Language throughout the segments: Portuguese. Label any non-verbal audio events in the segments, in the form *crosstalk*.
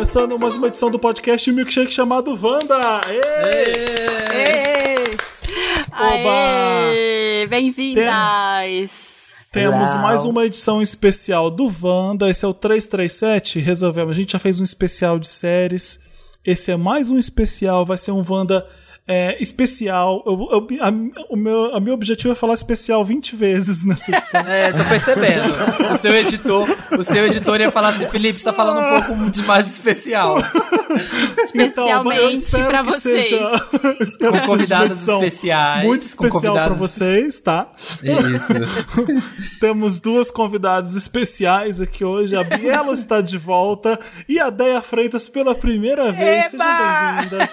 começando mais uma edição do podcast Milkshake chamado Wanda! Ei! Aê! Bem-vindas! Temos Uau. mais uma edição especial do Wanda. Esse é o 337. Resolvemos. A gente já fez um especial de séries. Esse é mais um especial. Vai ser um Wanda é, especial. Eu, eu- a, o meu, a meu objetivo é falar especial 20 vezes *laughs* nessa edição. É, tô percebendo. O seu editor, o seu editor ia falar assim, Felipe, você tá falando um pouco *laughs* demais de especial. *laughs* Especialmente Então, que vocês. seja- Com convidados especiais, Muito especial pra convidados- vocês, tá? Isso. *laughs* Temos duas convidadas especiais aqui hoje. A Biela está de volta e a Deia Freitas pela primeira vez. Sejam Eba! bem-vindas.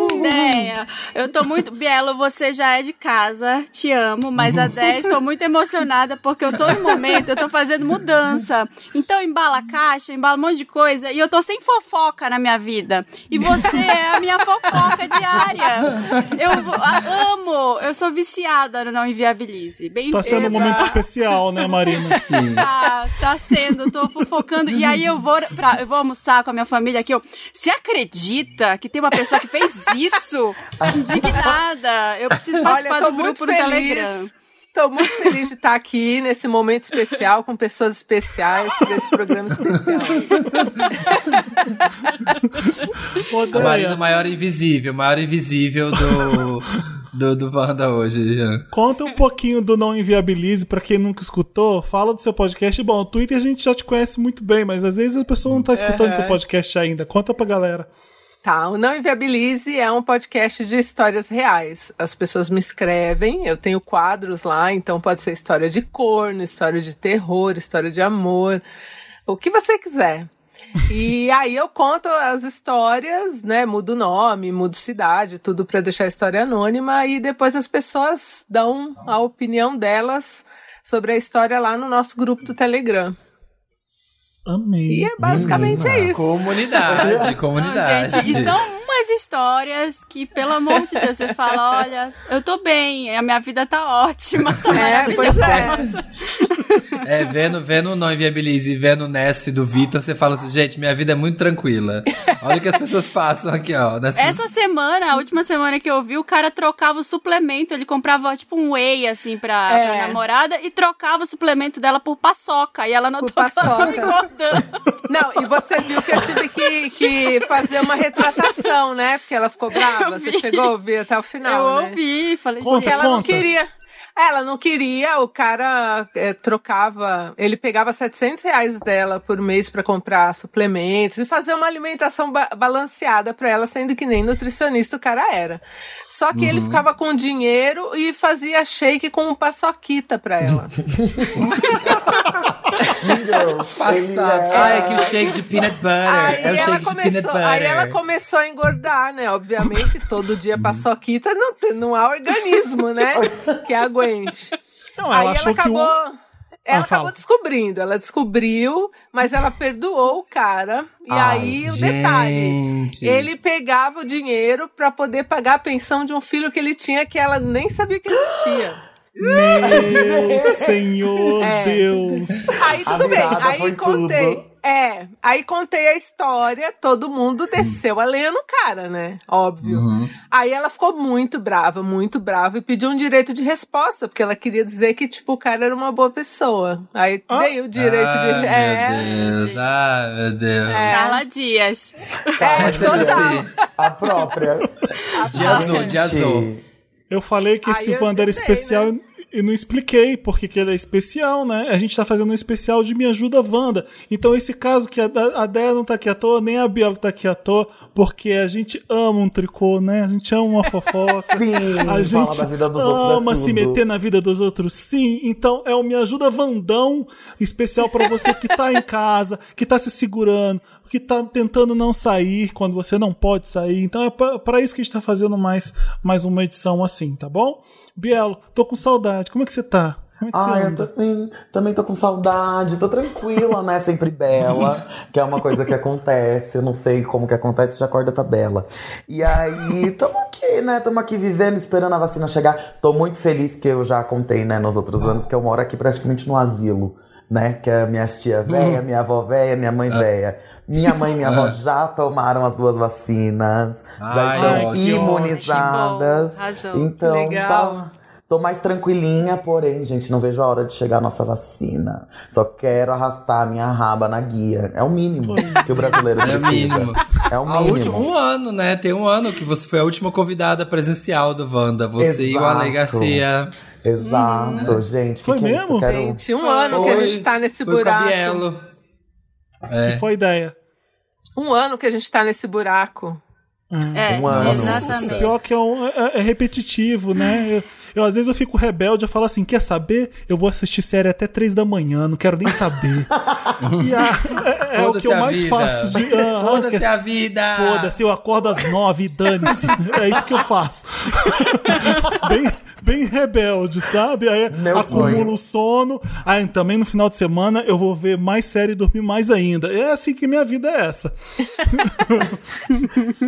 *laughs* Deia, eu tô muito. Bielo, você já é de casa, te amo, mas a Deia, estou muito emocionada porque eu tô no momento, eu tô fazendo mudança. Então embala a caixa, embala um monte de coisa e eu tô sem fofoca na minha vida. E você é a minha fofoca diária. Eu a- amo, eu sou viciada no Não Inviabilize. Bem Tá sendo um momento especial, né, Marina? Sim. Tá, tá sendo, tô fofocando. E aí eu vou pra, eu vou almoçar com a minha família aqui. Eu, você acredita que tem uma pessoa que fez isso? *laughs* Indignada. Eu preciso Olha, participar eu tô do muito grupo no Telegram. feliz. Tô muito feliz de estar aqui nesse momento especial com pessoas especiais para esse programa especial. A Marina, maior invisível, o maior invisível do, do, do Wanda hoje. Jean. conta um pouquinho do Não Inviabilize pra quem nunca escutou. Fala do seu podcast. Bom, o Twitter a gente já te conhece muito bem, mas às vezes a pessoa não tá escutando Aham. seu podcast ainda. Conta pra galera. Tá, o Não Inviabilize é um podcast de histórias reais. As pessoas me escrevem, eu tenho quadros lá, então pode ser história de corno, história de terror, história de amor, o que você quiser. *laughs* E aí eu conto as histórias, né? Mudo nome, mudo cidade, tudo pra deixar a história anônima e depois as pessoas dão a opinião delas sobre a história lá no nosso grupo do Telegram. Amei. E é basicamente é isso. Comunidade, Não, comunidade. gente, e são umas histórias que, pelo amor de Deus, você fala, olha, eu tô bem, a minha vida tá ótima, tá É, pois é. É, vendo, vendo o Não Inviabilize e vendo o Nesf do Vitor, você fala assim, gente, minha vida é muito tranquila. Olha o que as pessoas passam aqui, ó. nessa- Essa semana, a última semana que eu vi, o cara trocava o suplemento. Ele comprava, tipo, um whey, assim, pra, É. pra namorada e trocava o suplemento dela por paçoca. E ela tava paçoca. engordando. Não, e você viu que eu tive que, que *laughs* fazer uma retratação, né? Porque ela ficou *laughs* brava. Você chegou a ouvir até o final, eu né? ouvi, falei, Conta, Porque gente, ela não conta. queria. Ela não queria, o cara é, trocava, ele pegava 700 reais dela por mês pra comprar suplementos e fazer uma alimentação ba- balanceada pra ela, sendo que nem nutricionista o cara era. Só que ele ficava com dinheiro e fazia shake com um paçoquita pra ela. *laughs* Passado. Ah, é que o shake de peanut butter. Aí, é o ela shake de peanut começou, butter. aí ela começou a engordar, né? Obviamente, todo dia paçoquita não, tem- não há organismo, né? *laughs* Que aguente. Não, aí ela achou ela o- acabou. Ela Ah, fala. acabou descobrindo, ela descobriu, mas ela perdoou o cara. E Ai, aí o detalhe, gente. ele pegava o dinheiro pra poder pagar a pensão de um filho que ele tinha que ela nem sabia que existia. Meu *laughs* Senhor É. Deus. Aí A tudo bem, aí contei. tudo. É, aí contei a história, todo mundo desceu a lenha no cara, né? Óbvio. Uhum. Aí ela ficou muito brava, muito brava e pediu um direito de resposta, porque ela queria dizer que, tipo, o cara era uma boa pessoa. Aí Ah. dei o direito Ai, de. É. Meu Deus, ai, meu Deus. É. Carla Dias. É, Mas total. assim, A própria. dia azul, dia azul. Eu falei que Aí esse Wanda era especial né? E não expliquei porque que ele é especial, né? A gente tá fazendo um especial de Me Ajuda Wanda. Então, esse caso que a, a Dea não tá aqui à toa, nem a Biela tá aqui à toa, porque a gente ama um tricô, né? A gente ama uma fofoca. *laughs* Sim, a gente é ama se tudo. meter na vida dos outros, sim. Então, é o Me Ajuda Vandão especial pra você que tá em casa, que tá se segurando, que tá tentando não sair quando você não pode sair. Então, é pra- pra isso que a gente tá fazendo mais, mais uma edição assim, tá bom? Bielo, tô com saudade. Como é que você tá? É Ai, eu também, também tô com saudade, tô tranquila, né? Sempre bela, que é uma coisa que acontece. Eu não sei como que acontece, já acorda tá bela. E aí, tamo aqui, né? Tamo aqui vivendo, esperando a vacina chegar. Tô muito feliz que eu já contei, né, nos outros anos, que eu moro aqui praticamente no asilo, né? Que a minha tia véia, minha avó véia, minha mãe véia. Minha mãe e minha avó *laughs* já tomaram as duas vacinas, já Ai, estão ótimo. imunizadas. Que arrasou. Então, Legal. tá. Tô mais tranquilinha, porém, gente, não vejo a hora de chegar a nossa vacina. Só quero arrastar a minha raba na guia. É o mínimo que o brasileiro É precisa. o mínimo. É o A mínimo. última, um ano, né? Tem um ano que você foi a última convidada presencial do Wanda. Você e o Exato. Ale Garcia. Exato, gente. Que Foi que é isso? mesmo? Quero- Gente, um ano que a gente tá nesse foi com a buraco. Bielo. É. Que foi a ideia. Um ano que a gente tá nesse buraco. É, Um ano. exatamente. Pior que é, um- é- é repetitivo, né? Eu, eu, às vezes eu fico rebelde, eu falo assim, quer saber? Eu vou assistir série até três da manhã, não quero nem saber. *laughs* e a- é, é o Foda-se que eu mais vida. faço de. aham, Foda-se que- a vida! Foda-se, eu acordo às nove e dane-se. É isso que eu faço. *laughs* bem, bem rebelde, sabe? Aí Meu acumulo sonho. o sono. Aí também no final de semana eu vou ver mais série e dormir mais ainda. É assim que minha vida é essa. *laughs*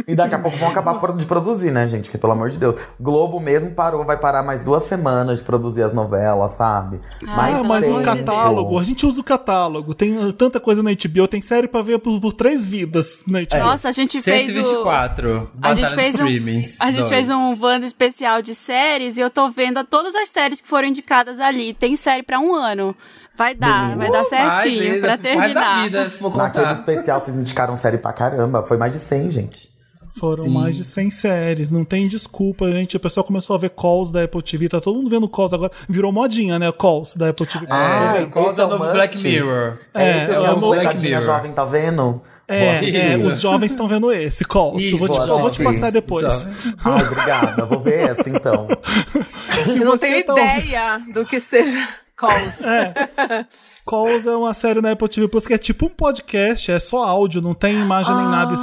E daqui a pouco vão acabar de produzir, né, gente? Que pelo amor de Deus. Globo mesmo parou, vai parar mais duas semanas de produzir as novelas, sabe? Ah, mas o tempo. catálogo, a gente usa o catálogo. Tem uh, tanta coisa na HBO, tem série pra ver por, por três vidas na HBO. Nossa, a gente fez o... 124. A gente, fez um, streamings. a gente Dois. fez um Wanda especial de séries e eu tô vendo todas as séries que foram indicadas ali. Tem série pra um ano. Vai dar, vai dar certinho mais, pra mais da terminar. vida, se for Naquele contar. especial vocês indicaram série pra caramba. Foi mais de 100, gente. Foram Sim. mais de 100 séries, não tem desculpa, gente. O pessoal começou a ver calls da Apple TV, tá todo mundo vendo calls agora. Virou modinha, né? Calls da Apple TV. Ah, É, qual esse é é o novo? Black Mirror? É, É, é é o o novo Black Black Mirror. jovem, tá vendo? É, é, os jovens estão vendo esse, calls. eu vou te, Isso, eu vou te passar depois. Ai, obrigada. Vou ver essa então. *laughs* Se Eu não tenho tá ouvindo- ideia do que seja calls. Calls é uma série na Apple TV Plus que é tipo um podcast, é só áudio, não tem imagem nem nada.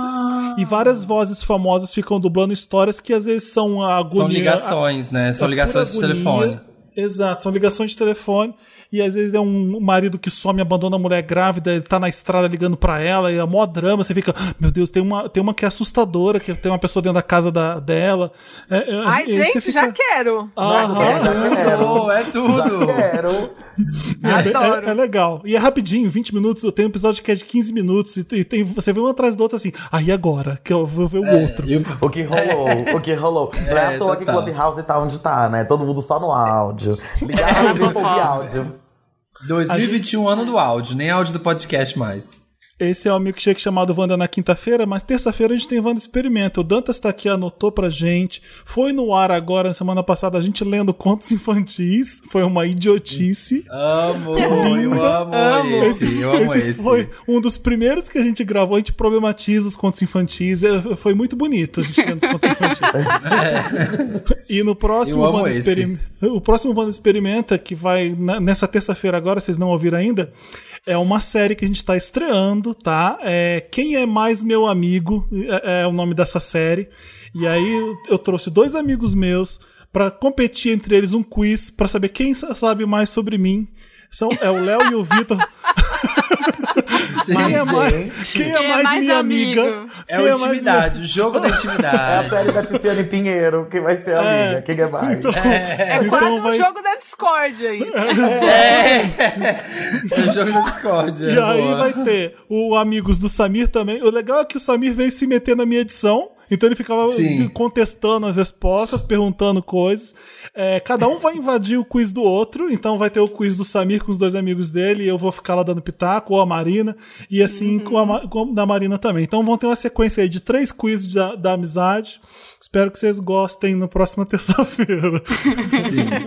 E várias vozes famosas ficam dublando histórias que às vezes são agonia. São ligações, né? São é ligações agonia. telefone. Exato, são ligações de telefone. E às vezes é um marido que some, abandona a mulher grávida, ele tá na estrada ligando pra ela, e é mó drama, você fica, meu Deus, tem uma, tem uma que é assustadora, que tem uma pessoa dentro da casa da, dela. É, é, Ai, gente, fica- já quero. É, já quero. Oh, é tudo. Já quero. *laughs* É, bem- Adoro. é- é legal. E é rapidinho, 20 minutos. Tem um episódio que é de 15 minutos. E, e tem, você vê um atrás do outro assim. Aí agora, que eu vou ver o outro. E o- O que rolou, *laughs* o que rolou. Não é à toa que. Clubhouse tá onde tá, né? Todo mundo só no áudio. Ligaram *laughs* e ouvir áudio. 2021, ano do áudio, nem áudio do podcast mais. Esse é o milkshake chamado Wanda na quinta-feira, mas terça-feira a gente tem Wanda Experimenta. O Dantas tá aqui, anotou pra gente. Foi no ar agora, na semana passada, a gente lendo contos infantis. Foi uma idiotice. Amo, eu amo, Amo. esse, eu amo esse. foi um dos primeiros que a gente gravou. A gente problematiza os contos infantis. É, Foi muito bonito a gente lendo os contos infantis. *laughs* E no próximo Wanda esse. Experimenta. O próximo Wanda Experimenta, que vai nessa terça-feira agora, vocês não ouviram ainda, é uma série que a gente tá estreando, tá? É Quem é Mais Meu Amigo é, é o nome dessa série. E aí eu- trouxe dois amigos meus pra competir entre eles um quiz pra saber quem sa- sabe mais sobre mim. São, é o Léo e o Vitor. *laughs* *laughs* Sim. Quem é mais, quem é Quem é mais mais minha amigo? amiga? É Quem o mais intimidade, o jogo da É a intimidade. série da Tiziane Pinheiro. Quem vai ser a É. amiga? Quem é mais? É Então quase um vai- jogo da discórdia isso. É o jogo da discórdia. E aí boa. vai ter o Amigos do Samir também. O legal é que o Samir veio se meter na minha edição. Então ele ficava Sim. contestando as respostas, perguntando coisas. É, cada um vai invadir o quiz do outro. Então vai ter o quiz do Samir com os dois amigos dele. E eu vou ficar lá dando pitaco, ou a Marina. E assim com a com a da Marina também. Então vão ter uma sequência aí de três quizzes da, da amizade. Espero que vocês gostem na próxima *laughs* terça-feira.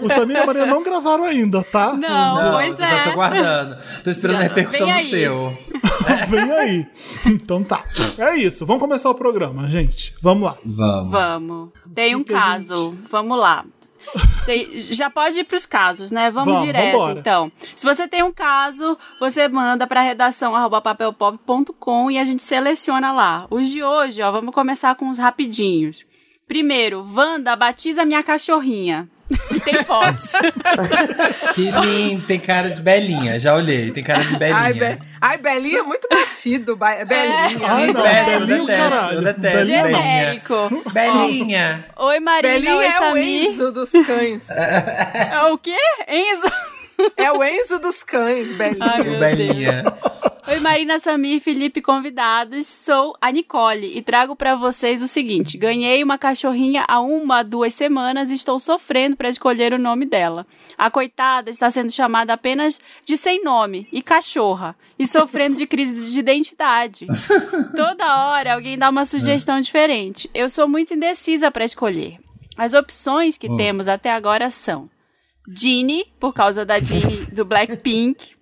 O Samir e a Marina não gravaram ainda, tá? Não, Não, pois eu já tô é. guardando. Tô esperando a repercussão do seu. *laughs* Vem aí. Então tá. É isso. Vamos começar o programa, gente. Vamos lá. Vamos. Vamos. Tem um caso. Vamos lá. Tem- já pode ir pros casos, né? Vamos, Vamos, direto, vambora. então. Se você tem um caso, você manda pra redação papelpop.com e a gente seleciona lá. Os de hoje, ó, vamos começar com os rapidinhos. Primeiro, Wanda batiza minha cachorrinha. E tem fotos. *laughs* Que lindo, tem cara de belinha, já olhei, tem cara de belinha. Ai, Be... Ai, Belinha é muito batido. Ba- Belinha. Ai, Sim, não, péssimo, eu detesto, caralho. eu detesto Belinha. Genérico. Belinha. Oi, Marina. Belinha Oi, é o. Enzo dos cães. É o quê? Enzo? *laughs* É o Enzo dos cães, Belinha. Ai, meu Belinha. Oi, Marina, Samir, Felipe, convidados. Sou a Nicole e trago pra vocês o seguinte: ganhei uma cachorrinha há uma, duas semanas e estou sofrendo pra escolher o nome dela. A coitada está sendo chamada apenas de sem nome e cachorra e sofrendo de crise de identidade. Toda hora alguém dá uma sugestão diferente. Eu sou muito indecisa pra escolher. As opções que temos até agora são Jeannie, por causa da Jeannie *laughs* do Blackpink.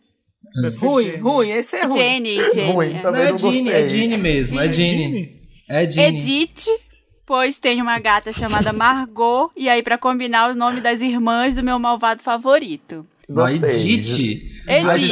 Ruim, Jenny. ruim. Esse é ruim. Jenny, Jenny. Ruim, é. Não, é gostei. é mesmo, é. Jenny? É Gini. Edith, pois tem uma gata chamada Margot, e aí pra combinar o nome das irmãs do meu malvado favorito.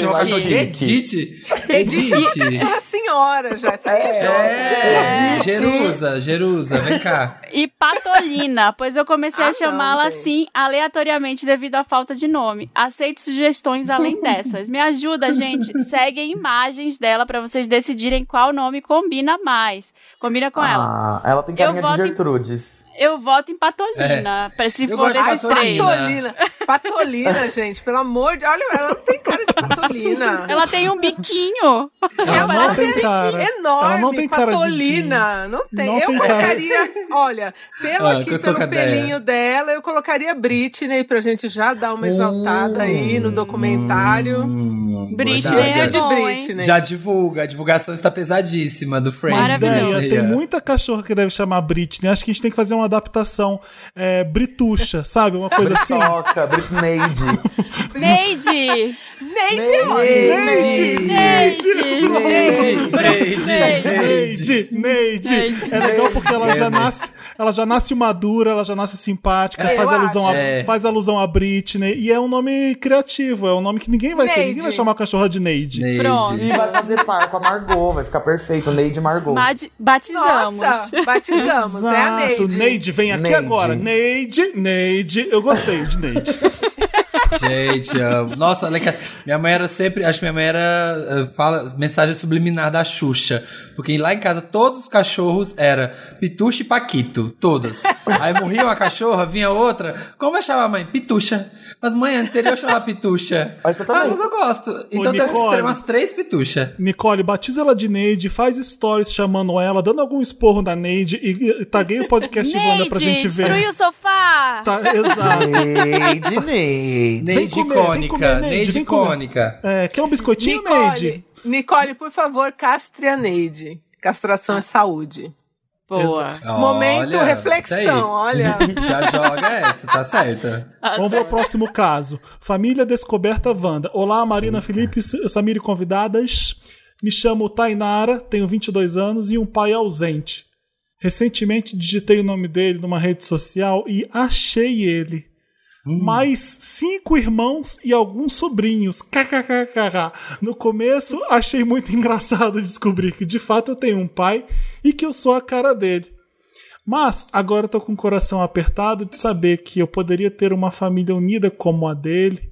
Não, achou de Edith. Edith. É a senhora já. Essa aí é, É, Jerusa, Jerusa, vem cá. E Patolina, pois eu comecei Ah, a chamá-la assim aleatoriamente devido à falta de nome. Aceito sugestões além *laughs* dessas. Me ajuda, gente. Seguem imagens dela pra vocês decidirem qual nome combina mais. Combina com ela. Ah, ela tem carinha voto de em- Gertrudes. Eu voto em Patolina, pra se Eu for desses Patolina. três. Patolina. Patolina, *laughs* gente. Pelo amor de... Olha, ela não tem cara de Patolina. Ela tem um biquinho. Ela não tem cara. Enorme, Ela não tem cara de patolina. Não tem. Não eu tem cara. colocaria, olha, pelo Ah, aqui, pelo pelinho dela, eu colocaria Britney pra gente já dar uma exaltada aí no documentário. Hum, Britney verdade. é de bom? Britney. Já divulga, a divulgação está pesadíssima do Friends. Maravilhoso. Tem muita cachorra que deve chamar Britney. Acho que a gente tem que fazer uma adaptação é, brituxa, sabe? Uma coisa assim. Toca, Britney. Neide! Neide é. Neide! Neide! Neide! Neide! Neide, Neide. Neide. É legal porque ela já nasce, ela já nasce madura, ela já nasce simpática, É, faz alusão, a. É. faz alusão a Britney. E é um nome criativo, é um nome que ninguém vai ter. Neide. Ninguém vai chamar a cachorra de Neide. Neide. Pronto. E vai fazer par com a Margot, vai ficar perfeito. Neide Margot. Mad- Batizamos. Nossa, batizamos. É a Exato, Neide. Neide, vem aqui Neide. agora. Neide, Neide. Eu gostei de Neide. *laughs* Gente, amo. Nossa, olha que minha mãe era sempre. Acho que minha mãe era. eh, Fala, mensagem subliminar da Xuxa. Porque lá em casa todos os cachorros era Pituxa e Paquito. Todas. *laughs* Aí morria uma cachorra, vinha outra. Como vai chamar a mãe? Pituxa. Mas mãe, anterior chamava Pituxa. Mas você Ah, mas eu gosto. Então ter umas três Pituxa. Nicole, batiza ela de Neide, faz stories chamando ela, dando algum esporro na Neide e, e taguei o podcast Wanda pra gente ver. destruiu o sofá! Tá, exato. Neide, Neide. Neide icônica. Neide, Neide icônica. É, quer um biscoitinho, Nicole, Neide? Nicole, por favor, castre a Neide. Castração é saúde. Boa. Momento Olha, reflexão, olha. *laughs* Já joga essa, tá certa. Vamos para o próximo caso. Família Descoberta Wanda. Olá, Marina, Felipe, S- Samir e convidadas. Me chamo Tainara, tenho 22 anos e um pai ausente. Recentemente digitei o nome dele numa rede social e achei ele. Mais cinco irmãos e alguns sobrinhos. KKKKK. No começo, achei muito *laughs* engraçado descobrir que de fato eu tenho um pai e que eu sou a cara dele. Mas agora eu tô com o coração apertado de saber que eu poderia ter uma família unida como a dele.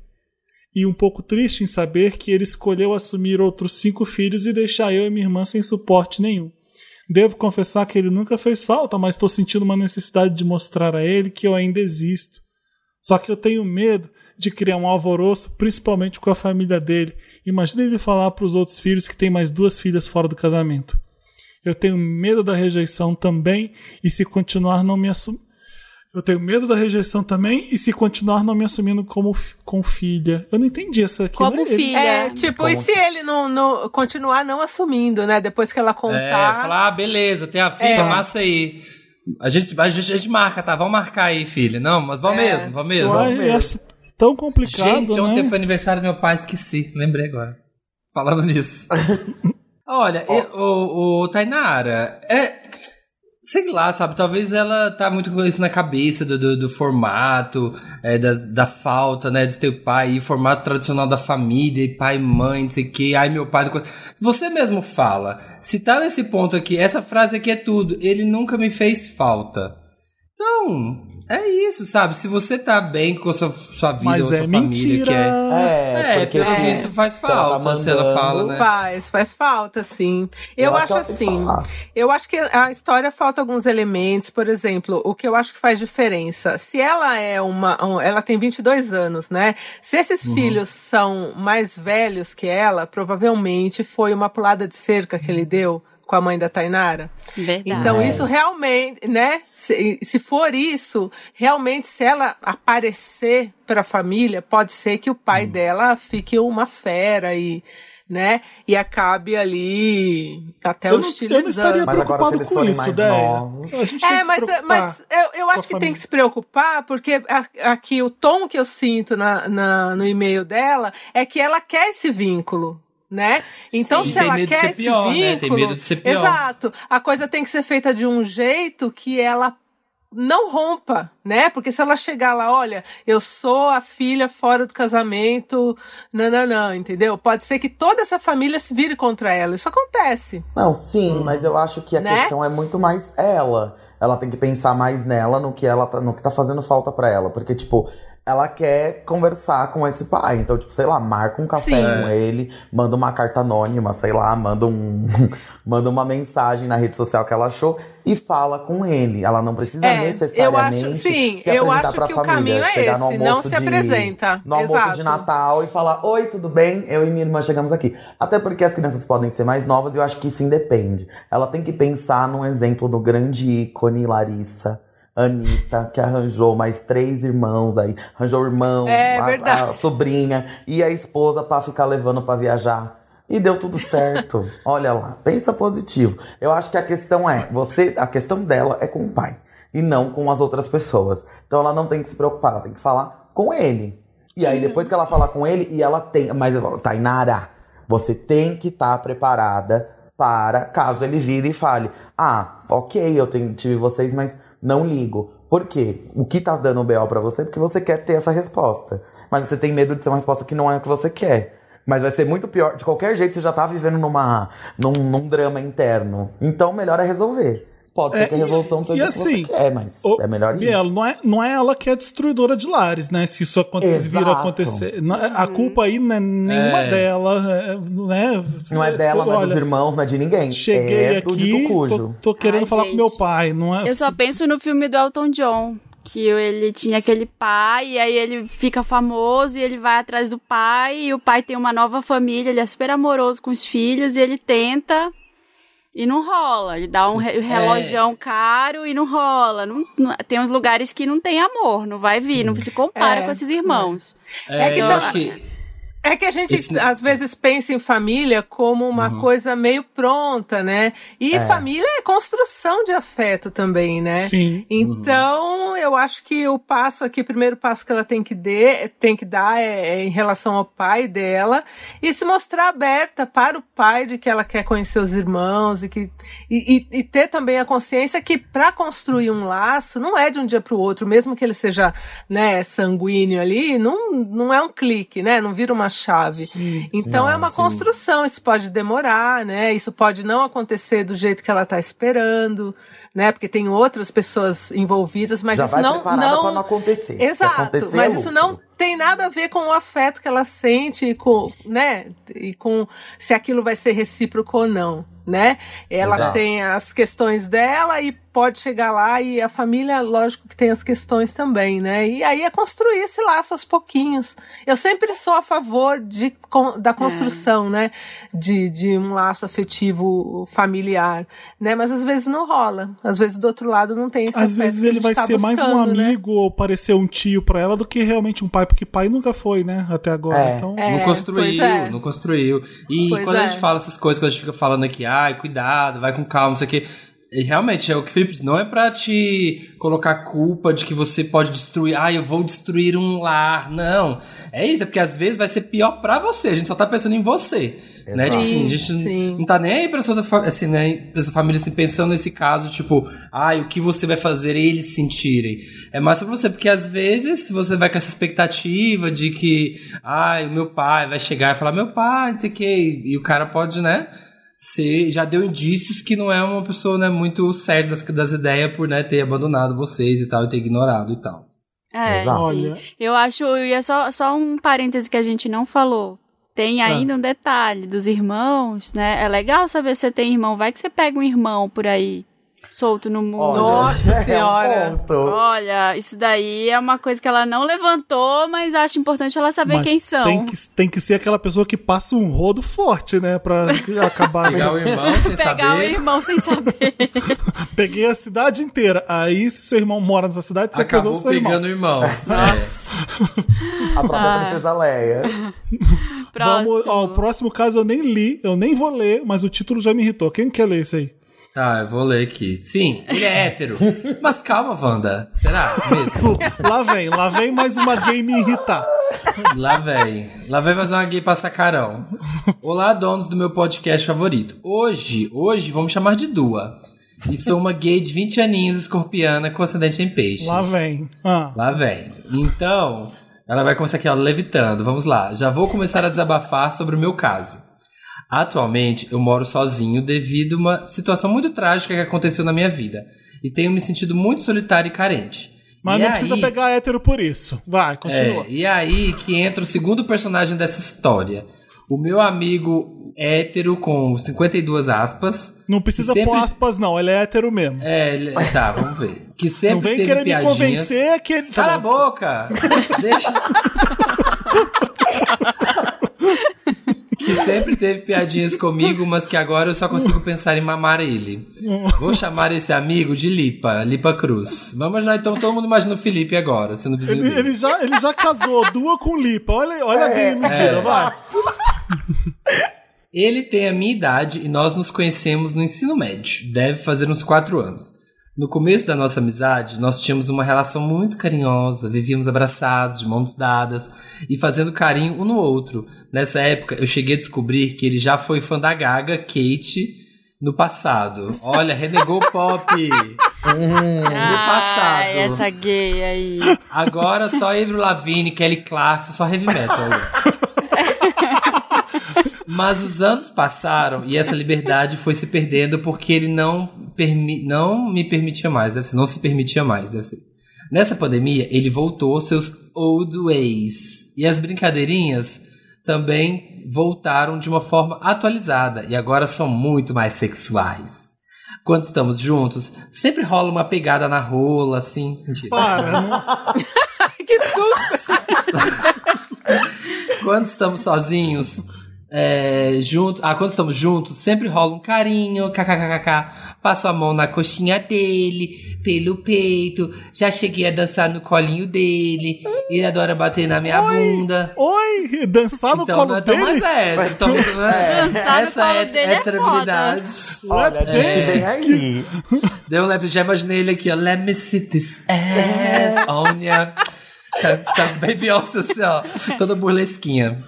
E um pouco triste em saber que ele escolheu assumir outros cinco filhos e deixar eu e minha irmã sem suporte nenhum. Devo confessar que ele nunca fez falta, mas estou sentindo uma necessidade de mostrar a ele que eu ainda existo. Só que eu tenho medo de criar um alvoroço, principalmente com a família dele. Imagina ele falar para os outros filhos que tem mais duas filhas fora do casamento. Eu tenho medo da rejeição também e se continuar não me assum... Eu tenho medo da rejeição também e se continuar não me assumindo como com filha. Eu não entendi essa aqui. Como ele- filha. É, tipo, e se ele não, não- continuar não assumindo, né? Depois que ela É, contar. falar, ah, beleza, tem a filha, É. massa aí. A gente, a, gente, a gente marca, tá? Vamos marcar aí, filha. Não, mas vamos É. mesmo, vamos mesmo. Uai, eu acho tão complicado, Gente, ontem né? foi aniversário do meu pai, esqueci. Lembrei agora. Falando nisso. *laughs* Olha, e- o, o Tainara, é. Sei lá, sabe? Talvez ela tá muito com isso na cabeça do, do, do formato, é, da, da falta, né? De ter pai, e formato tradicional da família, e pai, mãe, não sei o quê. Ai, meu pai. Você mesmo fala. Se tá nesse ponto aqui, essa frase aqui é tudo. Ele nunca me fez falta. Então, é isso, sabe? Se você tá bem com a sua, sua vida Mas ou sua é família, mentira. que é. É, É, porque pelo assim, visto faz se ela tá falta se ela fala, né? Faz, faz falta, sim. Eu, Eu acho acho, assim. Eu acho que a história falta alguns elementos, por exemplo, o que eu acho que faz diferença. Se ela é uma. um- ela tem 22 anos, né? Se esses filhos são mais velhos que ela, provavelmente foi uma pulada de cerca que ele deu com a mãe da Tainara. Verdade. Então, isso realmente, né? Se, se for isso, realmente, se ela aparecer para a família, pode ser que o pai dela fique uma fera e, né? E acabe ali até Eu não, eu não estaria hostilizando. Mas agora, se preocupado eles com isso, tem É, mas, mas eu, eu acho que tem família. que se preocupar, porque aqui o tom que eu sinto na, na- no e-mail dela é que ela quer esse vínculo. Né? Então, Sim, se ela quer esse pior, vínculo. né? Tem medo de ser pior. Exato. A coisa tem que ser feita de um jeito que ela não rompa, né? Porque se ela chegar lá, olha, eu sou a filha fora do casamento, nananã, entendeu? Pode ser que toda essa família se vire contra ela. Isso acontece. Não, sim, mas eu acho que a Né? questão é muito mais ela. Ela tem que pensar mais nela, no que ela tá, no que tá fazendo falta pra ela. Porque, tipo, ela quer conversar com esse pai. Então, tipo, sei lá, marca um café Sim. com ele, manda uma carta anônima, sei lá, manda um. *laughs* manda uma mensagem na rede social que ela achou e fala com ele. Ela não precisa É, necessariamente. eu acho- sim, se eu apresentar acho que o família, caminho é chegar no esse, não almoço se de- apresenta. No almoço Exato. de Natal e falar: Oi, tudo bem? Eu e minha irmã chegamos aqui. Até porque as crianças podem ser mais novas e eu acho que isso independe. Ela tem que pensar num exemplo do grande ícone Larissa. Anitta, que arranjou mais três irmãos aí. Arranjou o irmão, É a, a sobrinha e a esposa pra ficar levando pra viajar. E deu tudo certo. *laughs* Olha lá, pensa positivo. Eu acho que a questão é, você, a questão dela é com o pai e não com as outras pessoas. Então ela não tem que se preocupar, ela tem que falar com ele. E aí depois que ela falar com ele e ela tem, mas eu falo, Tainara, você tem que estar preparada para caso ele vire e fale: "Ah, OK, eu tenho, tive vocês, mas não ligo". Por quê? O que tá dando BO pra você? Porque você quer ter essa resposta. Mas você tem medo de ser uma resposta que não é o que você quer. Mas vai ser muito pior. De qualquer jeito, você já tá vivendo numa, num, num drama interno. Então, melhor é resolver. Pode É, ser que a resolução e- seja e o que assim, você quer, mas Ô, é melhor ir. Bielo, não é, não é ela que é destruidora de lares, né? Se isso aconte- Exato. vir a acontecer. Não- A culpa aí não é nenhuma É. dela, é, né? Não é dela, não é dos irmãos, não é de ninguém. Cheguei é do aqui, tô, cujo. tô querendo Ai, falar com gente. meu pai, não é? Eu só penso no filme do Elton John. Que ele tinha aquele pai, e aí ele fica famoso e ele vai atrás do pai, e o pai tem uma nova família, ele é super amoroso com os filhos, e ele tenta e não rola. Ele dá um re- relojão caro e não rola. Não, não- tem uns lugares que não tem amor, não vai vir, não se compara É, com esses irmãos. É, que eu tá- acho que. É que a gente Esse- às vezes pensa em família como uma Uhum. coisa meio pronta, né? E É. família é construção de afeto também, né? Sim. Então, eu acho que o passo aqui, o primeiro passo que ela tem que, de, tem que dar é, é em relação ao pai dela e se mostrar aberta para o pai de que ela quer conhecer os irmãos e, que, e, e- e ter também a consciência que para construir um laço não é de um dia para o outro, mesmo que ele seja né, sanguíneo ali, não, não é um clique, né? Não vira uma chave. Sim, Então sim. é uma sim. construção, isso pode demorar, né? Isso pode não acontecer do jeito que ela está esperando, né? Porque tem outras pessoas envolvidas, mas Já isso vai não não pra não acontecer. Exato, acontecer, mas é isso não tem nada a ver com o afeto que ela sente e com, né? E com se aquilo vai ser recíproco ou não, né? Ela Exato. tem as questões dela e pode chegar lá e a família, lógico que tem as questões também, né? E aí é construir esse laço aos pouquinhos. Eu sempre sou a favor de, da construção, né? De, de um laço afetivo familiar, né? Mas às vezes não rola. Às vezes do outro lado não tem esse Às vezes ele vai tá ser mais um buscando, né? amigo ou parecer um tio pra ela do que realmente um pai, porque pai nunca foi, né? Até agora. É. Então, É, não construiu, é. não construiu. E Pois quando a é. gente fala essas coisas, quando a gente fica falando aqui, ai, cuidado, vai com calma, não sei o quê. E realmente, é o que o Felipe disse, não é pra te colocar culpa de que você pode destruir, ah, eu vou destruir um lar. Não. É isso, é porque às vezes vai ser pior pra você. A gente só tá pensando em você. Né? Tipo assim, a gente Sim. não tá nem aí pra fa- assim, né, pra essa família assim, pensando nesse caso, tipo, ai, o que você vai fazer eles sentirem. É mais pra você, porque às vezes você vai com essa expectativa de que, ai, o meu pai vai chegar e falar, meu pai, não sei o que, e o cara pode, né? Você já deu indícios que não é uma pessoa né, muito certa das, das ideias por né, ter abandonado vocês e tal, e ter ignorado e tal. É, e Olha. eu acho, e é só, só um parêntese que a gente não falou. Tem Ah. ainda um detalhe dos irmãos, né? É legal saber se você tem irmão. Vai que você pega um irmão por aí, solto no mundo. Olha, Nossa *laughs* é um Senhora. Olha, isso daí é uma coisa que ela não levantou, mas acho importante ela saber Mas quem são. Tem que, tem que ser aquela pessoa que passa um rodo forte, né? Pra acabar. Pegar o irmão sem Pegar o saber. irmão sem saber. *laughs* Peguei a cidade inteira. Aí, se seu irmão mora nessa cidade, você pegou Acabou o seu irmão. pegando o irmão. Nossa. A própria Ah. princesa Leia. *laughs* Próximo. Vamos, ó, o próximo caso eu nem li, eu nem vou ler, mas o título já me irritou. Quem quer ler isso aí? Tá, eu vou ler aqui. Sim, ele é hétero. *laughs* Mas calma, Wanda. Será mesmo? *laughs* Lá vem, lá vem mais uma gay me irritar. Lá vem. Lá vem mais uma gay pra sacarão. Olá, donos do meu podcast favorito. Hoje, hoje vamos chamar de Dua. E sou uma gay de 20 aninhos, escorpiana, com ascendente em peixes. Lá vem. Ah, Lá vem. Então, ela vai começar aqui, ó, levitando. Vamos lá. Já vou começar a desabafar sobre o meu caso. Atualmente, eu moro sozinho devido a uma situação muito trágica que aconteceu na minha vida. E tenho me sentido muito solitário e carente. mas E não precisa aí- pegar hétero por isso. Vai, continua. é, e aí que entra o segundo personagem dessa história. O meu amigo hétero com 52 aspas. não precisa sempre- pôr aspas, não. Ele é hétero mesmo. É, ele- tá, vamos ver. Que sempre não vem teve querer me piadinhas. convencer que ele. tá Cala a bom, boca! Deixa. *laughs* que sempre teve piadinhas comigo, mas que agora eu só consigo pensar em mamar ele. Vou chamar esse amigo de Lipa, Lipa Cruz. Vamos imaginar, então todo mundo imagina o Felipe agora, sendo vizinho Ele, ele já, ele já casou, duas com lipa. Olha, olha a gay mentira, é. vai. Ele tem a minha idade e nós nos conhecemos no ensino médio. Deve fazer uns quatro anos. No começo da nossa amizade, nós tínhamos uma relação muito carinhosa, vivíamos abraçados, de mãos dadas e fazendo carinho um no outro. Nessa época, eu cheguei a descobrir que ele já foi fã da Gaga, Kate, no passado. Olha, renegou o pop! *laughs* no passado. Ai, essa gay aí. Agora só Avril Lavigne, Kelly Clarkson, só heavy metal. *laughs* Mas os anos passaram e essa liberdade foi se perdendo porque ele não, permi não me permitia mais, deve ser, não se permitia mais, deve ser. Nessa pandemia, ele voltou aos seus old ways. E as brincadeirinhas também voltaram de uma forma atualizada e agora são muito mais sexuais. Quando estamos juntos, sempre rola uma pegada na rola, assim. Mentira. Para, *laughs* que susto! *laughs* Quando estamos sozinhos, é, junto, ah, quando estamos juntos, sempre rola um carinho, kkkk. Passo a mão na coxinha dele, pelo peito. Já cheguei a dançar no colinho dele. Ele adora bater na minha bunda. Oi, dançar no Então colo não é tão mais dele? hétero. Tão, né? Dançar no Essa colo é, dele é heterabilidade. Olha, É. que aí. Deu um lap, já imaginei ele aqui, ó. Let me see this ass on ya. Tá, tá bem Beyoncé assim, ó. Toda burlesquinha.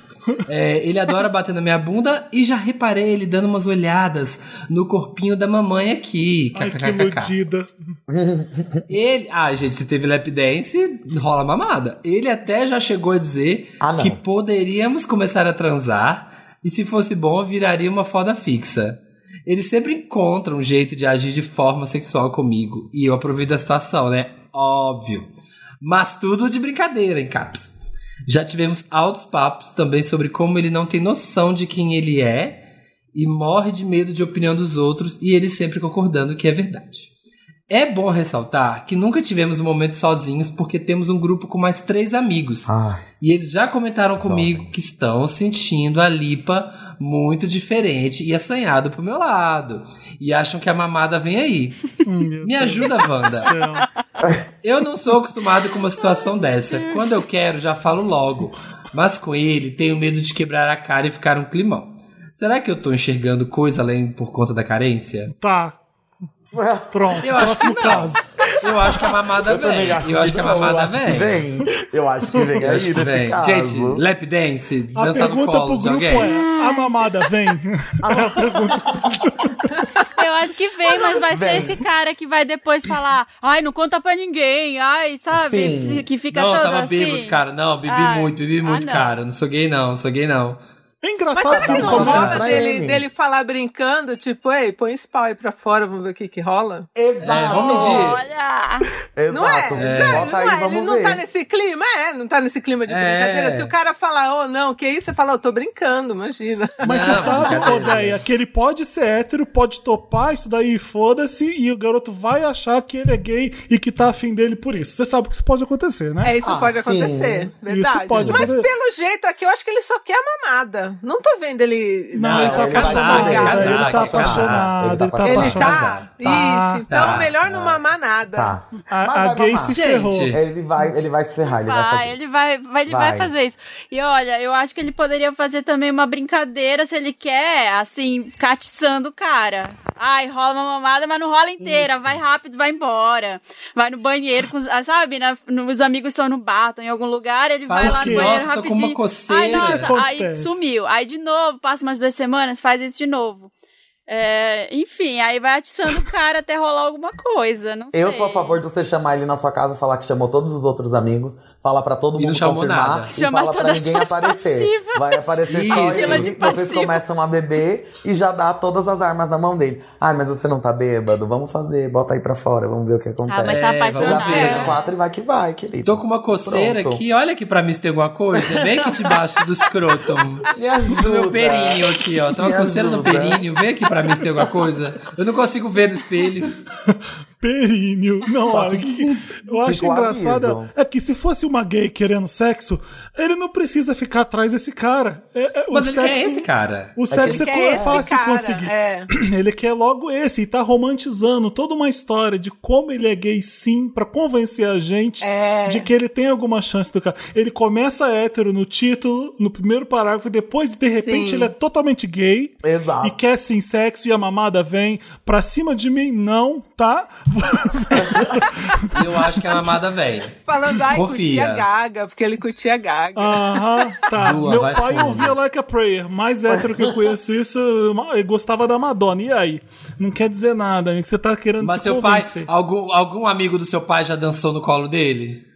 É, ele adora bater na minha bunda e já reparei ele dando umas olhadas no corpinho da mamãe aqui. Ai, que iludida. *laughs* Ele, ah, gente, se teve lap dance, rola mamada. Ele até já chegou a dizer Ah, que poderíamos começar a transar e se fosse bom, viraria uma foda fixa. Ele sempre encontra um jeito de agir de forma sexual comigo e eu aproveito da situação, né? Óbvio. Mas tudo de brincadeira, em caps. Já tivemos altos papos também sobre como ele não tem noção de quem ele é e morre de medo de opinião dos outros e ele sempre concordando que é verdade. É bom ressaltar que nunca tivemos um momento sozinhos porque temos um grupo com mais três amigos. Ah, E eles já comentaram comigo que estão sentindo a lipa muito diferente e assanhado pro meu lado. E acham que a mamada vem aí. *laughs* Me ajuda, Wanda. Céu. Eu não sou acostumado com uma situação dessa. Quando eu quero, já falo logo. Mas com ele, tenho medo de quebrar a cara e ficar um climão. Será que eu tô enxergando coisa além por conta da carência? Tá. Pronto, Eu acho próximo que não. caso. Eu acho que a mamada eu vem. Eu acho que a eu mamada que vem. Eu acho que vem *laughs* Eu aí acho que vem. Gente, lap dance, A dançar no pergunta colo pro de grupo alguém. é: a mamada vem? *laughs* *laughs* Eu acho que vem, mas vai ser Vem. esse cara que vai depois falar, ai, não conta pra ninguém, ai, sabe? Sim. Que fica Não, tava assim. bêbado, cara. Não, bebi Ai, muito, bebi ah, muito, não. cara. Não sou gay, não, não sou gay, não. É Mas engraçado será que não rola dele, ele. dele falar brincando, tipo, ei, põe esse pau aí pra fora, vamos ver o que que rola? Exato. É, vamos medir. Olha! Exato. Não é? Já, Bota não aí, é? Ele não ver. tá nesse clima? É, não tá nesse clima de É. brincadeira. Se o cara falar, oh, não, que isso? Você fala, eu tô brincando, imagina. Mas Não, você sabe. Odeia, que ele pode ser hétero, pode topar isso daí, foda-se, e o garoto vai achar que ele é gay e que tá afim dele por isso. Você sabe que isso pode acontecer, né? É, isso Ah, pode sim. acontecer, verdade. Isso pode Mas acontecer. pelo jeito aqui, eu acho que ele só quer a mamada. Não tô vendo ele... Não, ele tá ele vai apaixonado, casar, ele tá apaixonado, ele tá casar. Ele apaixonado. tá? Tá. Ixi, então Tá. melhor não mamar nada. Tá. A, Mas a gay se ferrou. Ele vai, ele vai se ferrar, ele vai, Vai, fazer. ele vai, vai, ele vai Vai. fazer isso. E olha, eu acho que ele poderia fazer também uma brincadeira se ele quer, assim, ficar atiçando o cara. Ai, rola uma mamada, mas não rola inteira. Vai rápido, vai embora. Vai no banheiro, com ah, sabe? Na, no- os amigos estão no bar, estão em algum lugar, ele Fala vai lá no banheiro "Nossa, tô com uma rapidinho. coceira." Ai, nossa, aí Acontece. Sumiu. Aí de novo, passa umas duas semanas, faz isso de novo. É, enfim, aí vai atiçando o cara até rolar alguma coisa. Não Eu sei. sou a favor de você chamar ele na sua casa, falar que chamou todos os outros amigos, fala pra todo E não mundo confirmar nada. e Chama fala pra todas ninguém aparecer. passivas. Vai aparecer só Isso. Fila ele, vocês começam a beber e já dá todas as armas na mão dele. Ai, mas você não tá bêbado? Vamos fazer, bota aí pra fora, vamos ver o que acontece. Ah, mas tá É, vamos Já apaixonado. É. de quatro e vai que vai, querido. Tô com uma coceira Pronto. aqui, olha aqui pra mim se tem alguma coisa. Vem aqui debaixo do scrotum. *laughs* Me ajuda. Do meu períneo aqui, ó. Tem uma Me coceira no ajuda. períneo. Vem aqui pra mim se tem alguma coisa. Eu não consigo ver no espelho. *laughs* Períneo. Não, olha, que- eu acho engraçado é que se fosse uma gay querendo sexo, ele não precisa ficar atrás desse cara. É- é- o Mas ele sexo, quer esse cara. O sexo Ele é, co- é esse fácil cara, conseguir. é. *clears throat* Ele quer logo esse e tá romantizando toda uma história de como ele é gay sim, pra convencer a gente É. de que ele tem alguma chance do cara. Ele começa hétero no título, no primeiro parágrafo, e depois, de repente, Sim. ele é totalmente gay. Exato. E quer sim sexo e a mamada vem pra cima de mim, não, tá? *laughs* Eu acho que é a mamada velha. Falando, ai, Confia. curtia gaga, porque ele curtia gaga. Aham, tá. Boa, Meu pai fundo. ouvia Like a Prayer. Mais hétero que eu conheço isso, ele gostava da Madonna. E aí? Não quer dizer nada, amigo. Você tá querendo Mas se seu pai, convencer. algum, algum amigo do seu pai já dançou no colo dele?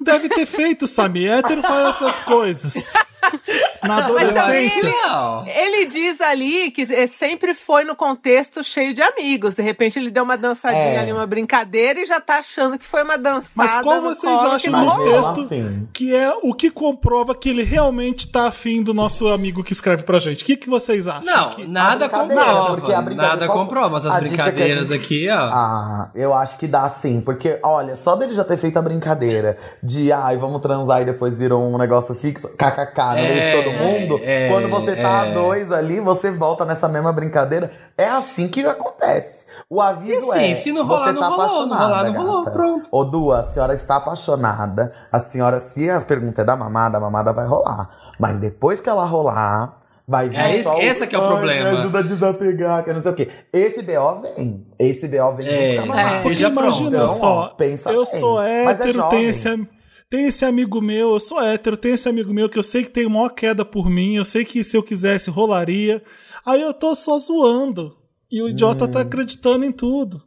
Deve ter feito, Samir. Hétero faz essas coisas. *laughs* Na Mas também adolescência. ele, Não. ele diz ali que eh, sempre foi no contexto cheio de amigos. De repente ele deu uma dançadinha É. ali, uma brincadeira, e já tá achando que foi uma dançada. Mas qual vocês colo acham que no não Mas rolou. mesmo texto assim. que é o que comprova que ele realmente tá afim do nosso amigo que escreve pra gente? O que, que vocês acham? Não, Que- nada comprova. porque a brincadeira- Nada comprova. Mas as a brincadeiras gente- aqui, ó. Ah, eu acho que dá sim. Porque, olha, só dele já ter feito a brincadeira de ai, vamos transar e depois virou um negócio fixo, kkk, não É, deixa todo mundo. é, Quando você tá é. a dois ali, você volta nessa mesma brincadeira. É assim que acontece. O aviso E sim, é. se não rolar, você não tá rolou, não apaixonada, rolar, não rolou, pronto. Ô, Du, a senhora está apaixonada. A senhora, se a pergunta é da mamada, a mamada vai rolar. Mas depois que ela rolar, vai vir É esse- só o- esse é que é o Ai, problema. Me ajuda a desapegar, que não sei o quê. Esse BO vem. Esse BO vem É, junto com a mamada. é. Esteja imagina pronto. só, Então, ó, pensa eu bem. sou Mas é hétero, jovem. tem esse, tem esse amigo meu, eu sou hétero, tem esse amigo meu que eu sei que tem maior queda por mim, eu sei que se eu quisesse rolaria. Aí eu tô só zoando. E o idiota Hum. tá acreditando em tudo.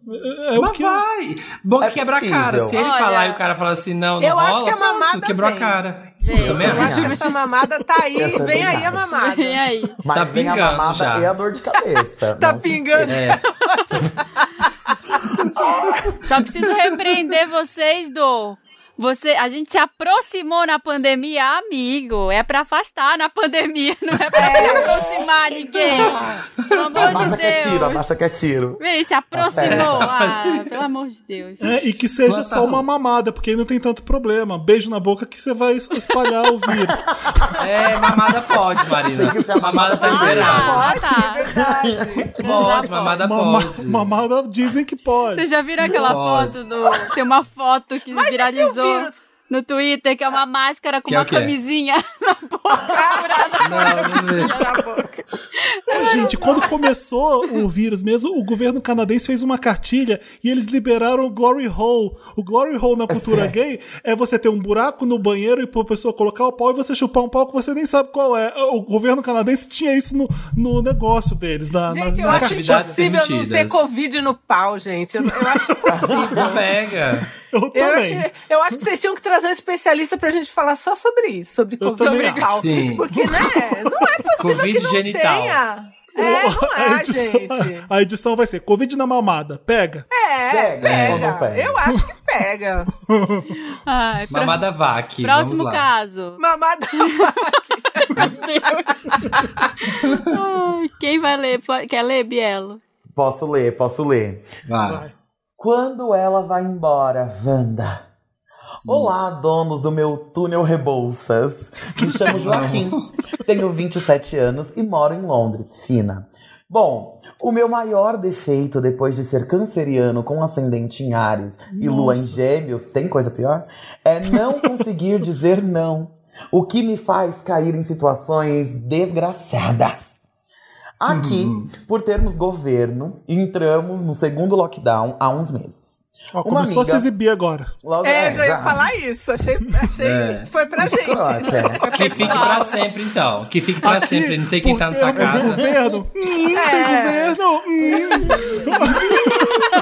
É, é o Mas que vai! Bom É que quebra a possível. cara. Se ele Olha, falar e o cara falar assim, não, não eu acho rola, que a pronto, mamada quebrou vem. a cara. Vem. Eu também Eu acho acho. que essa mamada tá aí, Eu também vem aí a acho. mamada. E aí? Mas Tá vem a pingando mamada já. e a dor de cabeça. Tá Não pingando. É. *laughs* Só preciso repreender vocês, do. Você, a gente se aproximou na pandemia, amigo. É pra afastar na pandemia, não é pra *laughs* se aproximar ninguém. Pelo amor Abaixa de que é tiro, Deus. abaixa que é tiro. Vem, se aproximou. Ah, pelo amor de Deus. É, e que seja só uma mamada, porque aí não tem tanto problema. Beijo na boca que você vai espalhar o vírus. É, mamada pode, Marina. A Mamada tá liberada. ah, tá. *laughs* Pode, mamada Mama- pode. mamada dizem que pode. Vocês já viram aquela Pode. foto do. Tem uma foto que Mas viralizou vírus? no Twitter, que é uma máscara com Que é uma quê? camisinha na boca. Não, não. Na boca. Gente, quando começou o vírus mesmo, o governo canadense fez uma cartilha e eles liberaram o Glory Hole. O Glory Hole na cultura gay é você ter um buraco no banheiro e pra pessoa colocar o pau e você chupar um pau que você nem sabe qual é. O governo canadense tinha isso no, no negócio deles. Na, Gente, na, eu na acho impossível não ter permitidas. Covid no pau, gente. Eu, eu acho impossível. Não pega. Eu Eu também. acho, eu acho que vocês tinham que trazer um especialista pra gente falar só sobre isso, sobre Eu Covid pau. Sim. Porque, né? Não é possível Covid que não genital. tenha. É, *laughs* não a, é, edição, gente. a edição vai ser Covid na mamada. Pega. É, Pega, pega. não pega? Eu acho que pega. Ai, pro- Mamada vac. Próximo caso. Mamada. *laughs* Ai, quem vai ler? Quer ler, Bielo? Posso ler, posso ler. Vai. Quando ela vai embora, Wanda. Olá, donos do meu túnel Rebouças. Me chamo *laughs* Joaquim, tenho 27 anos e moro em Londres, fina. Bom, o meu maior defeito depois de ser canceriano com ascendente em Ares e lua em Nossa. Gêmeos, tem coisa pior? É não conseguir dizer não. O que me faz cair em situações desgraçadas. Aqui, por termos governo, entramos no segundo lockdown há uns meses. Ó, Uma começou a se amiga- exibir agora. Logo, É, já ia falar isso. Achei. achei É. Foi pra gente. É. Que fique pra sempre, então. Que fique pra Aqui, sempre. Não sei quem tá sua o casa. Governo. Hum, É. governo. hum.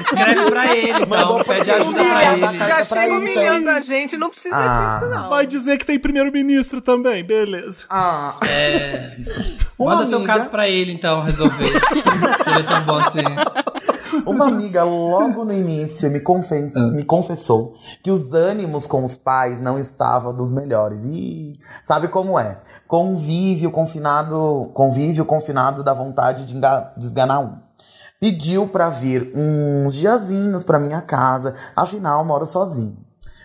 Escreve pra ele, então. Pede ajuda pra Já ele. Já chega ele, humilhando então. a gente, não precisa Ah. disso, não. Vai dizer que tem primeiro-ministro também. Beleza. Ah, É. Uma Manda seu amiga- caso pra ele, então, resolver. Se ele é tão bom assim. Uma amiga logo no início me, confes- Ah. me confessou que os ânimos com os pais não estavam dos melhores. E sabe como é? Convívio confinado, convívio confinado da vontade de enga- de esganar um. Pediu pra vir uns diazinhos pra minha casa, afinal moro sozinho.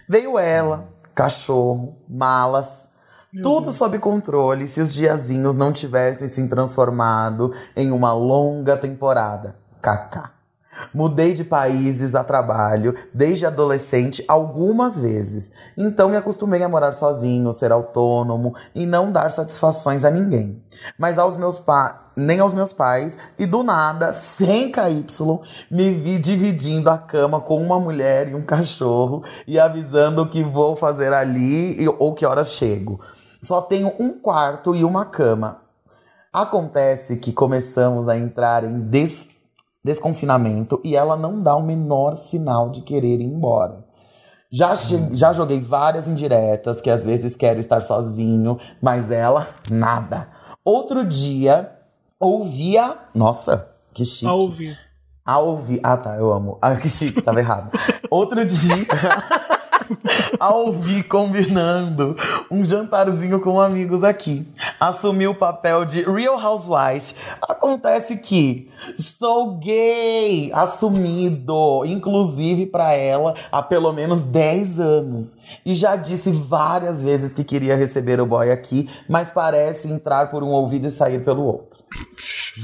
Veio ela, cachorro, malas, tudo sob controle se os diazinhos não tivessem se transformado em uma longa temporada. KK. Mudei de países a trabalho desde adolescente algumas vezes. Então me acostumei a morar sozinho, ser autônomo e não dar satisfações a ninguém. Mas aos meus pa... nem aos meus pais e do nada, sem KY, me vi dividindo a cama com uma mulher e um cachorro e avisando o que vou fazer ali e- ou que horas chego. Só tenho um quarto e uma cama. Acontece que começamos a entrar em des- desconfinamento e ela não dá o menor sinal de querer ir embora. Já, che- já joguei várias indiretas que às vezes quer estar sozinho, mas ela nada. Outro dia ouvia. Nossa, que chique. A ouvir. A ouvir. Ah, tá, eu amo. Ah, que chique, tava errado. *laughs* Outro dia. A ouvir combinando um jantarzinho com amigos aqui. Assumi o papel de Real Housewife. Acontece que sou gay, assumido, inclusive pra ela há pelo menos 10 anos. E já disse várias vezes que queria receber o boy aqui, mas parece entrar por um ouvido e sair pelo outro.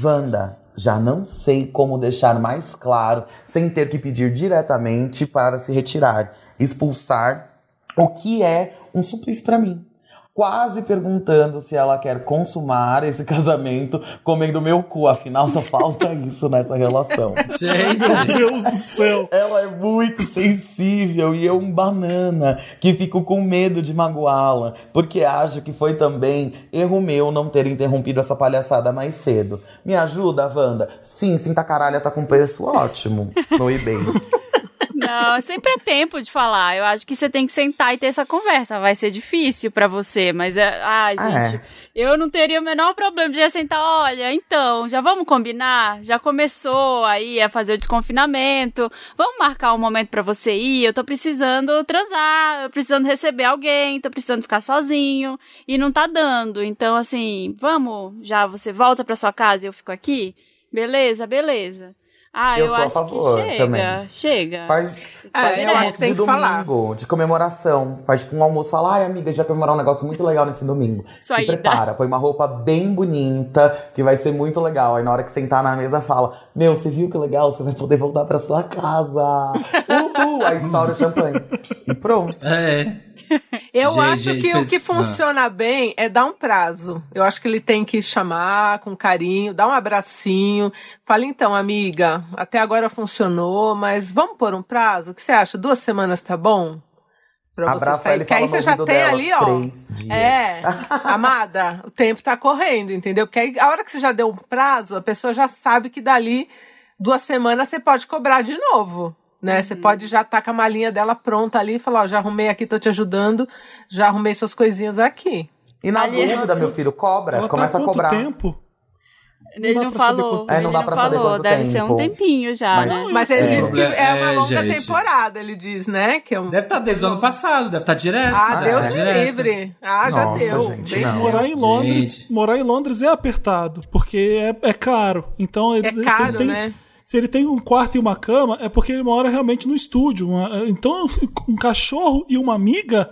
Wanda, já não sei como deixar mais claro sem ter que pedir diretamente para se retirar, expulsar, o que é um suplício para mim. Quase perguntando se ela quer consumar esse *laughs* casamento comendo meu cu, afinal só falta *laughs* isso nessa relação. Gente, Meu Deus do céu. Ela é muito sensível e eu um banana que fico com medo de magoá-la, porque acho que foi também erro meu não ter interrompido essa palhaçada mais cedo. Me ajuda, Wanda? Sim, Cinta Caralha tá com preço ótimo no eBay. *laughs* Não, sempre é tempo de falar. Eu acho que você tem que sentar e ter essa conversa. Vai ser difícil pra você, mas é. Ai, Ah, gente, eu não teria o menor problema de já sentar. Olha, então, já vamos combinar? Já começou aí a fazer o desconfinamento. Vamos marcar um momento pra você ir. Eu tô precisando transar, eu precisando receber alguém, tô precisando ficar sozinho e não tá dando. Então, assim, vamos, já você volta pra sua casa e eu fico aqui? Beleza, beleza. Ah, Eu eu, acho que chega, também. chega. Faz, faz um eu acho almoço que tem de que falar. domingo, de comemoração. Faz tipo um almoço, fala, ai amiga, a gente vai comemorar um negócio muito legal nesse domingo. Sua Se ida. prepara, põe uma roupa bem bonita, que vai ser muito legal. Aí na hora que sentar na mesa, fala, meu, você viu que legal? Você vai poder voltar pra sua casa. Uhul! Aí estoura o champanhe. E pronto. é. Eu Gente, acho gente, que o que funciona bem é dar um prazo. Eu acho que ele tem que chamar com carinho, dar um abracinho. Fala, então, amiga, até agora funcionou, mas vamos pôr um prazo? O que você acha? Duas semanas tá bom? Pra você Abraça sair. ele Porque aí você já tem dela, ali, ó. três dias. É, *laughs* amada, o tempo tá correndo, entendeu? Porque aí a hora que você já deu um prazo, a pessoa já sabe que dali duas semanas você pode cobrar de novo. Né? Você pode já estar com a malinha dela pronta ali e falar, ó, já arrumei aqui, tô te ajudando, já arrumei suas coisinhas aqui. E na Ali- dúvida, meu filho, cobra, Ela começa tá a cobrar. tempo? Ele não saber falou. É, não ele dá não pra saber falou. quanto Deve ser um tempo. tempinho já, Mas- né? Mas ele É. disse que é uma É, longa gente. temporada, ele diz, né? Que é um... Deve estar desde o ano passado, deve estar direto. Ah, deve Deus tá me direto. livre. Ah, já Nossa, deu. gente, não. Morar em Londres, Gente. morar em Londres é apertado, porque é, é caro. Então, É se ele caro, tem- né? Se ele tem um quarto e uma cama, é porque ele mora realmente no estúdio. Então, um cachorro e uma amiga,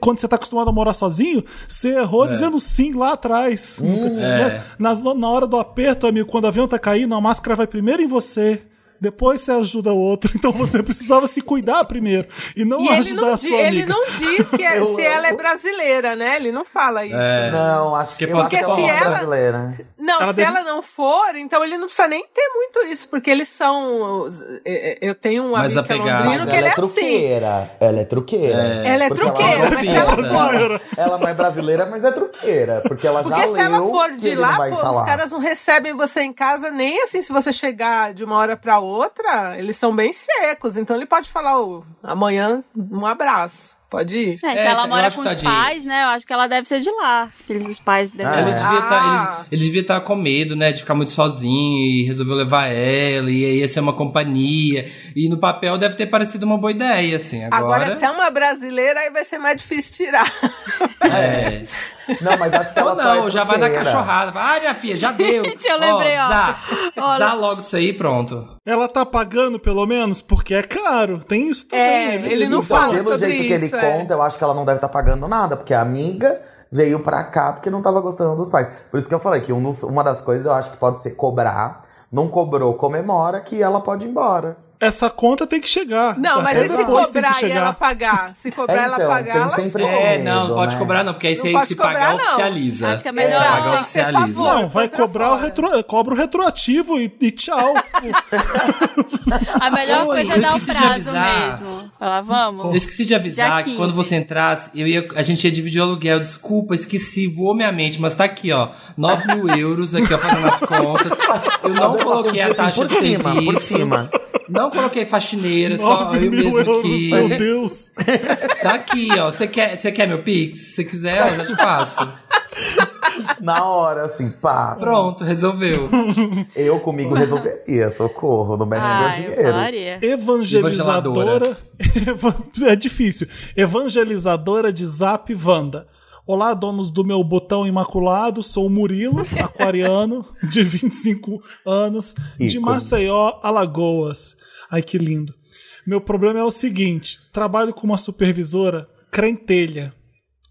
quando você tá acostumado a morar sozinho, você errou dizendo sim lá atrás. Né? Nas- na hora do aperto, amigo, quando o avião tá caindo, a máscara vai primeiro em você. Depois você ajuda o outro. *laughs* Então você precisava se cuidar primeiro. E não E ele ajudar não, a sua ele amiga. não diz que é- *laughs* Eu se ela é brasileira, né? Ele não fala isso. É. Não, acho que, Porque eu acho que se ela não é ela- brasileira. Não, Ela se deve- ela não for, então ele não precisa nem ter muito isso, porque eles são. é, é, Eu tenho um Mais amigo é londrino Mas que ela ele é é assim. truqueira. Ela é truqueira. Ela é Porque truqueira, não mas se ela for- Ela não é brasileira, mas é truqueira. Porque ela Porque já se leu ela for de ele lá, pô, os caras não recebem você em casa nem assim se você chegar de uma hora pra outra, eles são bem secos. Então ele pode falar, "Ô, amanhã, um abraço. Pode ir. É, se É, ela mora com os tadinho. pais, né? Eu acho que ela deve ser de lá. Aqueles os pais dela. Ah, Ele é. devia tá, Ah. ele, ele devia estar com medo, né? De ficar muito sozinho e resolveu levar ela, e aí ia ser uma companhia. E no papel deve ter parecido uma boa ideia, assim. Agora. Agora, se é uma brasileira, aí vai ser mais difícil tirar. é. *laughs* Não, mas acho que ela Ou não, é já vai na cachorrada. Vai, Ai, minha filha, já deu. *laughs* Gente, eu lembrei, ó. Zá, Olha. zá logo isso aí, pronto. Ela tá pagando, pelo menos, porque é caro. Tem isso também. É, ele não Então, fala pelo sobre jeito que ele é. conta, eu acho que ela não deve estar pagando nada, porque a amiga veio pra cá porque não tava gostando dos pais. Por isso que eu falei que um dos- uma das coisas eu acho que pode ser cobrar. Não cobrou, comemora que ela pode ir embora. Essa conta tem que chegar. Não, mas É e se cobrar e ela pagar? Se cobrar É, ela então, pagar, tem ela sempre. É, não, não pode né? cobrar não, porque aí Não se, pode se cobrar, pagar não. oficializa. Acho que é Se melhor- pagar que ser oficializa. favor. Não, vai cobrar o retro, cobra o retroativo e, e tchau. *laughs* A melhor Oi, coisa é dar o esqueci de prazo avisar. mesmo. Falar, vamos. Eu esqueci de avisar que quando 15. você entrasse, eu ia, a gente ia dividir o aluguel. Desculpa, esqueci, voou minha mente, mas tá aqui, ó. 9 mil euros aqui, ó, fazendo as contas. Eu *laughs* não coloquei a continha taxa assim, de por cima, serviço. por cima. Não coloquei faxineira, só 9 eu mesmo euros, aqui. meu Deus. *laughs* Tá aqui, ó. Você quer, você quer meu Pix? Se quiser, eu já te passo. Na hora, assim, pá. Pronto, resolveu. Eu comigo resolveria, socorro, não mexe no meu Ah, dinheiro. Evangelizadora. Eva- *laughs* é difícil. Evangelizadora de Zap Wanda. Olá, donos do meu botão imaculado. Sou o Murilo, *laughs* aquariano, de 25 anos, de Ícone. Maceió, Alagoas. Ai, que lindo. Meu problema é o seguinte: trabalho com uma supervisora crentelha.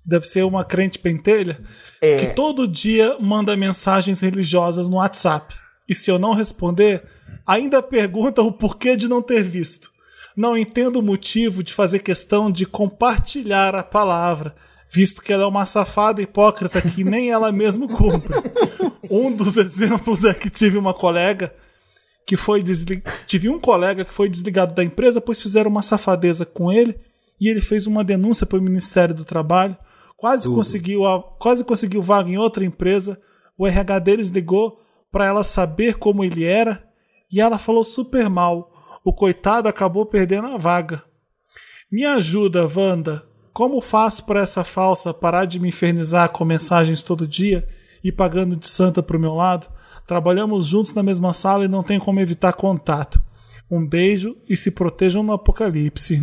Deve ser uma crente pentelha. É. Que todo dia manda mensagens religiosas no WhatsApp. E se eu não responder, ainda pergunta o porquê de não ter visto. Não entendo o motivo de fazer questão de compartilhar a palavra, visto que ela é uma safada hipócrita que nem ela mesma cumpre. *laughs* Um dos exemplos é que tive uma colega que foi desli... tive um colega que foi desligado da empresa pois fizeram uma safadeza com ele e ele fez uma denúncia para o Ministério do Trabalho, quase conseguiu a... quase conseguiu vaga em outra empresa. O RH deles ligou para ela saber como ele era e ela falou super mal. O coitado acabou perdendo a vaga. Me ajuda, Wanda. Como faço para essa falsa parar de me infernizar com mensagens todo dia e pagando de santa pro meu lado? Trabalhamos juntos na mesma sala e não tem como evitar contato. Um beijo e se protejam no apocalipse.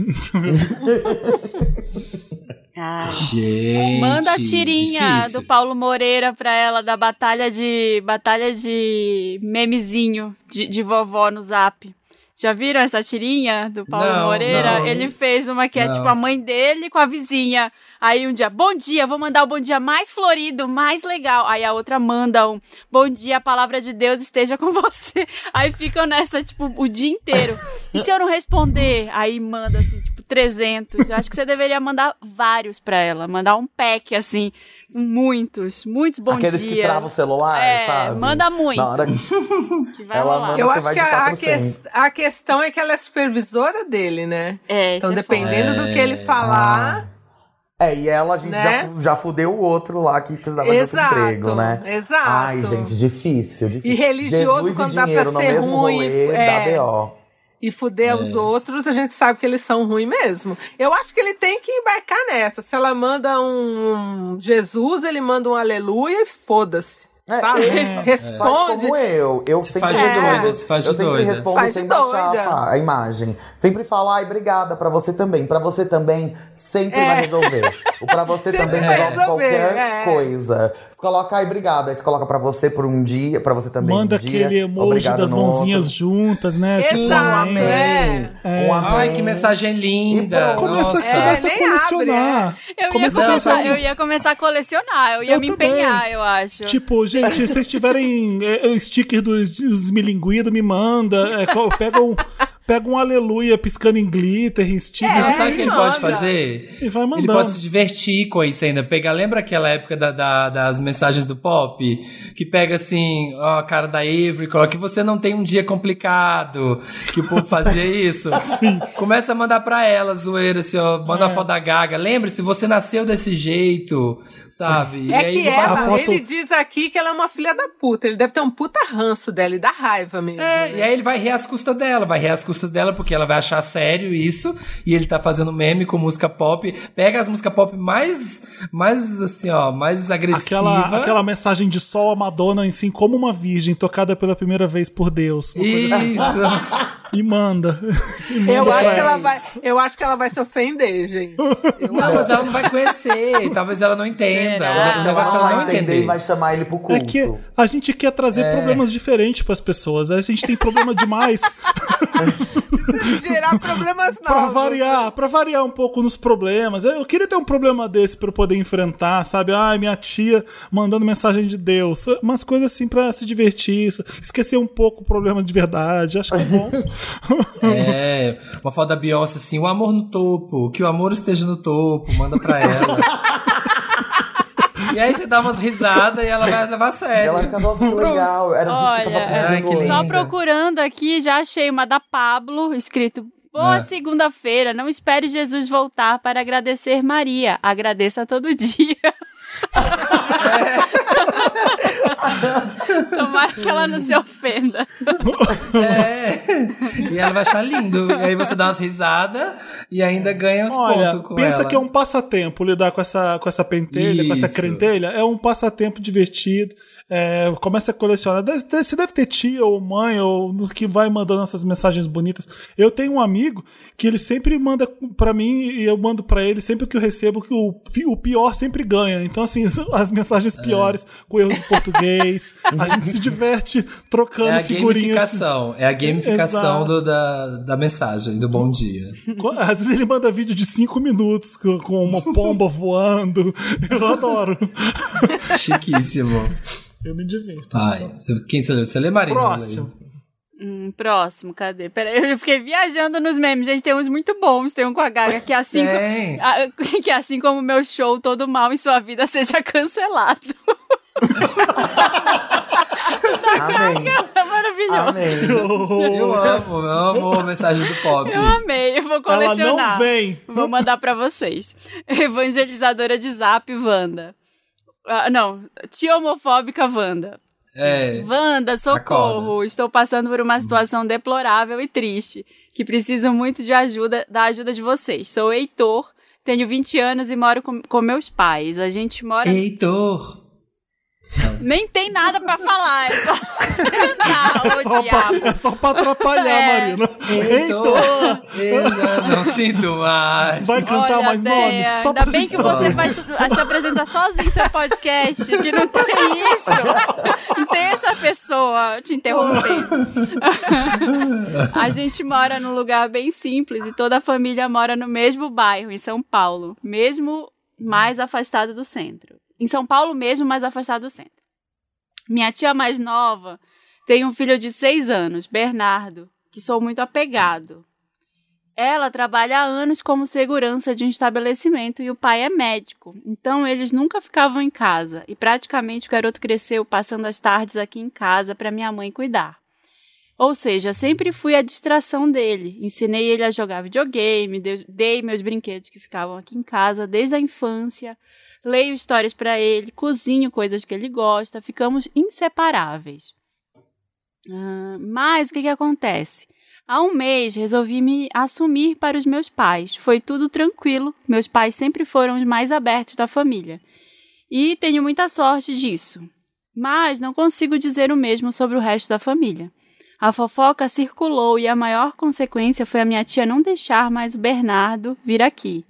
Ai. *laughs* Gente. Manda a tirinha difícil. do Paulo Moreira pra ela da batalha de batalha de memezinho de, de vovó no Zap. Já viram essa tirinha do Paulo Não, Moreira? não. Ele fez uma que é Não. tipo a mãe dele com a vizinha. Aí um dia, bom dia, vou mandar o bom dia mais florido, mais legal. Aí a outra manda um, bom dia, a palavra de Deus esteja com *laughs* você. Aí ficam nessa, tipo, o dia inteiro. E se eu não responder? Aí manda, assim, tipo, 300. Eu acho que você deveria mandar vários pra ela. Mandar um pack, assim, muitos, muitos bom Aqueles que dia. travam o celular, É, sabe? manda muito. Na hora que *laughs* que vai Ela rolar. manda- Eu acho vai que a, a, 400. que- a questão é que ela é supervisora dele, né? É, Então, isso é dependendo foda. do que ele falar. É, e ela, a gente Né? já, já fudeu o outro lá que precisava de Exato, outro emprego, né? exato. Ai, gente, difícil, difícil. E religioso, Jesus quando e dá pra ser ruim, rolê, é. e fuder os outros, a gente sabe que eles são ruins mesmo. Eu acho que ele tem que embarcar nessa. Se ela manda um Jesus, ele manda um aleluia e foda-se. É, sabe? ele Faz Responde. como eu. Eu Se sempre, faz de É. doida, se faz de eu sempre doida. respondo Faz sem baixar doida. a, a imagem. Sempre falo, ai, obrigada, pra você também. Pra você também, sempre É. vai resolver. O pra você *laughs* Sempre também resolve resolver, qualquer é. coisa. Coloca, ai, obrigada. Aí você coloca pra você por um dia, pra você também Manda um dia. aquele emoji obrigada das mãozinhas outro. juntas, né? Exato, amém. é. Um amém. Ai, que mensagem linda. E. Começa, Nossa. começa É, a colecionar. Eu ia, Começa a começar, colecionar. eu ia começar a colecionar, eu ia Eu me também. empenhar, eu acho. Tipo, gente, se vocês tiverem é, o sticker dos, dos milinguidos, me manda. É, pega, um, pega um aleluia piscando em glitter, em sticker. Não, É, sabe o que ele manda. pode fazer? E vai Ele mandando. pode se divertir com isso ainda. Pegar, lembra aquela época da- da- das mensagens do pop? Que pega assim, ó, a cara da Avery, coloca que você não tem um dia complicado. Que o povo fazia *laughs* isso. Sim. Começa a mandar pra ela, zoeira, assim, ó, manda É. a foto da Gaga. Lembre-se, você nasceu desse jeito, sabe? E É aí que ela, foto- ele diz aqui que ela é uma filha da puta. Ele deve ter um puta ranço dela e dá raiva mesmo. É, né? e aí ele vai rir às custas dela, vai rir às custas dela porque ela vai achar sério isso, e ele tá fazendo meme com música pop. Pega as músicas pop mais, mais assim, ó, mais agressiva. Aquela, aquela mensagem de sol a Madonna em si, como uma virgem tocada pela primeira vez por Deus. Uma coisa assim. *laughs* E manda. E manda Eu pra acho, que ela. vai, eu acho que ela vai se ofender, gente. Eu Não, mas ela não vai conhecer, talvez ela não entenda. Será? O Ela negócio é não ela não vai entender entender. e vai chamar ele pro culto. É que a gente quer trazer É. problemas diferentes pras pessoas. A gente tem problema demais *laughs* gerar problemas pra novos. variar, para variar um pouco nos problemas. Eu queria ter um problema desse pra eu poder enfrentar, sabe? Ai, minha tia mandando mensagem de Deus, umas coisas assim pra se divertir, esquecer um pouco o problema de verdade. Acho que é bom. *laughs* É, uma foto da Beyoncé assim, o amor no topo, que o amor esteja no topo, manda pra ela. e aí você dá umas risadas e ela vai levar a sério. Ela fica, nossa, que legal. Era disso que eu Olha, tava pensando ai, que. Só procurando aqui, já achei uma da Pablo, escrito Boa É. segunda-feira, não espere Jesus voltar para agradecer Maria. Agradeça todo dia. *laughs* *laughs* Tomara que ela não se ofenda. É. E ela vai achar lindo. E aí você dá umas risadas e ainda ganha os Olha, pontos com pensa ela. que é um passatempo lidar com essa, com essa pentelha, com essa Isso. crentelha. É um passatempo divertido. É, começa a colecionar. Você deve ter tia ou mãe ou nos que vai mandando essas mensagens bonitas. Eu tenho um amigo que ele sempre manda pra mim e eu mando pra ele sempre que eu recebo que o, o pior sempre ganha. Então, assim, *laughs* as mensagens piores com erro de português. a *laughs* gente se diverte trocando É a figurinhas. gamificação. É a gamificação do- da, da mensagem, do bom dia. Às vezes ele manda vídeo de cinco minutos com, com uma pomba *laughs* voando. Eu adoro. Chiquíssimo. Eu me divirto. Ai, você- quem você lê? Você lê, Marina? Próximo. Hum, próximo, cadê? Peraí, eu fiquei viajando nos memes. Gente, tem uns muito bons. Tem um com a Gaga que é assim, Tem. Ah, *laughs* que é assim como meu show todo mal em sua vida *laughs* seja cancelado. Amém. É maravilhoso. Amém. Eu amo, eu amo mensagens do pop. Eu amei, eu vou Ela colecionar. não vem. Vou mandar pra vocês. Evangelizadora de Zap, Wanda. Ah, não, tia homofóbica Wanda. É. Wanda, socorro! Acorda. Estou passando por uma situação deplorável e triste, que preciso muito de ajuda, da ajuda de vocês. Sou Heitor, tenho 20 anos e moro com, com meus pais. A gente mora. Heitor. Nem tem nada pra falar, é só. não, *laughs* É ô só, diabo. pra, é só pra atrapalhar, É. Marina. Heitor. Eu já não sinto mais. Vai cantar Olha, mais nomes? Só ainda bem que você faz, se apresenta sozinho seu podcast, que não tem isso. Não tem essa pessoa te interrompendo. *laughs* A gente mora num lugar bem simples e toda a família mora no mesmo bairro, em São Paulo, mesmo mais afastado do centro. Em São Paulo mesmo, mais afastado do centro. Minha tia mais nova tem um filho de seis anos, Bernardo, que sou muito apegado. Ela trabalha há anos como segurança de um estabelecimento e o pai é médico. Então eles nunca ficavam em casa e praticamente o garoto cresceu passando as tardes aqui em casa para minha mãe cuidar. Ou seja, sempre fui a distração dele. Ensinei ele a jogar videogame, dei meus brinquedos que ficavam aqui em casa desde a infância, leio histórias para ele, cozinho coisas que ele gosta, ficamos inseparáveis. Ah, mas o que, que acontece? Há um mês resolvi me assumir para os meus pais. Foi tudo tranquilo. Meus pais sempre foram os mais abertos da família. E tenho muita sorte disso. Mas não consigo dizer o mesmo sobre o resto da família. A fofoca circulou e a maior consequência foi a minha tia não deixar mais o Bernardo vir aqui.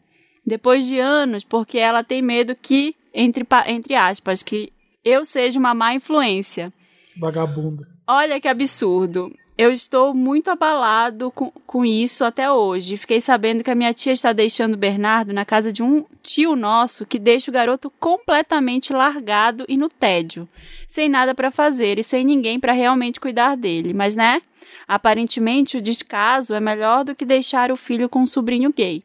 Depois de anos, porque ela tem medo que, entre, entre aspas, que eu seja uma má influência. Vagabunda. Olha que absurdo. Eu estou muito abalado com, com isso até hoje. Fiquei sabendo que a minha tia está deixando o Bernardo na casa de um tio nosso que deixa o garoto completamente largado e no tédio, sem nada para fazer e sem ninguém para realmente cuidar dele. Mas, né? Aparentemente, o descaso é melhor do que deixar o filho com um sobrinho gay.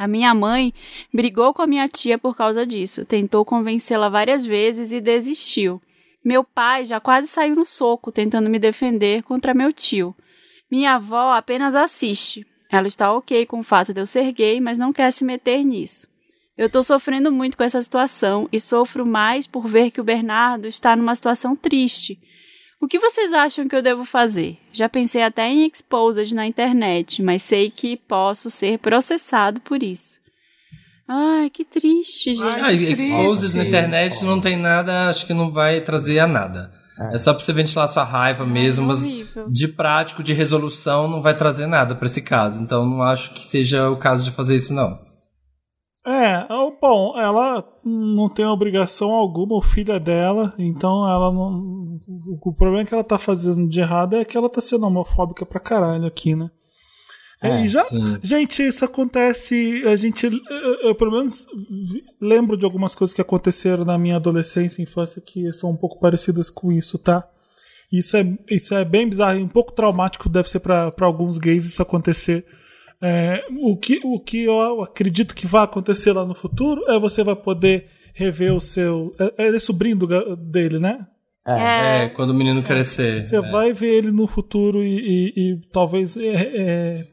A minha mãe brigou com a minha tia por causa disso, tentou convencê-la várias vezes e desistiu. Meu pai já quase saiu no soco tentando me defender contra meu tio. Minha avó apenas assiste. Ela está ok com o fato de eu ser gay, mas não quer se meter nisso. Eu estou sofrendo muito com essa situação e sofro mais por ver que o Bernardo está numa situação triste. O que vocês acham que eu devo fazer? Já pensei até em exposed na internet, mas sei que posso ser processado por isso. Ai, que triste, gente. Ah, exposes na internet não tem nada, acho que não vai trazer a nada. É, só pra você ventilar sua raiva mesmo, mas de prático, de resolução, não vai trazer nada para esse caso. Então não acho que seja o caso de fazer isso, não. É, bom, ela não tem obrigação alguma, o filho é dela, então ela não. O problema que ela tá fazendo de errado é que ela tá sendo homofóbica pra caralho aqui, né? É, já, gente, isso acontece. A gente, eu, eu, pelo menos lembro de algumas coisas que aconteceram na minha adolescência e infância que são um pouco parecidas com isso, tá? Isso é, isso é bem bizarro e um pouco traumático, deve ser para alguns gays isso acontecer. É, o, que, o que eu acredito que vai acontecer lá no futuro é você vai poder rever o seu. É, ele é sobrinho do, dele, né? É. é. quando o menino crescer. Você é. vai ver ele no futuro e, e, e talvez é, é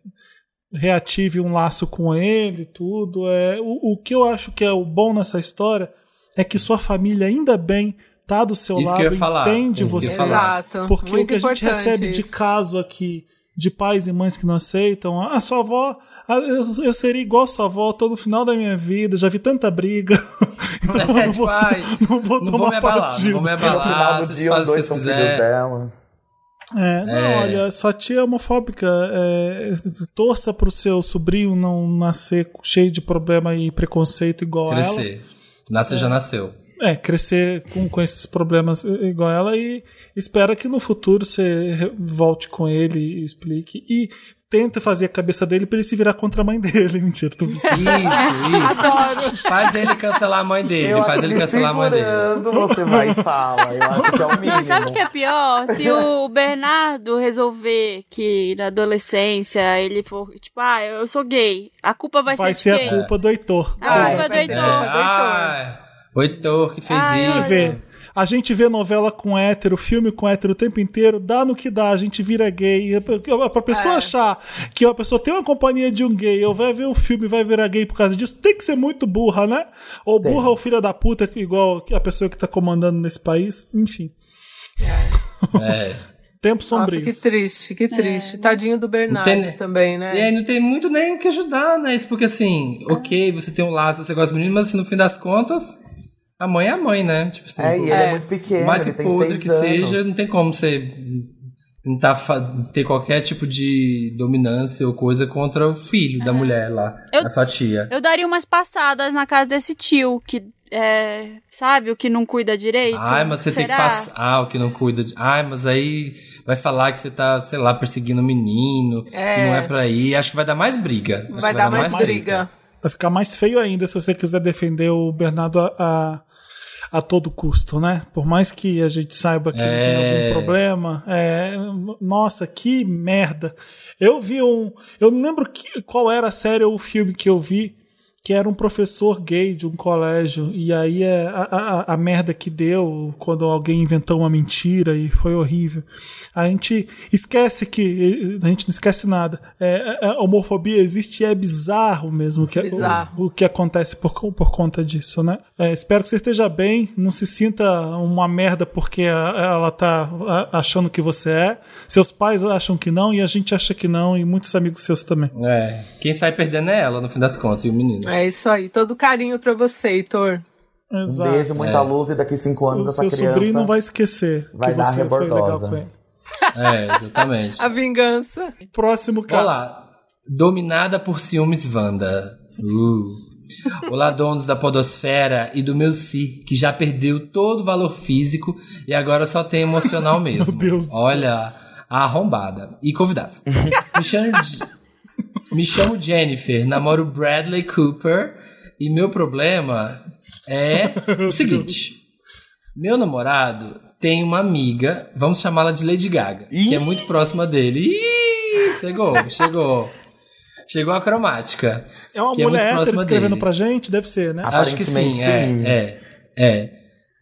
reative um laço com ele, tudo. É, o, o que eu acho que é o bom nessa história é que sua família ainda bem tá do seu isso lado, falar, entende você. Exato. Porque Muito o que a gente recebe isso. de caso aqui de pais e mães que não aceitam. A ah, sua avó, ah, eu, eu seria igual a sua avó, tô no final da minha vida, já vi tanta briga. *laughs* então, é, não, tipo, vou, ai, não vou não tomar vou me abalar, não vou me abalar. No final do dia, os dois são filhos dela. É, não, é. olha, sua tia é homofóbica. É, torça pro seu sobrinho não nascer cheio de problema e preconceito igual Crescer. a ela. Crescer. Nascer é. já nasceu. É, crescer com, com esses problemas igual ela e espera que no futuro você volte com ele e explique. E tenta fazer a cabeça dele pra ele se virar contra a mãe *laughs* dele. Mentira, tudo. Isso, isso. Adoro. Faz ele cancelar a mãe dele. Eu faz ele cancelar a mãe dele. Você vai e fala. Eu acho que é o mínimo. Mas sabe o que é pior? Se o Bernardo resolver que na adolescência ele for, tipo, ah, eu sou gay, a culpa vai, vai ser de quem? Vai ser a culpa do Heitor. A culpa é do Heitor. É. Ah, o Heitor que fez ah, isso. Vê. A gente vê novela com hétero, filme com hétero o tempo inteiro, dá no que dá, a gente vira gay. Pra pessoa é. achar que a pessoa tem uma companhia de um gay, ou vai ver um filme e vai virar gay por causa disso, tem que ser muito burra, né? Ou tem. burra ou filha da puta, igual a pessoa que tá comandando nesse país, enfim. É. Tempos sombrios. Nossa, que triste, que triste. É. Tadinho do Bernardo tem, também, né? E aí não tem muito nem o que ajudar, né? Isso porque assim, ok, você tem um lado, você gosta do menino, mas assim, no fim das contas, a mãe é a mãe, né? Tipo assim, é, e ele é, é muito pequeno, mais que podre que anos. seja, não tem como você tentar ter qualquer tipo de dominância ou coisa contra o filho é. da mulher lá, eu, a sua tia. Eu daria umas passadas na casa desse tio, que é, sabe, o que não cuida direito. Ai, mas você Será? tem que passar. Ah, o que não cuida de. Ai, mas aí vai falar que você tá, sei lá, perseguindo o um menino, é. que não é pra ir. Acho que vai dar mais briga. Vai, vai, dar, dar mais, mais briga. briga. Vai ficar mais feio ainda se você quiser defender o Bernardo a, a a todo custo, né? Por mais que a gente saiba que é... tem algum problema, é... nossa, que merda. Eu vi um, eu não lembro que, qual era a série ou o filme que eu vi que era um professor gay de um colégio. E aí é a, a, a merda que deu quando alguém inventou uma mentira e foi horrível. A gente esquece que. A gente não esquece nada. É, a homofobia existe e é bizarro mesmo que, Bizarro. O, o que acontece por, por conta disso, né? É, espero que você esteja bem, não se sinta uma merda porque a- ela tá achando que você é. Seus pais acham que não e a gente acha que não, e muitos amigos seus também. É. Quem sai perdendo é ela, no fim das contas, e o menino. É isso aí. Todo carinho pra você, Heitor. Um Exato. beijo, muita É. luz e daqui cinco anos O essa seu criança. sobrinho não vai esquecer vai que dar você foi legal rebordosa. com ele. É, exatamente. *laughs* A vingança. Próximo caso. Olá. Dominada por ciúmes Wanda. Uh. Olá, donos da podosfera e do meu si, que já perdeu todo o valor físico e agora só tem emocional *laughs* mesmo. Meu Deus do céu. Olha, a arrombada. E convidados. Me chamo, J- me chamo Jennifer, namoro Bradley Cooper e meu problema é o seguinte. Meu namorado tem uma amiga, vamos chamá-la de Lady Gaga, que é muito próxima dele. Ih, chegou, chegou. Chegou a cromática. É uma que é muito mulher próxima escrevendo dele. pra gente? Deve ser, né? Acho que sim, Aparentemente, é, sim. é, é.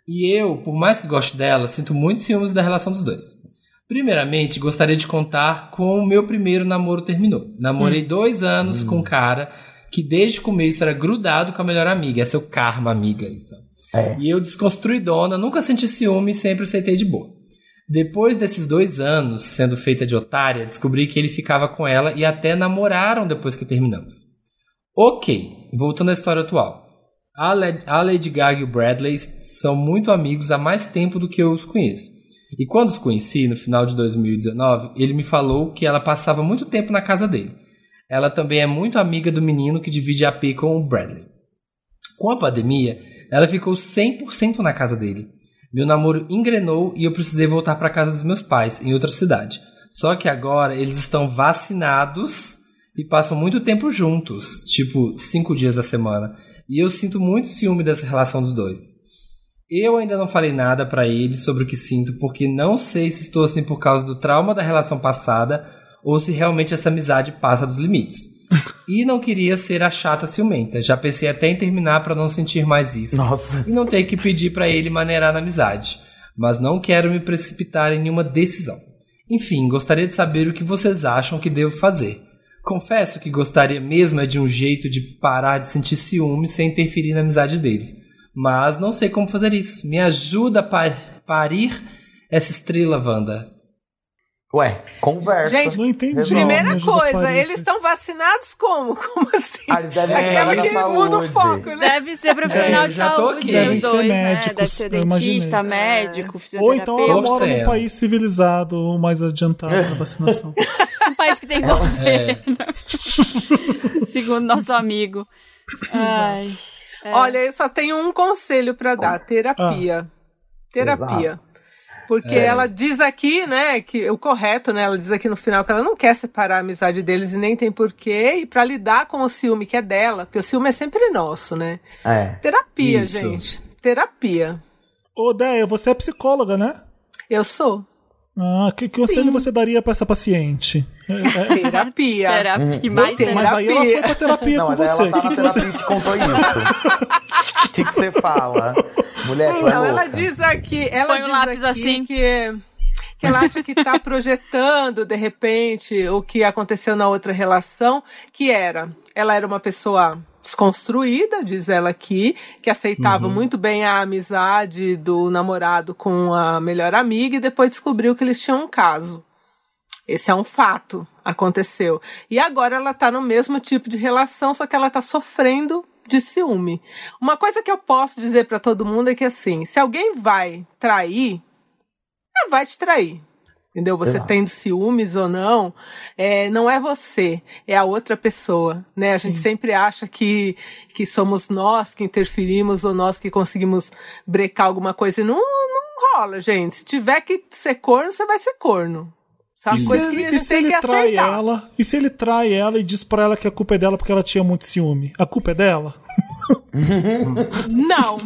E eu, por mais que goste dela, sinto muito ciúmes da relação dos dois. Primeiramente, gostaria de contar como o meu primeiro namoro terminou. Namorei dois anos com um cara que desde o começo era grudado com a melhor amiga. É seu karma, amiga, isso. É. E eu, desconstruidona, nunca senti ciúme e sempre aceitei de boa. Depois desses dois anos sendo feita de otária, descobri que ele ficava com ela e até namoraram depois que terminamos. Ok, voltando à história atual. A Le- a Lady Gaga e o Bradley são muito amigos há mais tempo do que eu os conheço. E quando os conheci, no final de 2019, ele me falou que ela passava muito tempo na casa dele. Ela também é muito amiga do menino que divide AP com o Bradley. Com a pandemia, ela ficou 100% na casa dele. Meu namoro engrenou e eu precisei voltar para casa dos meus pais, em outra cidade. Só que agora eles estão vacinados e passam muito tempo juntos, tipo cinco dias da semana. E eu sinto muito ciúme dessa relação dos dois. Eu ainda não falei nada pra eles sobre o que sinto, porque não sei se estou assim por causa do trauma da relação passada ou se realmente essa amizade passa dos limites. *laughs* E não queria ser a chata ciumenta. Já pensei até em terminar pra não sentir mais isso Nossa. e não ter que pedir pra ele maneirar na amizade. Mas não quero me precipitar em nenhuma decisão. Enfim, gostaria de saber o que vocês acham que devo fazer. Confesso que gostaria mesmo é de um jeito de parar de sentir ciúme sem interferir na amizade deles. Mas não sei como fazer isso. Me ajuda a par- parir essa estrela, Wanda. Ué, conversa. Gente, Não entendi. Resolve. Primeira coisa, eles estão vacinados como? *laughs* Como assim? Ah, eles devem Aquela cuidar da que muda o saúde. foco, né? Deve ser profissional É, de já tô saúde, aqui. os Devem ser dois, né? médicos, Deve ser dentista, médico, Ou fisioterapeuta. então ela mora num país civilizado, mais adiantado na vacinação. *laughs* Um país que tem governo, *laughs* segundo nosso amigo. Ai. Olha, eu só tenho um conselho pra dar: terapia. Terapia. Exato. Porque ela diz aqui, né, que o correto, né, ela diz aqui no final que ela não quer separar a amizade deles e nem tem porquê, e pra lidar com o ciúme que é dela, porque o ciúme é sempre nosso, né? É. Terapia, Isso. gente. Terapia. Ô, Déia, você é psicóloga, né? Eu sou. Ah, que, que conselho você daria pra essa paciente? É, é, *laughs* Terapia. Terapia, mais Terapia. mas aí ela foi pra terapia Não, com mas você. ela tá que na que você... terapia e te contou isso. *laughs* O que que você fala? Mulher, tu é Não, louca. ela diz aqui, ela Põe o diz lápis aqui assim. que ela acha que tá projetando de repente o que aconteceu na outra relação, que era, ela era uma pessoa desconstruída, diz ela aqui, que aceitava muito bem a amizade do namorado com a melhor amiga e depois descobriu que eles tinham um caso. Esse é um fato, aconteceu. E agora ela tá no mesmo tipo de relação, só que ela tá sofrendo de ciúme. Uma coisa que eu posso dizer pra todo mundo é que assim, se alguém vai trair, ela vai te trair. Entendeu? Você Exato. tendo ciúmes ou não, é, não é você, é a outra pessoa, né? A gente sempre acha que, que somos nós que interferimos ou nós que conseguimos brecar alguma coisa. E não, não rola, gente. Se tiver que ser corno, você vai ser corno. Sabe? E se, Coisa que a ele, e se ele que trai aceitar. ela? E se ele trai ela e diz pra ela que a culpa é dela porque ela tinha muito ciúme? A culpa é dela? *laughs* Não,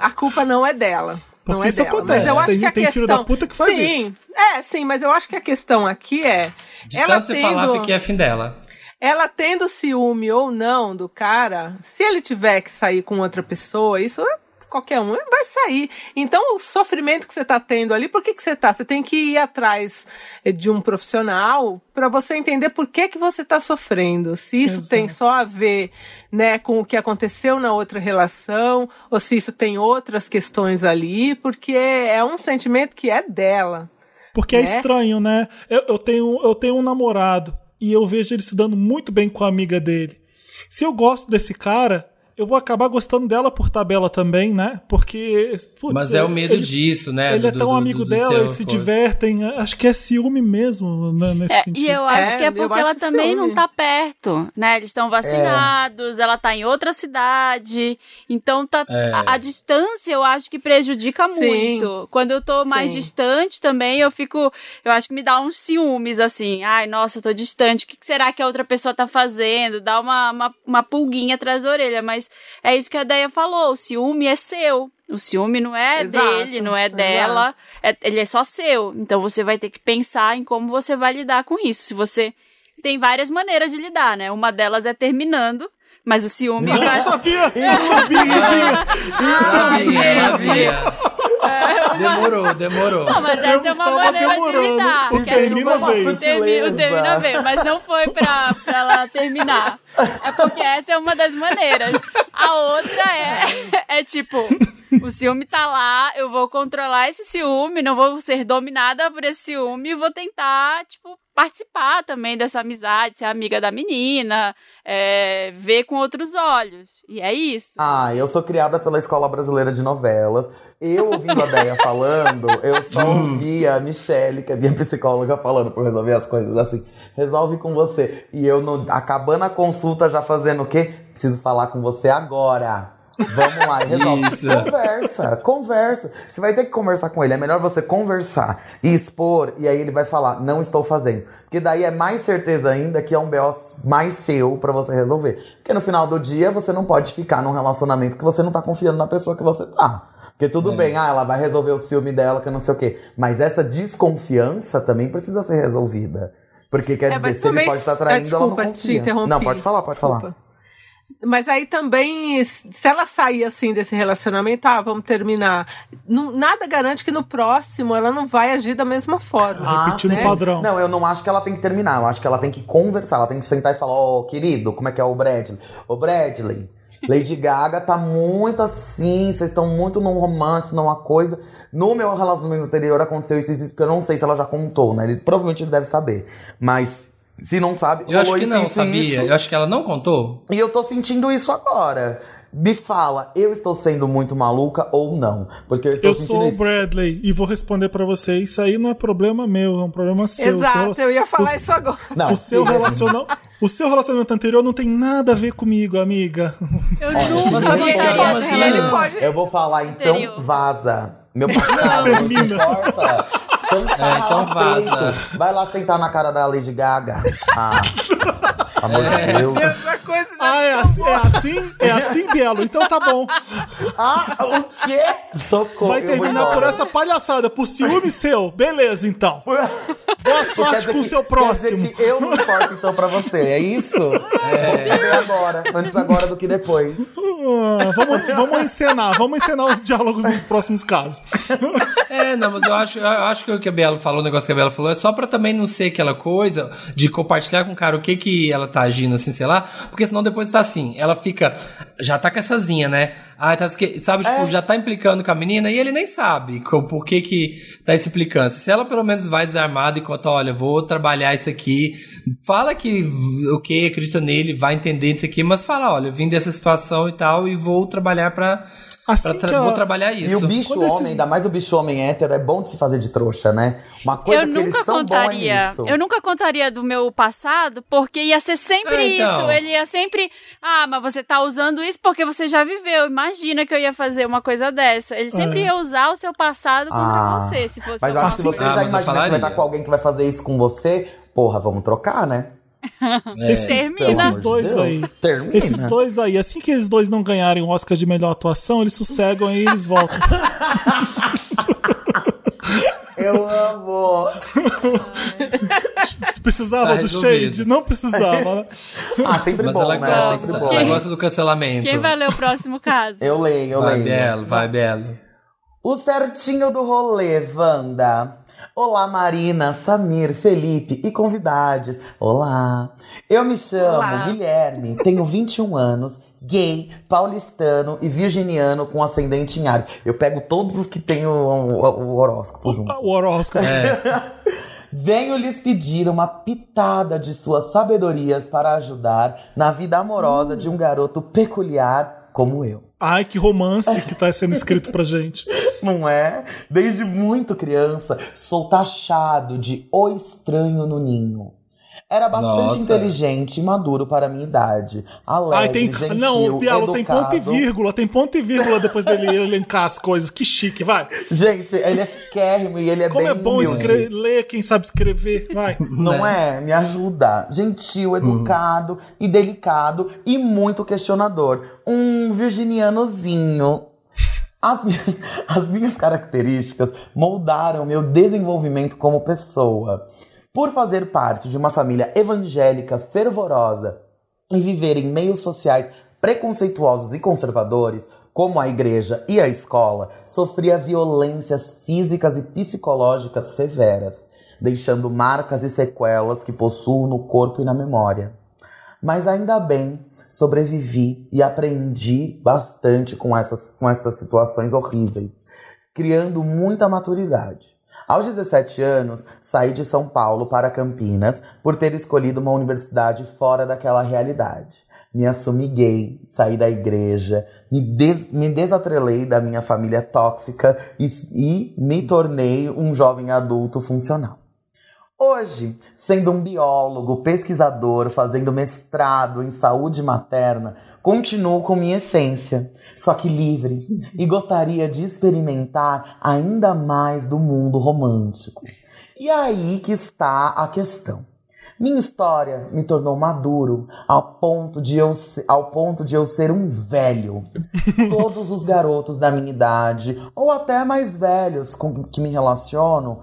a culpa não é dela. Não Porque é isso dela. acontece, Mas eu acho tem- que a tem questão. filho da puta que faz sim, é, sim, mas eu acho que a questão aqui é. De ela tanto você tendo... falar, que é fim dela. ela tendo ciúme ou não do cara, se ele tiver que sair com outra pessoa, isso é qualquer um vai sair. Então, o sofrimento que você está tendo ali, por que, que você está? Você tem que ir atrás eh, de um profissional para você entender por que, que você está sofrendo. Se isso Exato. tem só a ver né, com o que aconteceu na outra relação, ou se isso tem outras questões ali, porque é um sentimento que é dela. Porque é né? estranho, né? Eu, eu tenho, eu tenho um namorado e eu vejo ele se dando muito bem com a amiga dele. Se eu gosto desse cara, eu vou acabar gostando dela por tabela também, né? Porque. putz, Mas é o medo ele- disso, né? Ele do- é tão do- amigo do dela, eles se coisa. divertem. Acho que é ciúme mesmo, né, nesse É, sentido. e eu acho É, que é eu porque ela também ciúme. não tá perto, né? Eles estão vacinados, ela tá em outra cidade. Então tá É. a, a distância eu acho que prejudica Sim. muito. Quando eu tô mais Sim. distante também, eu fico, eu acho que me dá uns ciúmes assim. Ai, nossa, eu tô distante. O que que será que a outra pessoa tá fazendo? Dá uma, uma, uma pulguinha atrás da orelha, mas é isso que a Deia falou, o ciúme é seu. O ciúme não é Exato, dele, não é dela, é- ele é só seu. Então você vai ter que pensar em como você vai lidar com isso. Se você tem várias maneiras de lidar, né? Uma delas é terminando, mas o ciúme Eu vai. sabia! Eu sabia! vinha. Ela vinha, ela vinha. Demorou, demorou. Não, mas essa é uma maneira de lidar. O que é termina tipo, veio. o termina, o termina veio, mas não foi pra, pra ela terminar. É porque essa é uma das maneiras. A outra é, é tipo, o ciúme tá lá, eu vou controlar esse ciúme, não vou ser dominada por esse ciúme e vou tentar, tipo, participar também dessa amizade, ser amiga da menina, é, ver com outros olhos. E é isso. Ah, eu sou criada pela Escola Brasileira de Novelas. Eu ouvindo a Deia *laughs* falando, eu só ouvia a Michelle, que é minha psicóloga, falando pra resolver as coisas assim. Resolve com você. E eu, no, acabando a consulta, já fazendo o quê? Preciso falar com você agora. Vamos lá, e resolve. Isso. Conversa, conversa. Você vai ter que conversar com ele. É melhor você conversar e expor, e aí ele vai falar, não estou fazendo. Porque daí é mais certeza ainda que é um BO mais seu pra você resolver. Porque no final do dia você não pode ficar num relacionamento que você não tá confiando na pessoa que você tá. Porque tudo É. bem, ah, ela vai resolver o ciúme dela, que eu não sei o quê. Mas essa desconfiança também precisa ser resolvida. Porque quer É, dizer, se ele pode estar Ah, traindo, ela não desculpa, te confia. interrompi. Não, pode falar, pode Desculpa. falar. Mas aí também, se ela sair assim desse relacionamento, ah, vamos terminar. Não- nada garante que no próximo ela não vai agir da mesma forma. Ah, repetindo o padrão. Não, eu não acho que ela tem que terminar. Eu acho que ela tem que conversar. Ela tem que sentar e falar: Ó, querido, como é que é o Bradley? Ô, Bradley, Lady Gaga tá muito assim. Vocês estão muito num romance, numa coisa. No meu relacionamento anterior aconteceu isso, isso, isso, porque eu não sei se ela já contou, né? Ele, provavelmente ele deve saber. Mas se não sabe, Eu acho que isso, não, isso, sabia? isso. Eu acho que ela não contou. E eu tô sentindo isso agora. Me fala, eu estou sendo muito maluca ou não? Porque eu estou Eu sentindo sou o isso. Bradley e vou responder pra você. Isso aí não é problema meu, é um problema seu. Exato, seu- eu ia falar o- isso agora. Não, O seu, sim, relaciona... o seu relacionamento anterior não tem nada a ver comigo, amiga. Eu Olha, nunca Mas sabe o que Ele é? faria pode. Imagina. ele pode. Eu vou falar, então Interior. vaza. Meu passado, *laughs* não Termina. importa. Então, É, então vaza. Vai lá sentar na cara da Lady Gaga. Ah, *laughs* amor de Deus. Outra coisa, né? Ah, é assim? É assim, é assim Bielo? Então tá bom. Ah, o quê? Socorro. Vai terminar por essa palhaçada, por ciúme seu. Beleza, então. Boa sorte com o seu Quer próximo. dizer que eu não importo então pra você, é isso? É. Agora, antes agora do que depois. Ah, vamos, vamos encenar, vamos encenar os diálogos nos próximos casos. É, não, mas eu acho, eu acho que o que a Bela falou, o negócio que a Bela falou, é só pra também não ser aquela coisa de compartilhar com o cara o que que ela tá agindo, assim, sei lá, porque senão depois tá assim, ela fica, já tá comessazinha, né? Ah, tá, sabe, tipo, É. já tá implicando com a menina e ele nem sabe por que que tá essa implicância. Se ela pelo menos vai desarmada e conta, olha, vou trabalhar isso aqui, fala que, ok, acredita nele, vai entender isso aqui, mas fala, olha, eu vim dessa situação e tal e vou trabalhar pra, Assim tra- que a- vou trabalhar isso. E o bicho Quando esses- homem, ainda mais o bicho homem hétero, é bom de se fazer de trouxa, né? Uma coisa eu que nunca eles são bons é contaria. nisso. Eu nunca contaria do meu passado, porque ia ser sempre É, então. isso. Ele ia sempre. Ah, mas você tá usando isso porque você já viveu. Imagina que eu ia fazer uma coisa dessa. Ele sempre ia usar o seu passado contra Ah, você, se fosse Mas eu acho que se você Ah, já imagina que você vai estar com alguém que vai fazer isso com você, porra, vamos trocar, né? *laughs* Esses, Termina. Esses dois Deus, aí. Termina. Esses dois aí, assim que eles dois não ganharem o Oscar de melhor atuação, eles sossegam e eles voltam. *laughs* Eu amo. *laughs* Precisava Tá do resolvido. shade? Não precisava, né? *laughs* Ah, sempre Mas bom, ela né? gosta, Sempre bom. ela gosta do cancelamento. Quem vai ler o próximo caso? Eu leio, eu Vai, leio. Belo, vai, Belo. O certinho do rolê, Wanda. Olá, Marina, Samir, Felipe e convidados. Olá. Eu me chamo Olá. Guilherme, tenho 21 anos, gay, paulistano e virginiano com ascendente em Ares. Eu pego todos os que tem o, o- o horóscopo junto. O horóscopo. É, *laughs* Venho lhes pedir uma pitada de suas sabedorias para ajudar na vida amorosa de um garoto peculiar como eu. Ai, que romance que tá sendo escrito pra gente. *laughs* Não é? Desde muito criança, sou taxado de o estranho no ninho. Era bastante Nossa. inteligente e maduro para a minha idade. Alegre, Ai, tem. gentil, não, Bialo, tem ponto e vírgula. Tem ponto e vírgula depois dele *laughs* elencar as coisas. Que chique, vai. Gente, ele é chiquérrimo e ele é Como bem é bom humilde. escre- ler quem sabe escrever. Vai. *laughs* Não é? Me ajuda. Gentil, educado e delicado e muito questionador. Um virginianozinho. As, mi- *laughs* as minhas características moldaram meu desenvolvimento como pessoa. Por fazer parte de uma família evangélica fervorosa e viver em meios sociais preconceituosos e conservadores, como a igreja e a escola, sofria violências físicas e psicológicas severas, deixando marcas e sequelas que possuo no corpo e na memória. Mas ainda bem, sobrevivi e aprendi bastante com essas, com essas situações horríveis, criando muita maturidade. Aos 17 anos, saí de São Paulo para Campinas por ter escolhido uma universidade fora daquela realidade. Me assumi gay, saí da igreja, me, des me desatrelei da minha família tóxica e, e me tornei um jovem adulto funcional. Hoje, sendo um biólogo, pesquisador, fazendo mestrado em saúde materna, continuo com minha essência, só que livre, e gostaria de experimentar ainda mais do mundo romântico. E aí que está a questão. Minha história me tornou maduro ao ponto de eu, ao ponto de eu ser um velho. Todos os garotos da minha idade, ou até mais velhos com que me relaciono,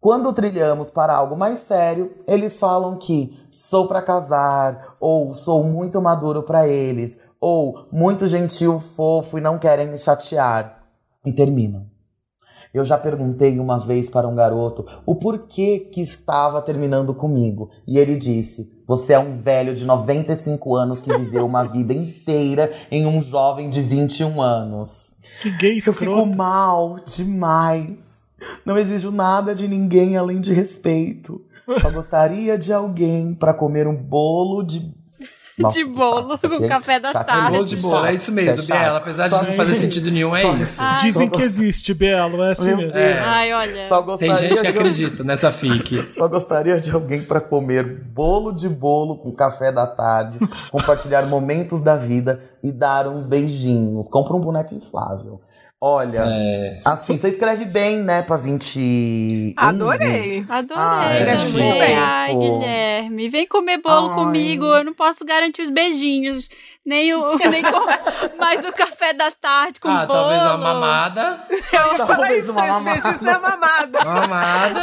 quando trilhamos para algo mais sério, eles falam que sou pra casar, ou sou muito maduro pra eles, ou muito gentil, fofo e não querem me chatear. E terminam. Eu já perguntei uma vez para um garoto o porquê que estava terminando comigo. E ele disse: Você é um velho de 95 anos que viveu uma *laughs* vida inteira em um jovem de 21 anos. Que gay Eu fico escroto. mal demais. Não exijo nada de ninguém além de respeito. Só gostaria de alguém pra comer um bolo de. Nossa, De bolo com é café da chato, tarde. Bolo de bolo, é isso mesmo, é. Biela. Apesar de Só- não fazer sentido nenhum, é Só- isso. Dizem Só que gost- existe, Belo. É assim mesmo. Deus. Ai, olha. Só Tem gostaria gente que de- acredita nessa fic. *laughs* Só gostaria de alguém pra comer bolo de bolo com café da tarde, compartilhar momentos da vida e dar uns beijinhos. Compra um boneco inflável. Olha, É. assim, você escreve bem, né, pra 20. Adorei. Adorei Ah, é também. muito bem. Ai, Guilherme. Vem comer bolo Ai. comigo. Eu não posso garantir os beijinhos. Nem o. *laughs* Nem com, mas o café da tarde com Ah, bolo. talvez uma mamada. *laughs* Eu ia falar Talvez isso, uma mas mamada. beijos na mamada. Uma mamada.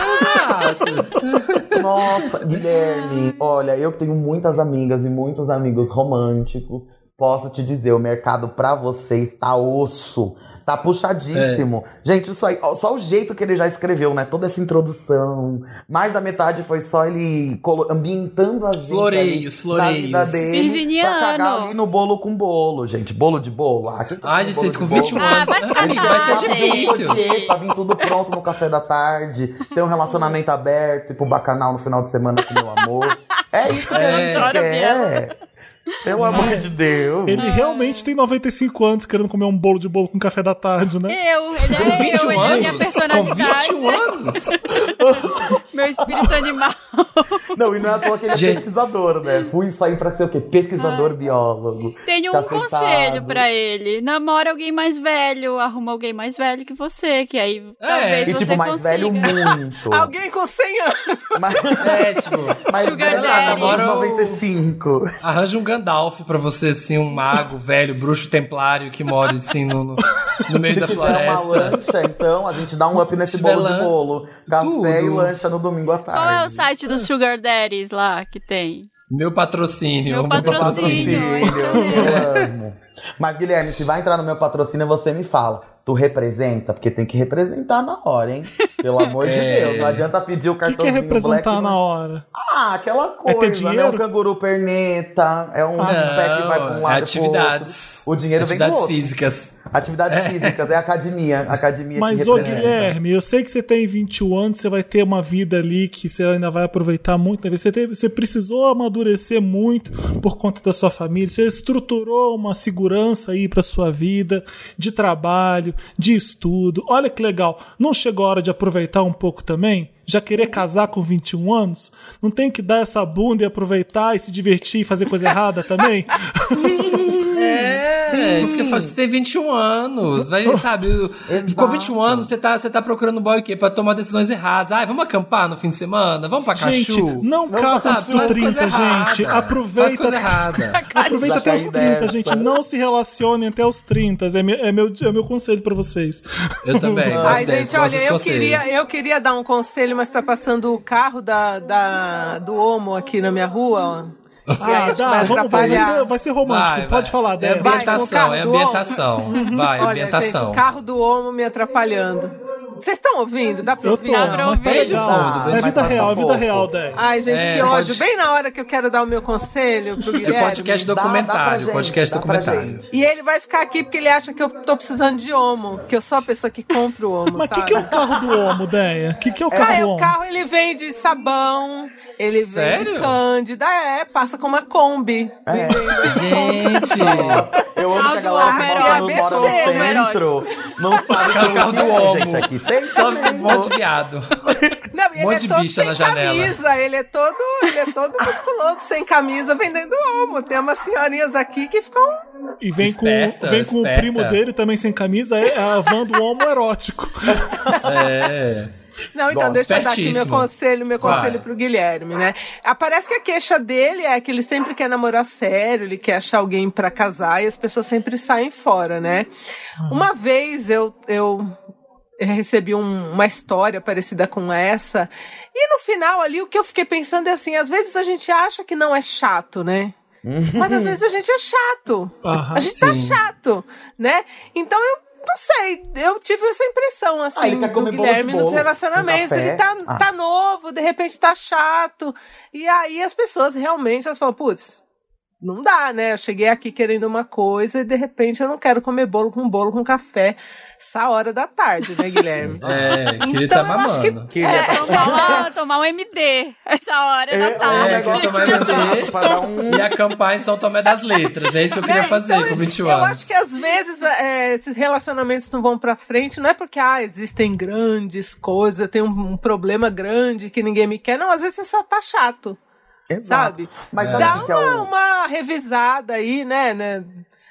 fácil. Nossa, Guilherme, olha, eu que tenho muitas amigas e muitos amigos românticos. Posso te dizer, o mercado pra você está osso. Tá puxadíssimo. Gente, isso aí, só o jeito que ele já escreveu, né? Toda essa introdução. Mais da metade foi só ele ambientando a gente Floreios, ali na vida floreios. dele. Virginiano. Pra cagar ali no bolo com bolo, gente. Bolo de bolo. Ah, quem quer Ai, gente, bolo com de 21 bolo? Ah, anos. vai se amigo, catar, vai ser gente. difícil. Pra vir tudo pronto no café da tarde, ter um relacionamento aberto, ir pro bacanal no final de semana com meu amor. É isso que a É. gente Chora, quer. Pelo amor de Deus. Ele realmente tem 95 anos querendo comer um bolo de bolo com café da tarde, né? Eu, ele é 21 eu, ele é minha anos? Com personalidade, 21 anos? *laughs* meu espírito animal. *laughs* Não, e não é à toa que ele é Gente. pesquisador, né? Fui sair pra ser o quê? Pesquisador biólogo. Tenho Tá um sentado. conselho pra ele. Namora alguém mais velho, arruma alguém mais velho que você, que aí talvez E você tipo, mais consiga. velho muito. *laughs* Alguém com 100 anos. Mas, *laughs* É, tipo, mas Sugar velho, daddy. namora Namora o- 95. arranja um Gandalf pra você, assim, um mago velho, bruxo templário que mora, assim, no, no, no meio Se da tiver uma floresta. lancha, então, a gente dá um up nesse bolo de lan- bolo. Café Tudo. e lancha no domingo à tarde. Qual é o site dos Sugar Daddies lá que tem? Meu patrocínio. Meu patrocínio. Filho, eu amo. Mas, Guilherme, se vai entrar no meu patrocínio, você me fala. Tu representa? Porque tem que representar na hora, hein? Pelo amor de *laughs* É. Deus. Não adianta pedir o O que, que é cartãozinho representar black, na não- hora? Ah, aquela coisa, né? dinheiro? O canguru perneta, é um pé que vai pra um lado é pro atividades. outro. O dinheiro vem Atividades outro. físicas. Atividades físicas, é academia. Academia Mas, que ô. Guilherme, eu sei que você tem 21 anos, você vai ter uma vida ali que você ainda vai aproveitar muito. né? Você, teve- você precisou amadurecer muito por conta da sua família. Você estruturou uma segurança aí pra sua vida, de trabalho, de estudo. Olha que legal. Não chegou a hora de aproveitar um pouco também? Já querer casar com 21 anos? Não tem que dar essa bunda e aproveitar e se divertir e fazer coisa errada também? *laughs* É, isso que eu falo, você tem 21 anos, vai, *laughs* sabe? Ficou 21 anos, você tá, você tá procurando boy o quê? Pra tomar decisões erradas. Ai, vamos acampar no fim de semana? Vamos pra Gente, Cachu? não casa antes dos faz 30, coisa errada. gente. Faz Aproveita. coisa errada. *laughs* Aproveita até os cai 30, dessa. gente. Não se relacionem até os 30. É meu, é meu, é meu conselho pra vocês. Eu também. *laughs* Ai, gente, olha, eu queria, eu queria dar um conselho, mas tá passando o carro da, da, do Homo aqui na minha rua, ó. Ah, dá, vai vamos, vai, vai, ser, vai ser romântico. Vai, Pode falar, É Débora. Ambientação, é ambientação. Vai, Olha, gente, ambientação. o carro do Homo me atrapalhando. Vocês estão ouvindo? Dá pra Eu ouvir? tô, Dá pra mas tá ouvir. legal. Ah, é vida real, é vida real, Dé. Ai, gente, É, que ódio. pode- Bem na hora que eu quero dar o meu conselho pro *laughs* É Guilherme. podcast Dá- dá pra documentário, gente, podcast dá pra documentário. E ele vai ficar aqui porque ele acha que eu tô precisando de homo. Que eu sou a pessoa que compra o homo, Mas o que, que é o carro do Homo, Déia? O que, que é o carro Ah, é, do o Homo? carro ele vende sabão, ele vende Sério? cândida, é, passa com uma Kombi. É. Gente, *laughs* Eu amo que a Carro do galera que mora no Homo centro não sabe Carro- que carro do é, Homo. gente, aqui tem só um monte de viado. Não, ele monte é de bicha sem na janela. camisa, ele é todo, ele é todo musculoso, sem camisa, vendendo homo. Tem umas senhorinhas aqui que ficam. E vem com, Esperta, vem com o primo dele também sem camisa, é a van do Homo erótico. É. Não, então Bom, deixa eu dar aqui meu conselho, meu Vai. conselho pro Guilherme, né? Ah, Parece que a queixa dele é que ele sempre quer namorar sério, ele quer achar alguém pra casar e as pessoas sempre saem fora, né? Uma vez eu, eu recebi um- uma história parecida com essa e no final ali o que eu fiquei pensando é assim, às vezes a gente acha que não é chato, né? Mas às vezes a gente é chato. A gente tá sim. chato, né? Então eu não sei, eu tive essa impressão assim Ah, quer do Guilherme nos relacionamentos. Ele tá, Ah. tá novo, de repente tá chato. E aí as pessoas realmente elas falam, putz, não dá, né? Eu cheguei aqui querendo uma coisa e de repente eu não quero comer bolo com bolo com café essa hora da tarde, né, Guilherme? *laughs* É, queria Então, tá eu acho que- mamando. Queria É. Tomar, uma- tomar um MD essa hora É, da é tarde. negócio que vai que bater. pra dar um... E acampar em São Tomé das Letras. É isso que eu queria Né? fazer Então, com 21 eu anos. acho que às vezes é, esses relacionamentos não vão pra frente, não é porque ah, existem grandes coisas, eu tenho um, um problema grande que ninguém me quer. Não, às vezes você só tá chato, Exato. sabe? Mas sabe Dá que, que é uma, o... uma revisada aí, né, né?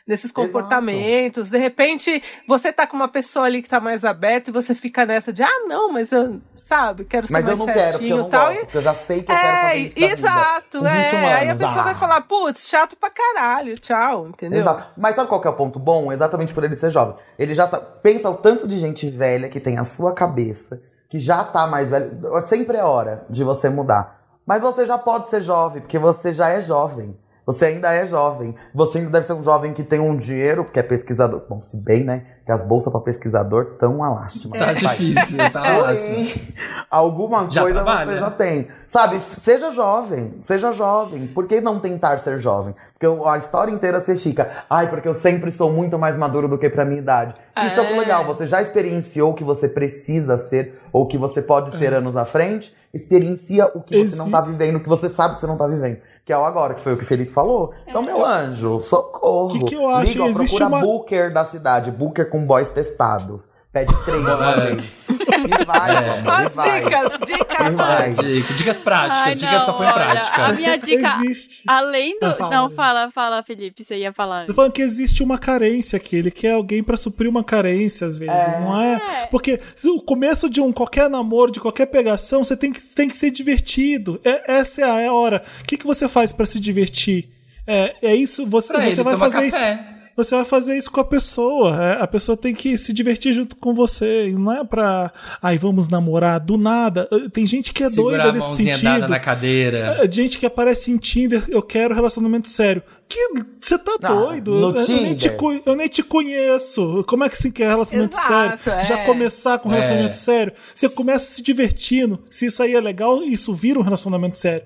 Nesses comportamentos. De repente, você tá com uma pessoa ali que tá mais aberta e você fica nessa de, ah, não, mas eu, sabe, quero ser Mas eu mais quero, eu certinho não e tal. gosto, E- porque eu já sei que eu quero é, fazer isso vida. exato, Com é. 21 Aí a anos, pessoa ah. vai falar, putz, chato pra caralho, tchau, entendeu? Exato. Mas sabe qual que é o ponto bom? Exatamente por ele ser jovem. Ele já sabe, pensa o tanto de gente velha que tem a sua cabeça, que já tá mais velho. Sempre é hora de você mudar. Mas você já pode ser jovem, porque você já é jovem. Você ainda é jovem. Você ainda deve ser um jovem que tem um dinheiro, porque é pesquisador. Bom, se bem, né? Que as bolsas pra pesquisador estão uma lástima. Tá difícil, tá lássimo. Porém, alguma Já coisa trabalha. você já tem. Sabe, seja jovem, seja jovem. Por que não tentar ser jovem? Porque a história inteira você fica, ai, porque eu sempre sou muito mais maduro do que pra minha idade. Isso é, É. legal, você já experienciou o que você precisa ser, ou o que você pode ser anos à frente, experiencia o que você Exi- não tá vivendo, o que você sabe que você não tá vivendo. Que é o agora, que foi o que o Felipe falou. Então, meu anjo, socorro. Que que eu acho? Liga, ó, Existe procura uma- booker da cidade, booker com boys testados. Pede três uma É. vez. E vai, É. e dicas, E dicas. vai. Dica- Dicas práticas, Ai, dicas pra pôr em prática. A minha dica, Existe. além do... Ah, fala. Não, fala, fala, Felipe, você ia falar. Tô falando que existe uma carência aqui. Ele quer alguém pra suprir uma carência, às vezes, não é? Porque se o começo de um qualquer namoro, de qualquer pegação, você tem que, tem que ser divertido. É, essa é a hora. O que, que você faz pra se divertir? É, é isso, você, Pra você ele vai tomar fazer café. isso. Você vai fazer isso com a pessoa. É, a pessoa tem que se divertir junto com você. Não é pra. Ai, vamos namorar do nada. Tem gente que é Segurar doida nesse sentido. dada na cadeira. É, gente que aparece em Tinder, eu quero relacionamento sério. Que você tá Ah, doido? no eu, eu nem te, eu nem te conheço. Como é que se quer relacionamento Exato, sério? é. Já começar com um É. relacionamento sério, você começa se divertindo. Se isso aí é legal, isso vira um relacionamento sério.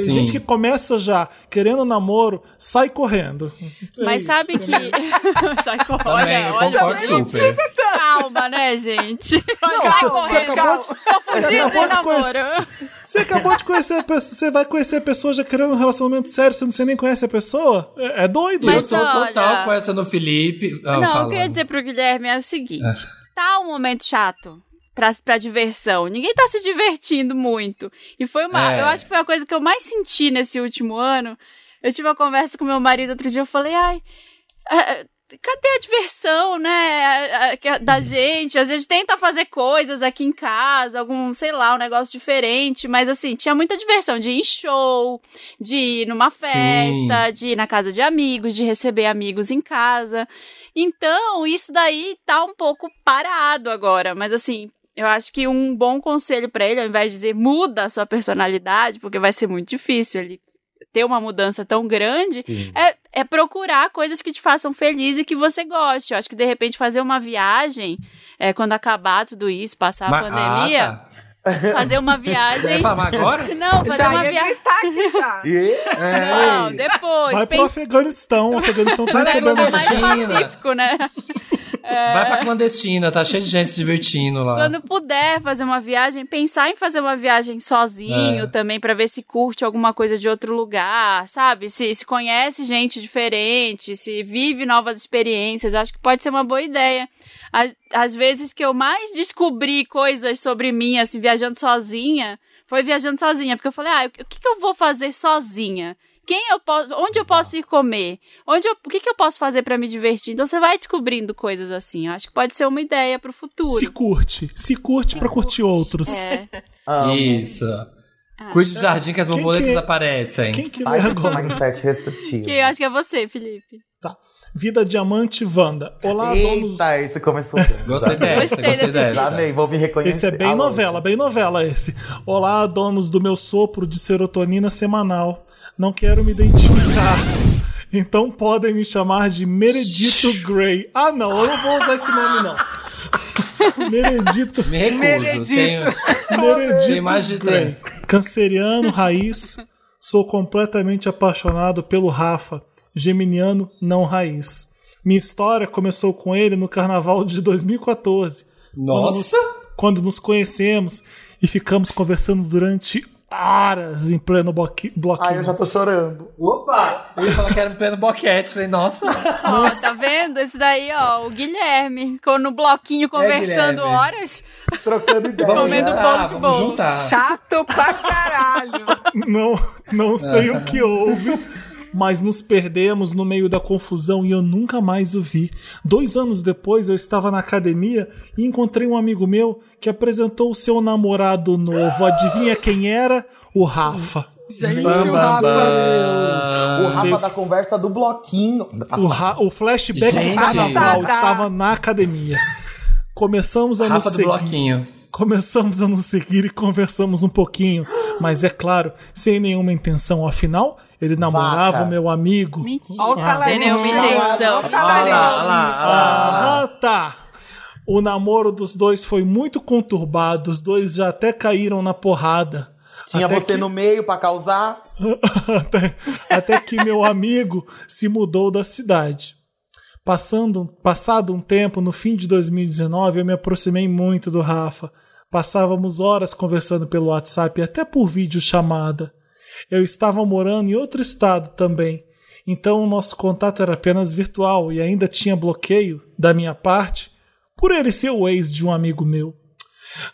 Sim. Gente que começa já querendo namoro, sai correndo. É Mas isso. sabe que... *laughs* Sai com... Também, Olha, eu olha, concordo super. calma, né, gente? Não, Vai você correndo, acabou de- Tô você fugindo acabou de de conhecer- namoro. Você acabou de conhecer a pessoa, você vai conhecer a pessoa já querendo um relacionamento sério, você não- você nem conhece a pessoa? É, é doido. Mas eu sou olha- total com essa no Felipe. Ah, Não, fala. o que eu ia dizer pro Guilherme é o seguinte: tá um momento chato pra, pra diversão. Ninguém tá se divertindo muito. E foi uma. É. Eu acho que foi a coisa que eu mais senti nesse último ano. Eu tive uma conversa com meu marido outro dia, eu falei, ai. é, Cadê a diversão, né? Da gente? Às vezes tenta fazer coisas aqui em casa, algum, sei lá, um negócio diferente, mas assim, tinha muita diversão de ir em show, de ir numa festa, de ir na casa de amigos, de receber amigos em casa. Então, isso daí tá um pouco parado agora, mas assim, eu acho que um bom conselho pra ele, ao invés de dizer muda a sua personalidade, porque vai ser muito difícil ele ter uma mudança tão grande, é, é procurar coisas que te façam feliz e que você goste. Eu acho que de repente fazer uma viagem, é, quando acabar tudo isso, passar Ma- a pandemia, Ah, tá. fazer uma Você viagem. vai falar agora? *laughs* Não, fazer Já uma ia viagem. aqui já. *laughs* E Não, depois. Vai pro pensa- Afeganistão. O Afeganistão tá recebendo mais Clandestina. pacífico, né? *laughs* Vai pra clandestina, tá cheio de gente se divertindo lá. Quando puder fazer uma viagem, pensar em fazer uma viagem sozinho É. também, pra ver se curte alguma coisa de outro lugar, sabe? Se, se conhece gente diferente, se vive novas experiências, acho que pode ser uma boa ideia. Às, às vezes que eu mais descobri coisas sobre mim, assim, viajando sozinha, foi viajando sozinha, porque eu falei, ah, o que, que eu vou fazer sozinha? Quem eu posso, onde eu posso ir comer? Onde eu, o que, que eu posso fazer pra me divertir? Então você vai descobrindo coisas assim. Eu acho que pode ser uma ideia pro futuro. Se curte. Se curte pra curtir outros. É. Isso. Cuide do jardim que as borboletas que- aparecem. Quem que Faz esse mindset restritivo. Que eu acho que é você, Felipe. Tá. Vida Diamante Wanda. Olá, donos. Eita, esse começou. Gostei dessa, Gostei gostei dessa. Amei, vou me reconhecer. Esse é bem Alô. novela, bem novela esse. Olá, donos do meu sopro de serotonina semanal. Não quero me identificar. Então podem me chamar de Meredito Grey. Ah, não, eu não vou usar esse nome, não. *laughs* Meredito. Me recuso. Meredito. Tenho... Meredito Tem mais de Grey. Canceriano, raiz. Sou completamente apaixonado pelo Rafa. Geminiano, não raiz. Minha história começou com ele no carnaval de 2014. Nossa! Quando nos conhecemos e ficamos conversando durante horas em pleno bloquinho. Ai, eu já tô chorando. Opa! Eu ia falar que era um pleno boquete. Falei, nossa. Ó, tá vendo? Esse daí, ó, o Guilherme, ficou no bloquinho conversando É, horas. Trocando ideia. Comendo bolo de bolo. juntar. Chato pra caralho. Não, não sei o que houve, mas nos perdemos no meio da confusão e eu nunca mais o vi. Dois anos depois, eu estava na academia e encontrei um amigo meu que apresentou o seu namorado novo. Adivinha quem era? O Rafa. Gente, Bam, o Rafa. bam. O Rafa da conversa do bloquinho. O, ra- o flashback Gente. do carnaval estava na academia. Começamos a nos Rafa do seguir. bloquinho. Começamos a nos seguir e conversamos um pouquinho, mas é claro, sem nenhuma intenção. Afinal, ele namorava Vaca. o meu amigo. Mentira. Olha o Sem nenhuma intenção. Olha lá, olha lá, olha lá. Ah, tá. O namoro dos dois foi muito conturbado, os dois já até caíram na porrada. Tinha até você que, no meio pra causar. *laughs* até, até que meu amigo se mudou da cidade. Passando, passado um tempo, no fim de 2019, eu me aproximei muito do Rafa. Passávamos horas conversando pelo WhatsApp e até por vídeo chamada. Eu estava morando em outro estado também, então o nosso contato era apenas virtual e ainda tinha bloqueio da minha parte por ele ser o ex de um amigo meu.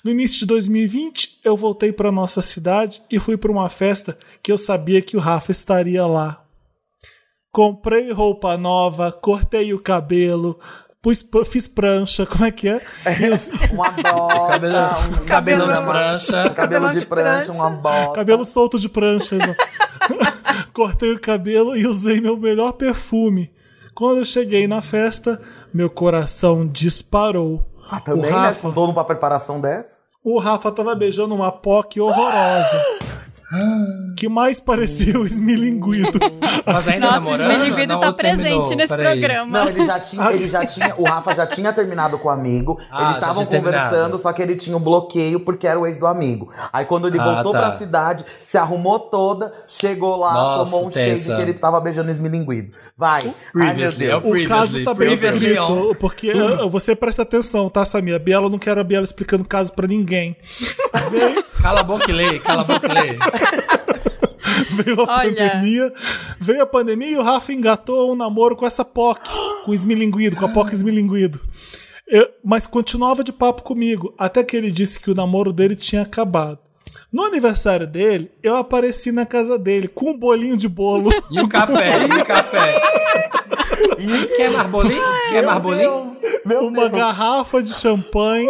No início de 2020, eu voltei para nossa cidade e fui para uma festa que eu sabia que o Rafa estaria lá. Comprei roupa nova, cortei o cabelo, pus, fiz prancha, *laughs* como é que é? *laughs* Uma bota, Cabelo, um cabelo cabelo- de prancha. cabelo de prancha, uma bota. Cabelo solto de prancha. né? *laughs* Cortei o cabelo e usei meu melhor perfume. Quando eu cheguei na festa, meu coração disparou. Ah, também, o né? Rafa, Com todo pra preparação dessa. o Rafa tava beijando uma POC horrorosa. *gasps* que mais parecia o esmilinguido. Mas ainda Nossa, namorando? esse Miniguido Não, tá ou terminou? presente nesse Peraí. programa. Não, ele já tinha, ele já tinha, o Rafa já tinha terminado com o amigo. Ah, eles estavam conversando, terminado. só que ele tinha um bloqueio porque era o ex do amigo. Aí quando ele Ah, voltou tá. pra cidade, se arrumou toda, chegou lá, Nossa, tomou um tensa. que ele tava beijando o esmilinguido. Vai. Ai, meu Previously, é Deus. o O caso tá bem escrito, porque uh, você presta atenção, tá, Samia? Biela, não quero a Biela explicando caso pra ninguém. Veio, Cala a boca e lê, cala a boca e lê. veio a Olha. pandemia, veio a pandemia e o Rafa engatou um namoro com essa POC, com o esmilinguido, com a POC esmilinguido. Eu- mas continuava de papo comigo, até que ele disse que o namoro dele tinha acabado. No aniversário dele, eu apareci na casa dele com um bolinho de bolo. E o café, e o café. Quer mais bolinho? Quer mais bolinho? Uma garrafa de champanhe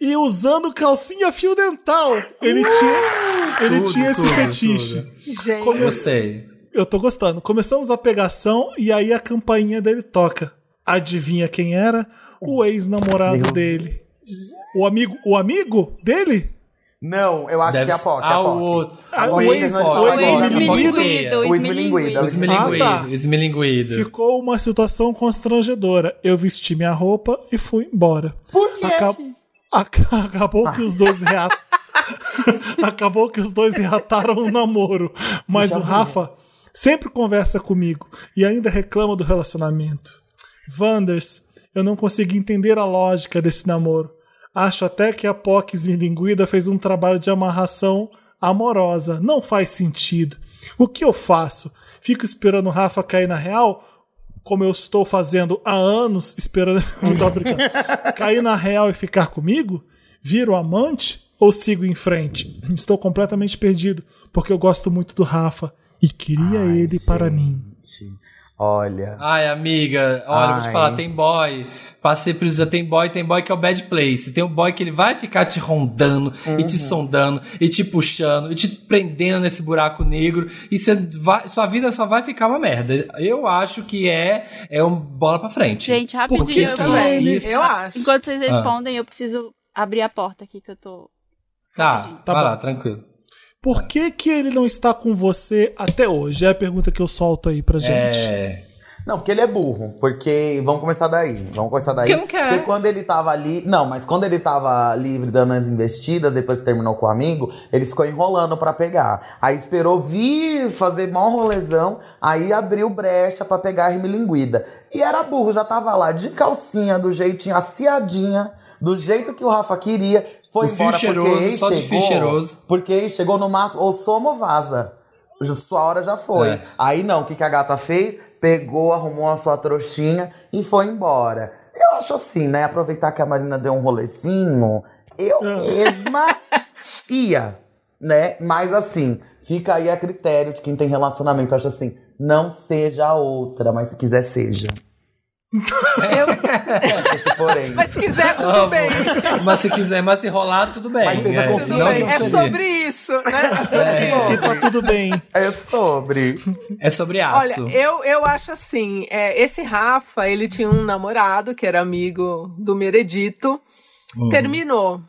e usando calcinha fio dental. Ele tinha, ele Tudo, tinha esse tudo, fetiche. tudo. Gente, Gostei. Eu tô gostando. Começamos a pegação e aí a campainha dele toca. Adivinha quem era? O ex-namorado dele. O amigo, o amigo dele? Não, eu acho Deve que é a POC. é Ah, o Ah, o o ex- ex- o o O ex- esmilinguido, O o esmilinguido. esmilinguido. O esmilinguido, Ah, tá. o esmilinguido. Ficou uma situação constrangedora. Eu vesti minha roupa e fui embora. Por quê? Aca- aca- *laughs* Acabou que os dois reataram. *laughs* Acabou que os dois reataram o namoro. Mas o Rafa sempre conversa comigo e ainda reclama do relacionamento. Wanders, eu não consigo entender a lógica desse namoro. Acho até que a POC Esmilinguida fez um trabalho de amarração amorosa. Não faz sentido. O que eu faço? Fico esperando o Rafa cair na real? Como eu estou fazendo há anos, esperando. *laughs* Cair na real e ficar comigo? Viro amante ou sigo em frente? Estou completamente perdido, porque eu gosto muito do Rafa e queria Ai, ele para mim. Olha. Ai, amiga, olha, vou te Ai. falar, tem boy. Passei por isso, já tem boy, tem boy que é o bad place. Tem um boy que ele vai ficar te rondando e Uhum. te sondando e te puxando e te prendendo nesse buraco negro e você vai, sua vida só vai ficar uma merda. Eu acho que é é um bola pra frente. Gente, Porque rapidinho. eu se vou- também, eles- eu acho. Enquanto vocês Ah. respondem, eu preciso abrir a porta aqui que eu tô. Tá, Tá vai bom. lá, tranquilo. Por que, que ele não está com você até hoje? É a pergunta que eu solto aí pra gente. É. Não, porque ele é burro. Porque. Vamos começar daí. Vamos começar daí. Porque não quer. Porque quando ele tava ali. Não, mas quando ele tava livre dando as investidas, depois que terminou com o amigo, ele ficou enrolando pra pegar. Aí esperou vir fazer mó rolezão, aí abriu brecha pra pegar a rimilinguida. E era burro, já tava lá de calcinha, do jeitinho, aciadinha, do jeito que o Rafa queria. Foi O embora cheiroso, porque só de chegou, fio cheiroso. Porque chegou no máximo, ou soma ou vaza. Sua hora já foi. É. Aí não, o que, que a gata fez? Pegou, arrumou a sua trouxinha e foi embora. Eu acho assim, né? Aproveitar que a Marina deu um rolezinho, eu mesma *laughs* ia, né? Mas assim, fica aí a critério de quem tem relacionamento. Eu acho assim, não seja a outra, mas se quiser, seja. *laughs* Esse porém. Mas se quiser, tudo Amo. bem. Mas se quiser, mas se rolar, tudo bem. Mas seja é, que É sobre isso, né? É. Se tá tudo bem. É sobre. É sobre Olha, aço. eu, eu acho assim, é, esse Rafa, ele tinha um namorado que era amigo do Meredito, Hum. terminou.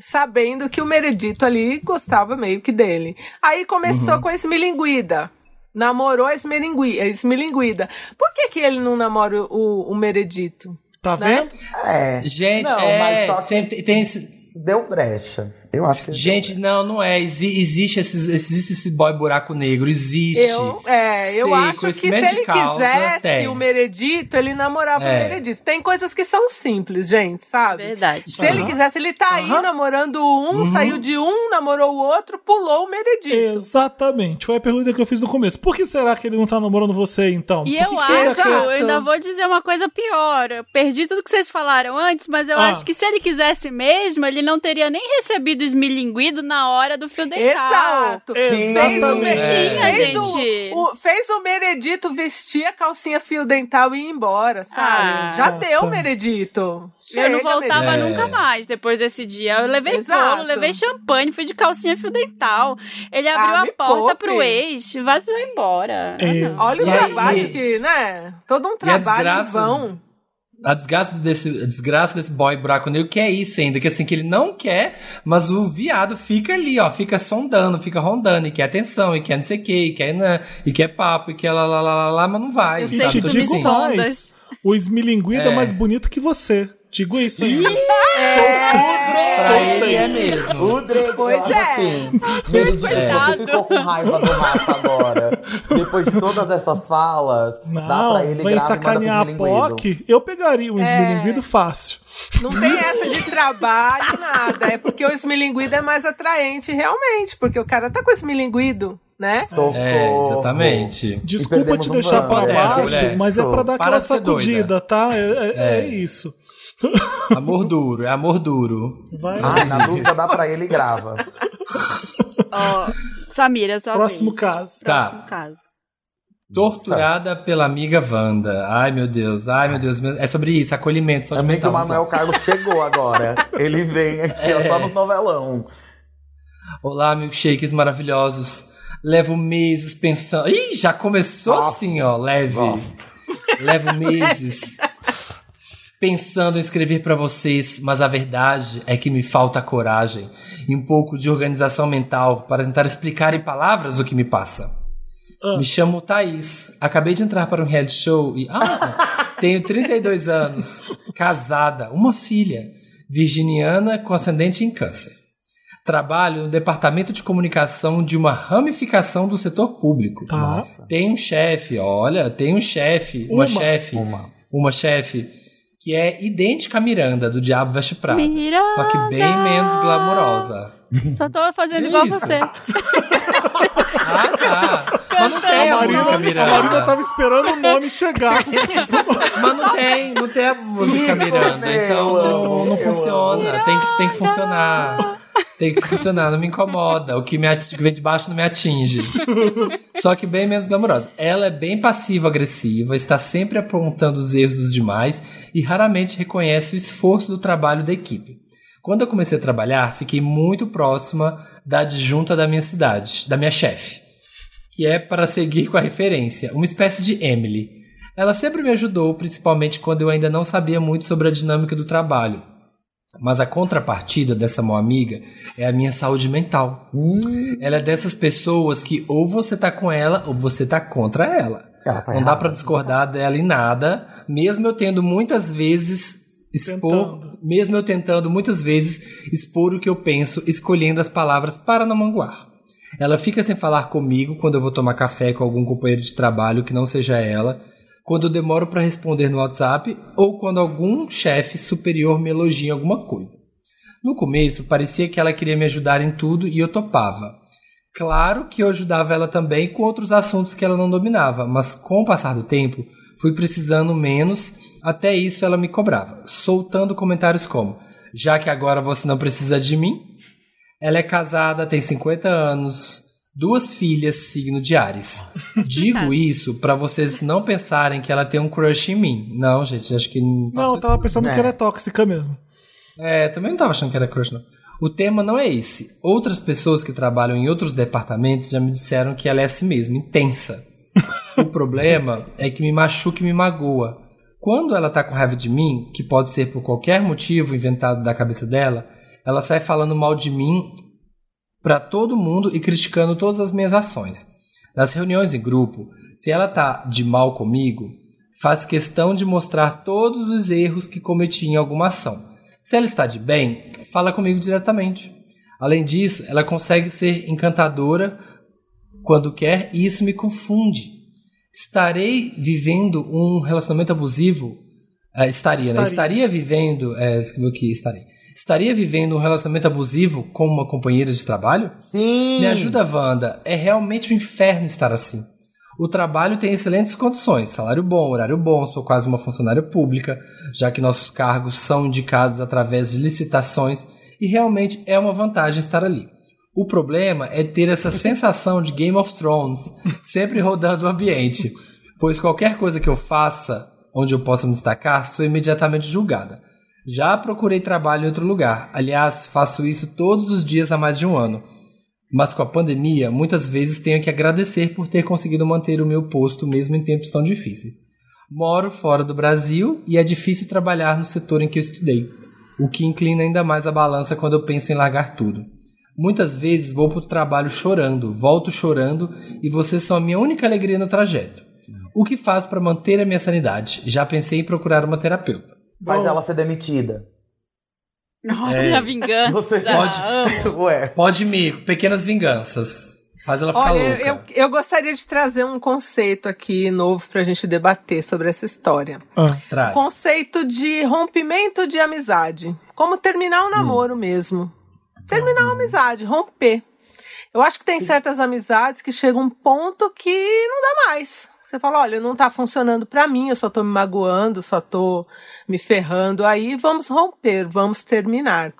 Sabendo que o Meredito ali gostava meio que dele. Aí começou Uhum. com a Esmilinguida. Namorou a Esmilinguida. A Esmilinguida. Por que, que ele não namora o, o Meredito? Tá Né? vendo? É. Gente, não, é, mas só que sempre tem esse... deu brecha. Eu acho que. Gente, não, não é. Exi- existe, esses, existe esse boy buraco negro. Existe. Eu, é, eu Sei, acho que se ele causa, quisesse tem. o Meredito, ele namorava É. o Meredito. Tem coisas que são simples, gente, sabe? Verdade. Se ele quisesse, ele tá aí namorando um, Uhum. saiu de um, namorou o outro, pulou o Meredito. Exatamente. Foi a pergunta que eu fiz no começo. Por que será que ele não tá namorando você, então? E Por eu acho, que- eu ainda vou dizer uma coisa pior. Eu perdi tudo que vocês falaram antes, mas eu Ah. acho que se ele quisesse mesmo, ele não teria nem recebido o esmilinguido na hora do fio dental. Exato. Sim, Fez o, exatamente. Tinha, fez o- gente. o- fez o Meredito vestir a calcinha fio dental e ir embora, sabe? Ah. Já Exato. deu, Meredito. Eu não Chega, voltava É. nunca mais depois desse dia. Eu levei Exato. bolo, levei champanhe, fui de calcinha fio dental. Ele abriu Ah, a porta poupe. pro ex, vai vai embora. Ah, não. Olha o trabalho que, né? Todo um trabalho vão. A desgraça desse, a desgraça desse boy buraco negro que é isso ainda, que assim, que ele não quer, mas o viado fica ali, ó, fica sondando, fica rondando, e quer atenção, e quer não sei o que, e quer, né, e quer papo, e quer lá, lá, lá, lá, lá, mas não vai. Eu E sei sabe? te que tu Tô me assim, sondas. mais. O esmilinguido é. É. mais bonito que você. Digo isso aí. Pra ele é mesmo. O Drake, *laughs* Pois acho é. assim. Meredith, Coitado. você ficou com raiva do Rafa agora. Depois de todas essas falas, dá Não, pra ele vem grava e sacanear a. POC, eu pegaria um esmilinguido fácil. Não tem essa de trabalho, nada. É porque o esmilinguido é mais atraente, realmente. Porque o cara tá com esmilinguido, né? Socorro. É, exatamente. Desculpa te deixar pra Wanda. É, baixo, mulher. mas é pra dar Para aquela sacudida, doida. tá? É, é- é É. isso. Amor duro, é amor duro. Vai. Ai, na dúvida dá pra *laughs* ele e grava. Ó, Samira, sua Próximo vez. caso. Tá. Próximo caso. Torturada pela amiga Wanda. Ai, meu Deus, ai, meu Deus. É sobre isso, acolhimento, saúde Também que o. Manuel Carlos chegou agora. Ele vem aqui, ó, só no novelão. Olá, milkshakes maravilhosos. Levo meses pensando. Ih, já começou Nossa. assim, ó, leve. Gosto. Levo meses pensando em escrever pra vocês, mas a verdade é que me falta coragem e um pouco de organização mental para tentar explicar em palavras o que me passa. Me chamo Thaís. Acabei de entrar para um reality show e. Ah! tenho 32 anos, casada, uma filha, virginiana com ascendente em câncer. Trabalho no departamento de comunicação de uma ramificação do setor público. Tá. Tem um chefe, olha, tem um chefe, uma, Uma. chefe, Uma. uma chefe que é idêntica a Miranda do Diabo Veste Prada. Miranda. Só que bem menos glamurosa. Só tô fazendo Que igual isso? você. *laughs* Ah, tá. Mas não tem A a, Marina, música a Marina Miranda. tava esperando o nome chegar. *laughs* Mas não tem, não tem a música Miranda. Então não, não funciona. Tem que, tem que funcionar. Tem que funcionar, não me incomoda. O que, me ati- que vem de baixo não me atinge. *laughs* Só que bem menos glamourosa. Ela é bem passiva-agressiva, está sempre apontando os erros dos demais e raramente reconhece o esforço do trabalho da equipe. Quando eu comecei a trabalhar, fiquei muito próxima da adjunta da minha cidade, da minha chefe, que é para seguir com a referência, uma espécie de Emily. Ela sempre me ajudou, principalmente quando eu ainda não sabia muito sobre a dinâmica do trabalho. Mas a contrapartida dessa mão amiga é a minha saúde mental. Ela é dessas pessoas que ou você tá com ela ou você tá contra ela. Ela tá não dá pra discordar dela em nada, mesmo eu tendo muitas vezes expor, Tentando. mesmo eu tentando muitas vezes expor o que eu penso, escolhendo as palavras para não manguar. Ela fica sem falar comigo quando eu vou tomar café com algum companheiro de trabalho que não seja ela, quando eu demoro para responder no WhatsApp ou quando algum chefe superior me elogia em alguma coisa. No começo, parecia que ela queria me ajudar em tudo e eu topava. Claro que eu ajudava ela também com outros assuntos que ela não dominava, mas com o passar do tempo, fui precisando menos, até isso ela me cobrava, soltando comentários como: Já que agora você não precisa de mim? Ela é casada, tem 50 anos, duas filhas, signo de Ares. *laughs* Digo isso pra vocês não pensarem que ela tem um crush em mim. Não, gente, acho que não. Não, eu tava isso. pensando É. que era tóxica mesmo. É, também não tava achando que era crush, não. O tema não é esse. Outras pessoas que trabalham em outros departamentos já me disseram que ela é assim mesmo, intensa. o *laughs* problema é que me machuca e me magoa. Quando ela tá com raiva de mim, que pode ser por qualquer motivo inventado da cabeça dela, ela sai falando mal de mim pra todo mundo e criticando todas as minhas ações. Nas reuniões em grupo, se ela tá de mal comigo, faz questão de mostrar todos os erros que cometi em alguma ação. Se ela está de bem, fala comigo diretamente. Além disso, ela consegue ser encantadora quando quer e isso me confunde. Estarei vivendo um relacionamento abusivo? É, estaria, né? Estaria. Estaria vivendo. É, escreveu aqui, estarei. Estaria vivendo um relacionamento abusivo com uma companheira de trabalho? Sim! Me ajuda, Wanda. É realmente um inferno estar assim. O trabalho tem excelentes condições, salário bom, horário bom, sou quase uma funcionária pública, já que nossos cargos são indicados através de licitações e realmente é uma vantagem estar ali. O problema é ter essa *laughs* sensação de Game of Thrones sempre rodando o ambiente, pois qualquer coisa que eu faça onde eu possa me destacar, sou imediatamente julgada. Já procurei trabalho em outro lugar, aliás, faço isso todos os dias há mais de um ano. Mas com a pandemia, muitas vezes tenho que agradecer por ter conseguido manter o meu posto mesmo em tempos tão difíceis. Moro fora do Brasil e é difícil trabalhar no setor em que eu estudei, o que inclina ainda mais a balança quando eu penso em largar tudo. Muitas vezes vou para o trabalho chorando, volto chorando e vocês são a minha única alegria no trajeto. O que faço para manter a minha sanidade? Já pensei em procurar uma terapeuta. Faz Bom. ela ser demitida. Olha a vingança. Você Pode. Ué. Pode me, pequenas vinganças. Faz ela ficar Olha, louca. eu, eu gostaria de trazer um conceito aqui novo pra gente debater sobre essa história. Ah. Conceito de rompimento de amizade. Como terminar um namoro mesmo. Terminar uma amizade, romper. Eu acho que tem certas amizades que chegam um ponto que não dá mais. Você fala, olha, não tá funcionando pra mim, eu só tô me magoando, só tô me ferrando aí, vamos romper, vamos terminar.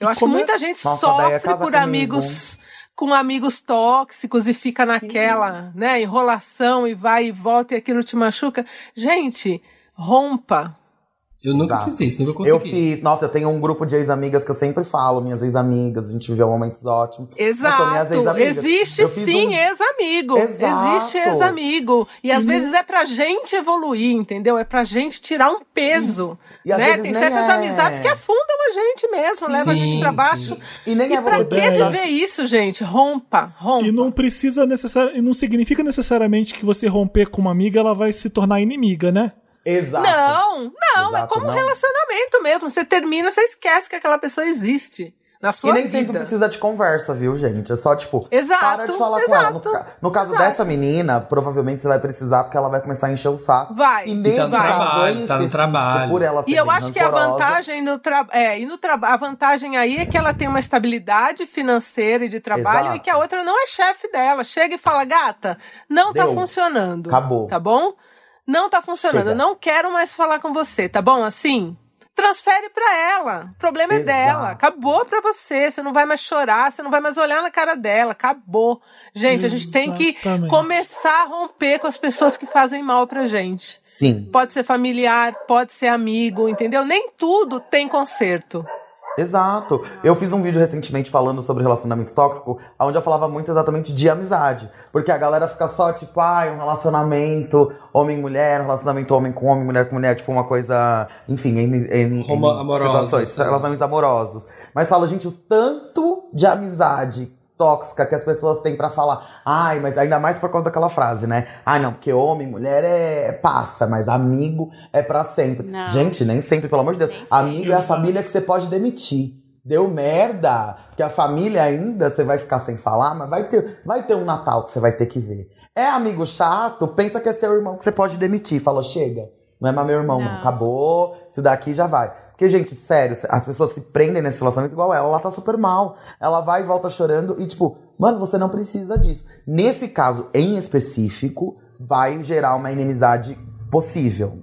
Eu acho como que é- muita gente Nossa, sofre por comigo. amigos com amigos tóxicos e fica naquela, né, enrolação e vai e volta e aquilo te machuca. Gente, rompa. Eu nunca Exato. fiz isso, nunca consegui. Eu fiz. Nossa, eu tenho um grupo de ex-amigas que eu sempre falo, minhas ex-amigas, a gente viveu momentos ótimos. Exato. Existe sim um- ex-amigo. Exato. Existe ex-amigo. E às vezes é pra gente evoluir, entendeu? É pra gente tirar um peso. E né? Tem certas é. amizades que afundam a gente mesmo, levam a gente pra baixo. sim. E nem E é pra que viver isso, gente? Rompa, rompa. E não precisa necessariamente. Não significa necessariamente que você romper com uma amiga, ela vai se tornar inimiga, né? Exato. Não, não, é Exato, como um não. relacionamento mesmo. Você termina, você esquece que aquela pessoa existe na sua E nem vida. sempre precisa de conversa, viu, gente? É só, tipo, Exato, para de falar com ela. No, exato, no caso exato. dessa menina, provavelmente você vai precisar, porque ela vai começar a encher o saco. Vai, E nesse tá no vai. trabalho, tá no trabalho. Por ela ser E eu acho que a vantagem no trabalho. É, e no traba- a vantagem aí é que ela tem uma estabilidade financeira e de trabalho Exato. e que a outra não é chefe dela. Chega e fala, gata, não tá Deu. funcionando. Acabou. Tá bom? Não tá funcionando. Chega. Eu não quero mais falar com você, tá bom? Assim. Transfere pra ela. O problema é Exato. dela. Acabou pra você. Você não vai mais chorar, você não vai mais olhar na cara dela. Acabou. Gente, a gente tem que Exatamente. começar a romper com as pessoas que fazem mal pra gente. Sim, Pode ser familiar, pode ser amigo, entendeu? Nem tudo tem conserto. Exato. Eu fiz um vídeo recentemente falando sobre relacionamentos tóxicos, onde eu falava muito exatamente de amizade. Porque a galera fica só, tipo, ai, um relacionamento homem-mulher, um relacionamento homem com homem, mulher com mulher, tipo, uma coisa, enfim, em, em, em situações, sabe? relacionamentos amorosos. Mas fala, gente, o tanto de amizade tóxica que as pessoas têm pra falar. Ai, mas ainda mais por causa daquela frase, né? Ai, não, porque homem, mulher é passa, mas amigo é pra sempre. Não. Gente, nem sempre, pelo amor de Deus. Nem sempre. Amigo é a família que você pode demitir. Deu merda, porque a família ainda você vai ficar sem falar, mas vai ter, vai ter um Natal que você vai ter que ver. É amigo chato, pensa que é seu irmão que você pode demitir. Fala, chega, não é mais meu irmão, não. Não. acabou, se daqui já vai. Porque, gente, sério, as pessoas se prendem nesses relacionamentos igual ela, ela tá super mal. Ela vai e volta chorando e, tipo, mano, você não precisa disso. Nesse caso em específico, vai gerar uma inimizade possível.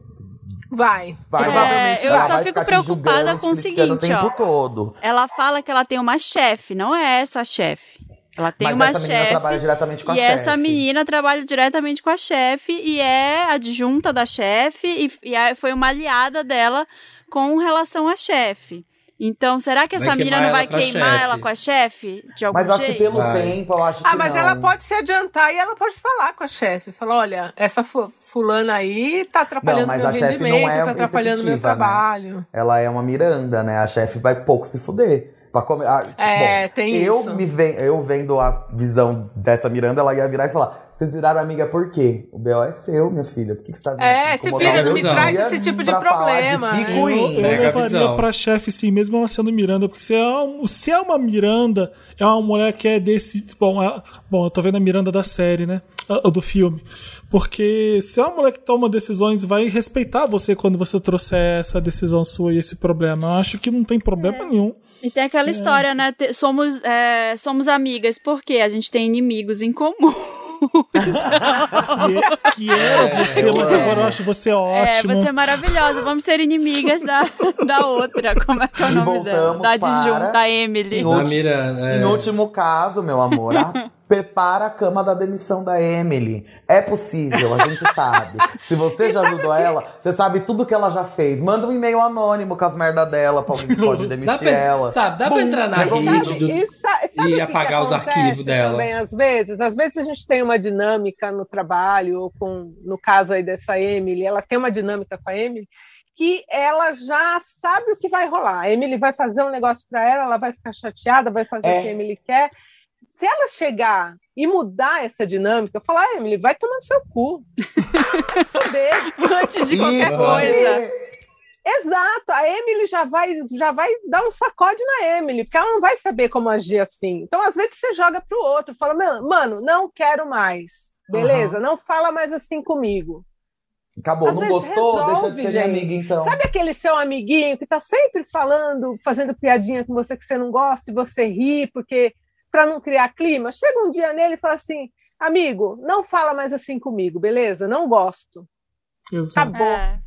Vai. Vai, Provavelmente eu vai. só vai fico preocupada julgando, com o seguinte, o tempo ó. todo. Ela fala que ela tem uma chefe, não é essa chefe. Ela tem Mas uma essa menina trabalha chefe. diretamente com a E chefe. essa menina trabalha diretamente com a chefe e é adjunta da chefe e, e a- foi uma aliada dela com relação à chefe. Então, será que Vai essa queimar não vai queimar chefe. ela com a chefe? De algum Mas acho que jeito? pelo Vai. tempo, eu acho que Ah, mas não. ela pode se adiantar e ela pode falar com a chefe. Falar, olha, essa fu- fulana aí tá atrapalhando Não, mas meu a chefe não rendimento, é tá atrapalhando meu né? trabalho. Ela é uma Miranda, né? A chefe vai pouco se fuder. Pra come... ah, É, tem eu isso. Me ve... Eu vendo a visão dessa Miranda, ela ia virar e falar: Vocês viraram amiga por quê? O B.O. é seu, minha filha. Por que, que você tá vindo É, se vira, não me traz esse tipo de problema, De picuinha? Eu, eu levaria visão. pra chefe sim, mesmo ela sendo Miranda, porque se é, um- se é uma Miranda, é uma mulher que é desse. Bom, ela- bom, eu tô vendo a Miranda da série, né? Ah, Do filme. Porque se é uma mulher que toma decisões, vai respeitar você quando você trouxer essa decisão sua e esse problema. Eu acho que não tem problema nenhum. E tem aquela história, né? Somos, é, somos amigas porque a gente tem inimigos em comum. Que, *laughs* é- que era você, mas agora eu acho você É, ótimo. você é maravilhosa. Vamos ser inimigas da, da outra. Como é que é o E nome dela? voltamos Da adjunta, para- da Emily. Em Da último- Miranda. é. Em último caso, meu amor, a- prepara a cama da demissão da Emily. É possível, a gente *laughs* sabe. Se você já ajudou ela, você sabe tudo que ela já fez. Manda um e-mail anônimo com as merda dela pra alguém que pode demitir pra, ela. sabe, dá pra entrar na Sabe- rede do, E, sa- sabe o e apagar os arquivos dela. Também, às vezes, às vezes a gente tem uma dinâmica no trabalho, ou com, no caso aí dessa Emily, ela tem uma dinâmica com a Emily que ela já sabe o que vai rolar. A Emily vai fazer um negócio para ela, ela vai ficar chateada, vai fazer É. o que a Emily quer. Se ela chegar e mudar essa dinâmica, falar, ah, Emily, vai tomar no seu cu. Vai se fuder. *laughs* Antes de qualquer coisa. Exato, a Emily já vai, já vai dar um sacode na Emily, porque ela não vai saber como agir assim. Então, às vezes, você joga pro outro, fala, "Mano, mano, não quero mais. Beleza, não fala mais assim comigo. Acabou, Às não gostou? Deixa resolve, de ser minha gente. amiga, então. Sabe aquele seu amiguinho que tá sempre falando, fazendo piadinha com você que você não gosta e você ri, porque para não criar clima? Chega um dia nele e fala assim: amigo, não fala mais assim comigo, beleza? Não gosto. Exato. Acabou. É.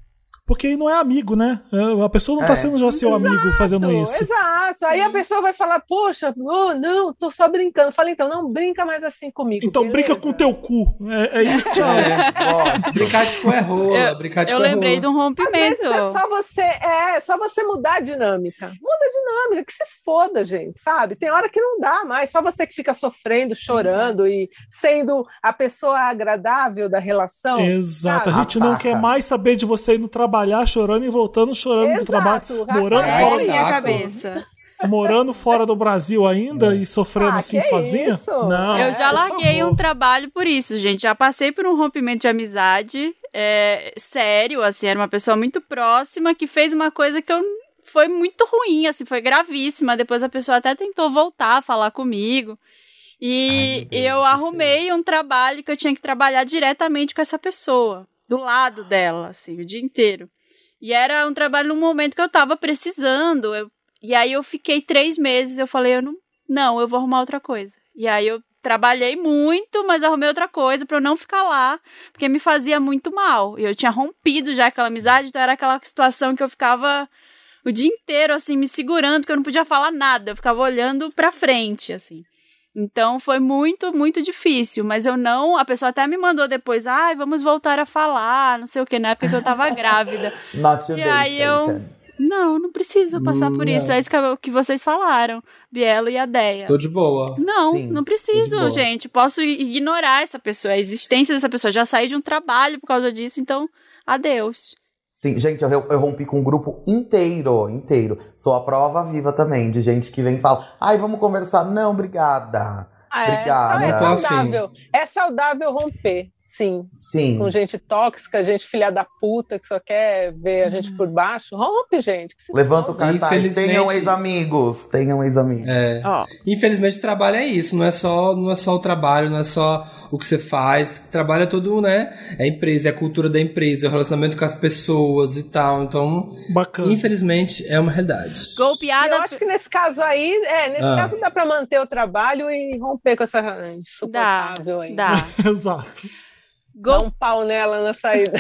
Porque não é amigo, né? É, A pessoa não tá É. sendo já seu amigo fazendo isso. Exato. Aí a pessoa vai falar, poxa, oh, não, tô só brincando. Fala, então, não brinca mais assim comigo. Então beleza? brinca com teu cu. É, é isso. *laughs* É, brincar de cu é rola, Eu- brincar de Eu cu é lembrei rola. de um rompimento. é só você, é, só você mudar a dinâmica. Muda a dinâmica, que se foda, gente, sabe? Tem hora que não dá mais, só você que fica sofrendo, chorando e sendo a pessoa agradável da relação. Exato. A sabe? gente não quer mais saber de você indo trabalhar chorando e voltando chorando do trabalho. Exato. Morando É fora, minha cabeça. morando fora do Brasil ainda e sofrendo Ah, assim sozinha? isso? Não. Eu já por larguei um trabalho por isso, gente. Já passei por um rompimento de amizade é, sério, assim, era uma pessoa muito próxima que fez uma coisa que eu foi muito ruim, assim, foi gravíssima. Depois a pessoa até tentou voltar a falar comigo. E Ai, Deus eu arrumei um trabalho que eu tinha que trabalhar diretamente com essa pessoa, do lado dela, assim, o dia inteiro. E era um trabalho num momento que eu tava precisando. eu- e aí eu fiquei três meses, eu falei, eu não, não, eu vou arrumar outra coisa. E aí eu trabalhei muito, mas arrumei outra coisa pra eu não ficar lá, porque me fazia muito mal. E eu tinha rompido já aquela amizade, então era aquela situação que eu ficava o dia inteiro, assim, me segurando, que eu não podia falar nada, eu ficava olhando pra frente, assim. Então foi muito, muito difícil, mas eu não. A pessoa até me mandou depois, ai, vamos voltar a falar, não sei o que, na época que eu tava grávida. *laughs* Not E aí eu-. Não, não precisa passar por Não. isso. É isso que, vocês falaram, Bielo e a Deia. Tô de boa. Não, Sim, não preciso, gente. Posso ignorar essa pessoa, a existência dessa pessoa. Já saí de um trabalho por causa disso, então, adeus. Sim, gente, eu, eu rompi com um grupo inteiro, inteiro. Sou a prova viva também, de gente que vem e fala, ai, vamos conversar. Não, obrigada. Ah, é, Obrigada. é Então, assim- saudável. É saudável romper, sim. Sim. Com gente tóxica, gente filha da puta que só quer ver a gente por baixo. Rompe, gente. Levanta o cartaz. Infelizmente- Tenham ex-amigos. Tenham ex-amigos. É. Ó, Infelizmente, trabalho é isso. Não é só, não é só o trabalho, não é só o que você faz. Trabalho é todo, né? É a empresa, é a cultura da empresa, é o relacionamento com as pessoas e tal. Então, Bacana. infelizmente, é uma realidade. golpeada. Eu acho que nesse caso aí, é, nesse Ah. caso dá pra manter o trabalho e romper com essa insuportável aí. Dá. *laughs* Exato. Dá Gol... um pau nela na saída. *laughs*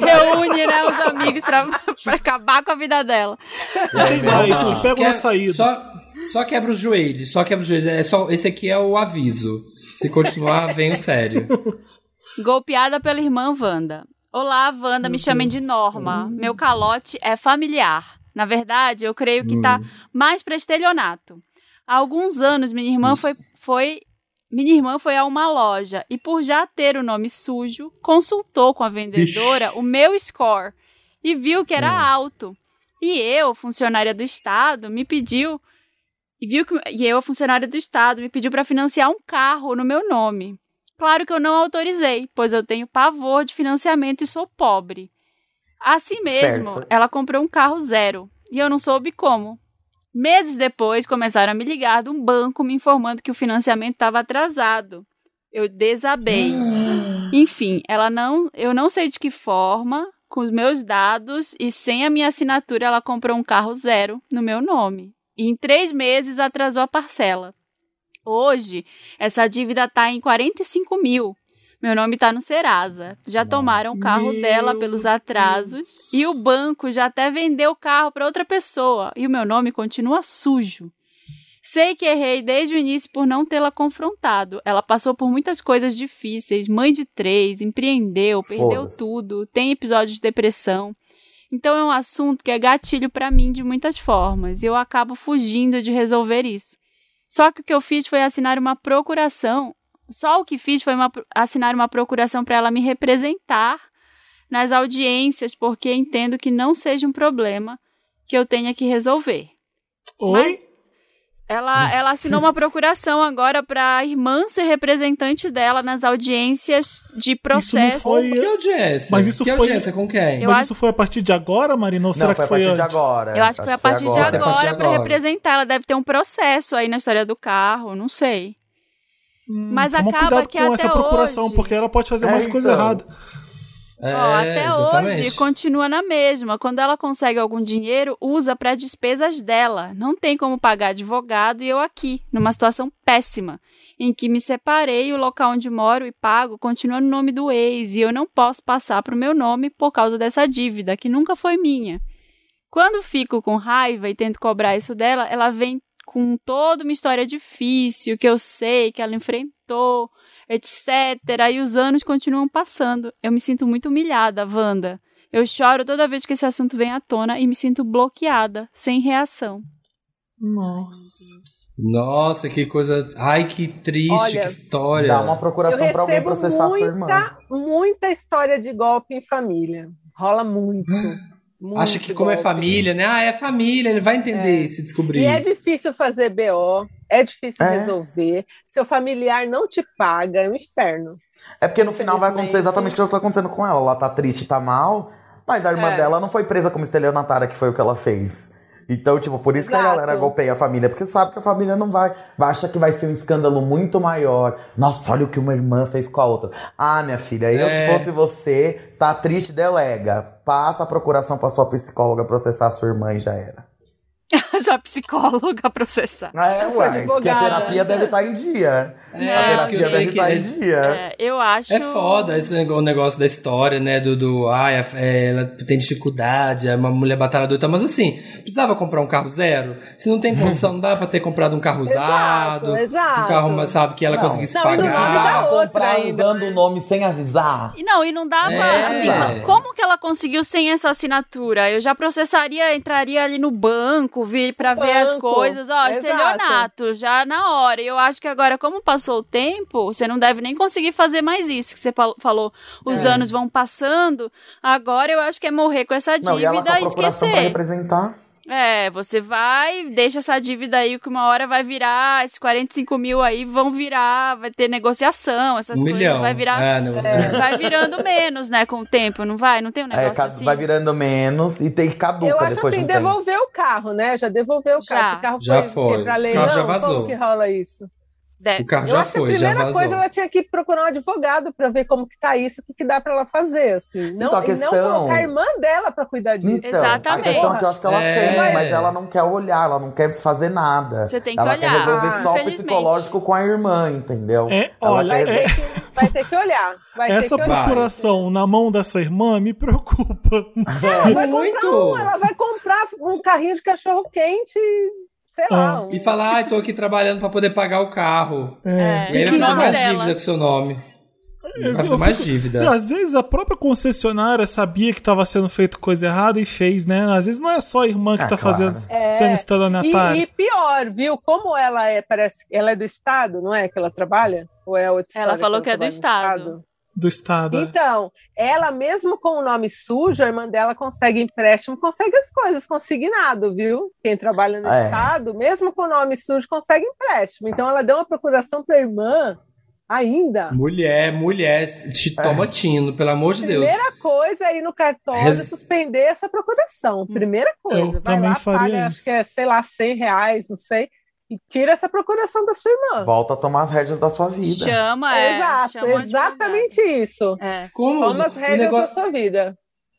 Reúne, né, os amigos pra, pra acabar com a vida dela. Mais, Não, te pego que- na saída. Só, só quebra os joelhos, só quebra os joelhos. É só, esse aqui é o aviso. Se continuar, vem o sério. *laughs* Golpeada pela irmã Wanda. Olá, Wanda, me chamem de Norma. Meu calote é familiar. Na verdade, eu creio que tá mais pra estelionato. Há alguns anos, minha irmã foi, foi minha irmã foi a uma loja e, por já ter o nome sujo, consultou com a vendedora o meu score e viu que era alto. E eu, funcionária do Estado, me pediu. E viu que e eu, funcionária do Estado, me pediu para financiar um carro no meu nome. Claro que eu não autorizei, pois eu tenho pavor de financiamento e sou pobre. Assim mesmo, Certo. ela comprou um carro zero e eu não soube como. Meses depois, começaram a me ligar de um banco me informando que o financiamento estava atrasado. Eu desabei. *gasps* Enfim, ela não, eu não sei de que forma, com os meus dados e sem a minha assinatura, ela comprou um carro zero no meu nome. E em três meses atrasou a parcela. Hoje, essa dívida está em 45 mil. Meu nome está no Serasa. Já tomaram o carro Meu dela pelos atrasos e o banco já até vendeu o carro para outra pessoa. E o meu nome continua sujo. Sei que errei desde o início por não tê-la confrontado. Ela passou por muitas coisas difíceis, mãe de três, empreendeu, perdeu tudo, tem episódios de depressão. Então é um assunto que é gatilho para mim de muitas formas e eu acabo fugindo de resolver isso. Só que o que eu fiz foi assinar uma procuração. Só o que fiz foi uma- assinar uma procuração para ela me representar nas audiências, porque entendo que não seja um problema que eu tenha que resolver. Oi? Mas ela, ela assinou uma procuração agora para a irmã ser representante dela nas audiências de processo. foi- Que audiência? Mas isso que foi- audiência com quem? Eu Mas acho- isso foi a partir de agora, Marina? Ou Não, será que foi a partir antes? de agora. Eu acho que foi a partir de agora. agora, para representar. Ela deve ter um processo aí na história do carro, não sei. Hum, Mas toma acaba cuidado que com até essa procuração, hoje- porque ela pode fazer É, mais coisa então. errada. É, Ó, até exatamente. hoje continua na mesma. Quando ela consegue algum dinheiro, usa para despesas dela. Não tem como pagar advogado e eu aqui, numa situação péssima, em que me separei, o local onde moro e pago continua no nome do ex e eu não posso passar para o meu nome por causa dessa dívida que nunca foi minha. Quando fico com raiva e tento cobrar isso dela, ela vem com toda uma história difícil que eu sei que ela enfrentou, etc. E os anos continuam passando. Eu me sinto muito humilhada, Wanda. Eu choro toda vez que esse assunto vem à tona e me sinto bloqueada, sem reação. Nossa. Nossa, que coisa. Ai, que triste, Olha, que história. Dá uma procuração pra alguém processar a sua irmã. muita, muita história de golpe em família. Rola muito. *gasps* *gasps* muito Acha que como é golpe. família, né? Ah, é família, ele vai entender se descobrir. E é difícil fazer BO, é difícil É. resolver. Seu familiar não te paga, é um inferno. É porque no final vai acontecer exatamente o que tá acontecendo com ela. Ela tá triste, tá mal, mas a irmã É. dela não foi presa como estelionatária, que foi o que ela fez. Então, tipo, por isso que a Exato. galera golpeia a família, porque sabe que a família não vai, vai achar que vai ser um escândalo muito maior. Nossa, olha o que uma irmã fez com a outra. Ah, minha filha, eu É. se fosse você, tá triste, delega. Passa a procuração pra sua psicóloga processar a sua irmã e já era. *laughs* Sua psicóloga processar. Ah, é, uai, porque a terapia né? deve estar em dia. É, a terapia deve que estar em esse- dia. É, eu acho. É foda esse nego- o negócio da história, né? Do, do ai, a- é, ela tem dificuldade, é uma mulher batalhadora, tal, mas assim, precisava comprar um carro zero? Se não tem condição, não dá pra ter comprado um carro *laughs* usado, exato. um carro, mas sabe, que ela Não. conseguisse Não, não pagar. outra comprar ainda, usando o nome sem avisar. E não, e não dava, É. assim, como que ela conseguiu sem essa assinatura? Eu já processaria, entraria ali no banco, vir para ver as banco, coisas, ó, exato. estelionato, já na hora. E eu acho que agora, como passou o tempo, você não deve nem conseguir fazer mais isso que você fal- falou. Os É. anos vão passando, agora eu acho que é morrer com essa Não, e ela com dívida a e procuração pra esquecer. representar. É, você vai, deixa essa dívida aí, que uma hora vai virar, esses 45 mil aí vão virar, vai ter negociação, essas Um coisas, milhão. vai virar. É, não- Vai virando menos, né, com o tempo, não vai? Não tem um É, negócio ca- assim? vai virando menos e tem caduca Eu acho depois de assim, um tempo. devolver o carro, né? Já devolveu o Já. carro. Esse carro Já foi, foi. leilão, já vazou. Como que rola isso? Deve. O carro eu já acho que foi, a já primeira vazou. coisa ela tinha que procurar um advogado pra ver como que tá isso, o que, que dá pra ela fazer, assim. Não, Então, a E não questão- colocar a irmã dela pra cuidar disso. Então, Exatamente. A questão é que eu acho que ela É. tem, mas ela não quer olhar, ela não quer fazer nada. Você tem que ela olhar, quer resolver só o psicológico com a irmã, entendeu? É, Ela olha, Vai, quer- é- ter que, vai ter que olhar. Vai essa ter que olhar. procuração na mão dessa irmã me preocupa. Vai Muito! um, ela vai comprar um carrinho de cachorro quente, sei lá. Ah. um- E falar, ai, tô aqui trabalhando pra poder pagar o carro. É, E aí vai fazer mais dela. dívida com seu nome. Vai fazer mais dívida. E às vezes a própria concessionária sabia que estava sendo feito coisa errada e fez, né? Às vezes não é só a irmã que Ah, tá claro. fazendo É, sendo E, estelionatária. e pior, viu? Como ela é, parece, ela é do estado, não é que ela trabalha? Ou é outra Ela falou que é do no estado. Do Estado. é. Então, ela mesmo com o nome sujo, a irmã dela consegue empréstimo, consegue as coisas consignado, viu? Quem trabalha no É. estado, mesmo com o nome sujo, consegue empréstimo. Então, ela deu uma procuração para a irmã Ainda? Mulher, mulher, te toma tino, pelo amor de Deus. Primeira coisa é ir no cartório Res- suspender essa procuração. Primeira coisa. Eu Vai também lá, faria paga, isso. acho que é, sei lá, 100 reais, não sei. E tira essa procuração da sua irmã. Volta a tomar as rédeas da sua vida. Chama, é. Exato, chama exatamente isso. É. Como? Toma as rédeas negócio- da sua vida.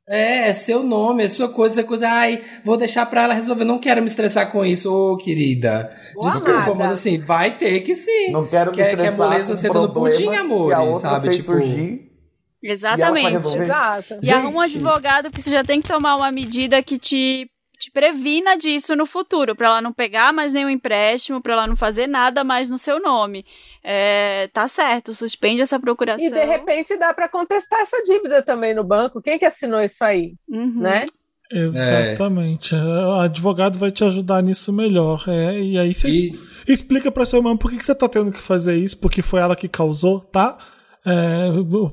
É, é seu nome, é sua coisa, é coisa. Ai, vou deixar pra ela resolver. Não quero me estressar com isso, ô querida. Boa Desculpa, nada. mas assim, vai ter que sim. Não quero me Quer- estressar moleza com você dando problema pudim, amor, que a outra sabe? Tipo- surgir. Exatamente. resolver. Exato. E arruma um advogado que você já tem que tomar uma medida que te, te previna disso no futuro, pra ela não pegar mais nenhum empréstimo, pra ela não fazer nada mais no seu nome. É, tá certo, suspende essa procuração. E de repente dá para contestar essa dívida também no banco. Quem que assinou isso aí, Uhum. né? Exatamente. É, O advogado vai te ajudar nisso melhor. É, e aí você E- explica pra sua irmã por que, que você tá tendo que fazer isso, porque foi ela que causou, tá? É,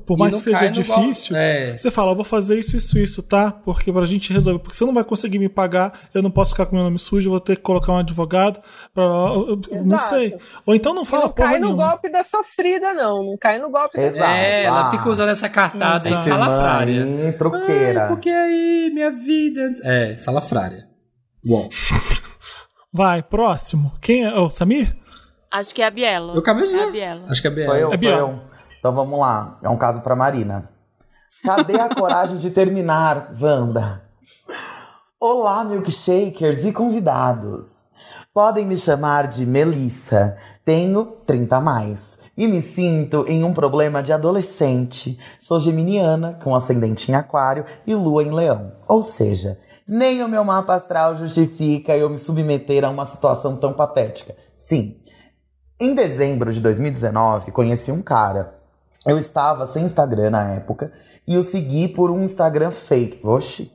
por mais que não seja difícil, É. você fala, eu vou fazer isso, isso, isso, tá? Porque pra gente resolver. Porque você não vai conseguir me pagar, eu não posso ficar com meu nome sujo, eu vou ter que colocar um advogado. Pra, eu- não sei. Ou então não E fala não porra cai no nenhuma. golpe da sofrida, não. Não cai no golpe da Exato. É, ela Ah. fica usando essa cartada Exato. em salafrária. Mãe, truqueira. Ai, porque aí, minha vida. É, salafrária. Bom, *laughs* Vai, próximo. Quem é? O Samir? Acho que é a Bielo. eu acabei de É a ler. Bielo. Acho que é bem. Sou eu, É sou Biel. eu. Então vamos lá. É um caso pra Marina. Cadê a coragem de terminar, Wanda? Olá, milkshakers e convidados. Podem me chamar de Melissa. Tenho 30 a mais. E me sinto em um problema de adolescente. Sou geminiana, com ascendente em aquário e lua em leão. Ou seja, nem o meu mapa astral justifica eu me submeter a uma situação tão patética. Sim, em dezembro de 2019, conheci um cara. Eu estava sem Instagram na época e o segui por um Instagram fake. Oxi.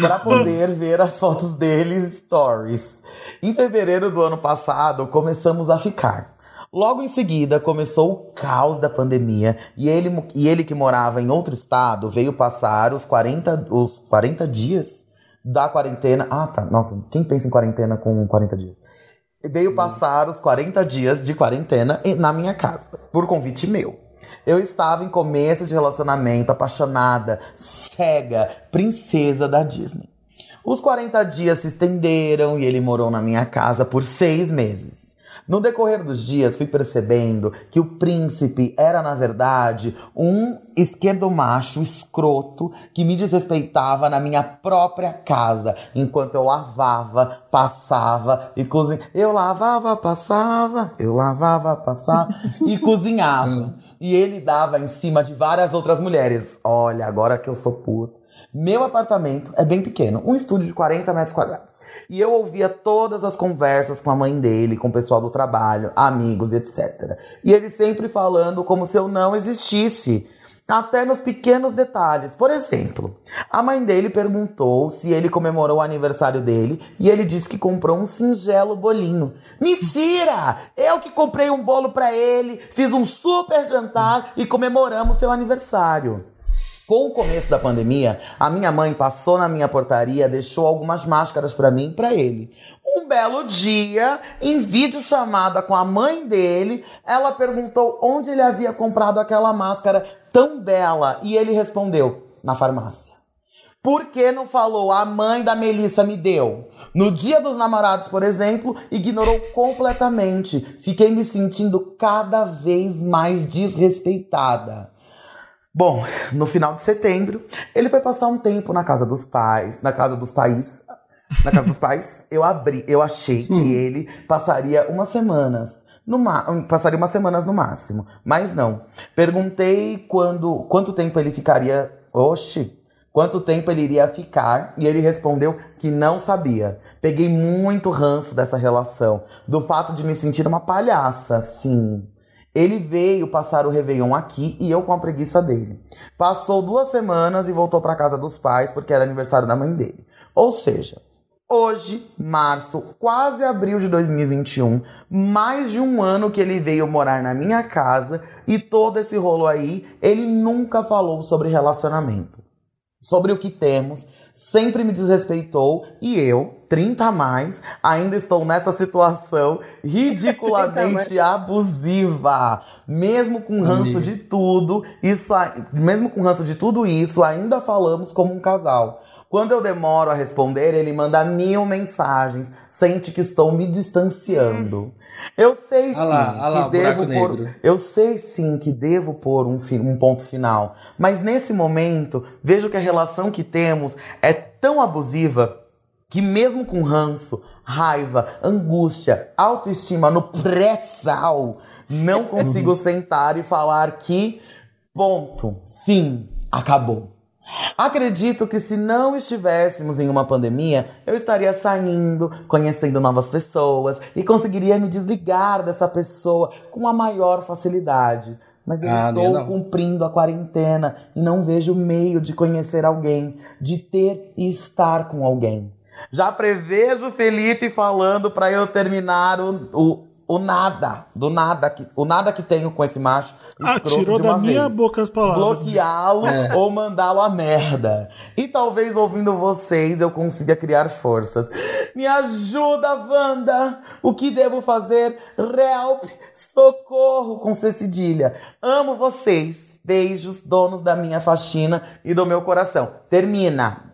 Para poder *laughs* ver as fotos dele stories. Em fevereiro do ano passado, começamos a ficar. Logo em seguida, começou o caos da pandemia e ele, e ele que morava em outro estado veio passar os 40, os 40 dias da quarentena. Ah, tá. Nossa, quem pensa em quarentena com 40 dias? veio passar os 40 dias de quarentena na minha casa, por convite meu. Eu estava em começo de relacionamento, apaixonada, cega, princesa da Disney. Os 40 dias se estenderam e ele morou na minha casa por seis meses. No decorrer dos dias, fui percebendo que o príncipe era, na verdade, um esquerdomacho escroto que me desrespeitava na minha própria casa, enquanto eu lavava, passava e cozinhava. Eu lavava, passava, eu lavava, passava e *laughs* cozinhava. E ele dava em cima de várias outras mulheres. Olha, agora que eu sou puta. Meu apartamento é bem pequeno, um estúdio de 40 metros quadrados. E eu ouvia todas as conversas com a mãe dele, com o pessoal do trabalho, amigos, etc. E ele sempre falando como se eu não existisse. Até nos pequenos detalhes. Por exemplo, a mãe dele perguntou se ele comemorou o aniversário dele e ele disse que comprou um singelo bolinho. Mentira! Eu que comprei um bolo pra ele, fiz um super jantar e comemoramos seu aniversário. Com o começo da pandemia, a minha mãe passou na minha portaria, deixou algumas máscaras pra mim e pra ele. Um belo dia, em vídeo chamada com a mãe dele, ela perguntou onde ele havia comprado aquela máscara tão bela e ele respondeu: na farmácia. Por que não falou a mãe da Melissa me deu? No dia dos namorados, por exemplo, ignorou completamente. Fiquei me sentindo cada vez mais desrespeitada. Bom, no final de setembro, ele foi passar um tempo na casa dos pais, na casa dos pais. Na casa dos pais, eu abri, eu achei que ele passaria umas semanas. No ma passaria umas semanas no máximo. Mas não. Perguntei quando, quanto tempo ele ficaria. Oxi! Quanto tempo ele iria ficar? E ele respondeu que não sabia. Peguei muito ranço dessa relação. Do fato de me sentir uma palhaça, sim. Ele veio passar o Réveillon aqui e eu com a preguiça dele. Passou duas semanas e voltou para casa dos pais porque era aniversário da mãe dele. Ou seja, hoje, março, quase abril de 2021, mais de um ano que ele veio morar na minha casa e todo esse rolo aí, ele nunca falou sobre relacionamento. sobre o que temos, sempre me desrespeitou e eu, 30 a mais, ainda estou nessa situação ridiculamente *laughs* abusiva. Mesmo com ranço de tudo, isso, mesmo com ranço de tudo isso, ainda falamos como um casal. Quando eu demoro a responder, ele manda mil mensagens, sente que estou me distanciando. Eu sei sim lá, lá, que o devo pôr, eu sei sim que devo pôr um, fi- um ponto final, mas nesse momento vejo que a relação que temos é tão abusiva que mesmo com ranço, raiva, angústia, autoestima no pré-sal, não *laughs* consigo sentar e falar que ponto, fim, acabou. Acredito que se não estivéssemos em uma pandemia, eu estaria saindo, conhecendo novas pessoas e conseguiria me desligar dessa pessoa com a maior facilidade. Mas eu Ah, estou cumprindo a quarentena e não vejo meio de conhecer alguém, de ter e estar com alguém. Já prevejo o Felipe falando pra eu terminar o, o, o nada, do nada que, o nada que tenho com esse macho Ah, escroto tirou de da uma minha vez boca as palavras. bloqueá-lo É. ou mandá-lo a merda. E talvez ouvindo vocês eu consiga criar forças. Me ajuda, Wanda! O que devo fazer? Help! Socorro com C cedilha. Amo vocês. Beijos, donos da minha faxina e do meu coração. Termina.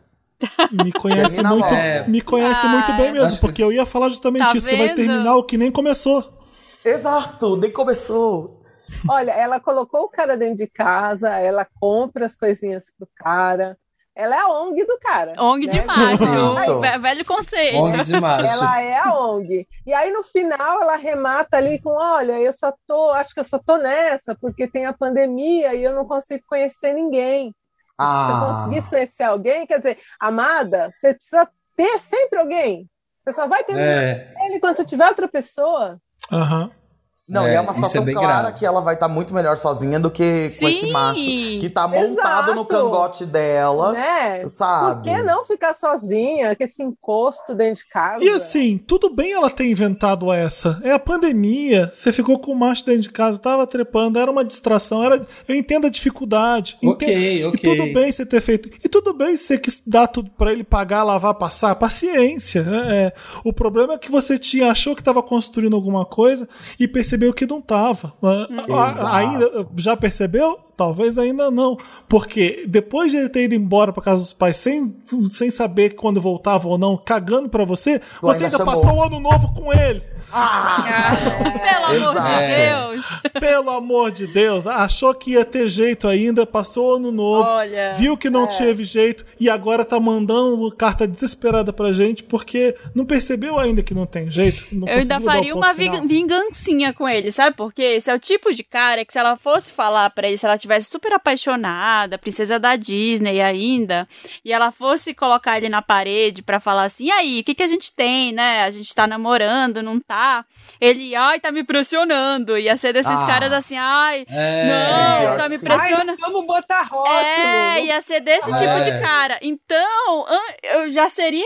Me *laughs* conhece Termina muito, logo. É. me conhece Ai. muito bem mesmo, Acho que- porque eu ia falar justamente Tá isso. Você vai vendo? terminar o que nem começou. Exato, nem começou. Olha, ela colocou o cara dentro de casa, ela compra as coisinhas pro cara. Ela é a ONG do cara. ONG né? de macho. Exato. ve- velho conceito. ONG de macho. Ela é a ONG. E aí, no final, ela remata ali com: olha, eu só tô, acho que eu só tô nessa, porque tem a pandemia e eu não consigo conhecer ninguém. Ah, conseguisse conhecer alguém, quer dizer, amada, você precisa ter sempre alguém. Você só vai ter É, ele quando você tiver outra pessoa. Aham. Não, É, e é uma isso é situação bem clara grave. que ela vai estar muito melhor sozinha do que com esse Sim. macho que tá montado no Exato. cangote dela, Né? Por sabe? que não ficar sozinha, com esse encosto dentro de casa? E assim, tudo bem ela ter inventado essa. É a pandemia. Você ficou com o macho dentro de casa, tava trepando, era uma distração. Era, eu entendo a dificuldade. Ok, entendo- ok. E tudo bem você ter feito. E tudo bem se você quis dar tudo pra ele pagar, lavar, passar. Paciência. né? É, o problema é que você tinha, achou que tava construindo alguma coisa e percebeu que não tava. Ah, Ainda, já percebeu? Talvez ainda não. Porque depois de ele ter ido embora pra casa dos pais sem, sem saber quando voltava ou não, cagando pra você, você ainda ainda chamou. passou o ano novo com ele. *laughs* Pelo amor de. Deus. Pelo amor de Deus. Achou que ia ter jeito ainda, passou ano novo. Olha. Viu que não teve jeito e agora tá mandando carta desesperada pra gente porque não percebeu ainda que não tem jeito. não Eu ainda faria uma final. ving- vingancinha com ele, sabe? Porque esse é o tipo de cara que se ela fosse falar pra ele, se ela tivesse super apaixonada, princesa da Disney ainda, e ela fosse colocar ele na parede pra falar assim, e aí, o que que a gente tem, né? A gente tá namorando, não tá? Ele, ai, tá me pressionando. Ia ser desses Ah. caras assim, ai, É. não, tá me pressionando. Ai, vamos botar rótulo. É, ia ser desse tipo É. de cara. Então, eu já seria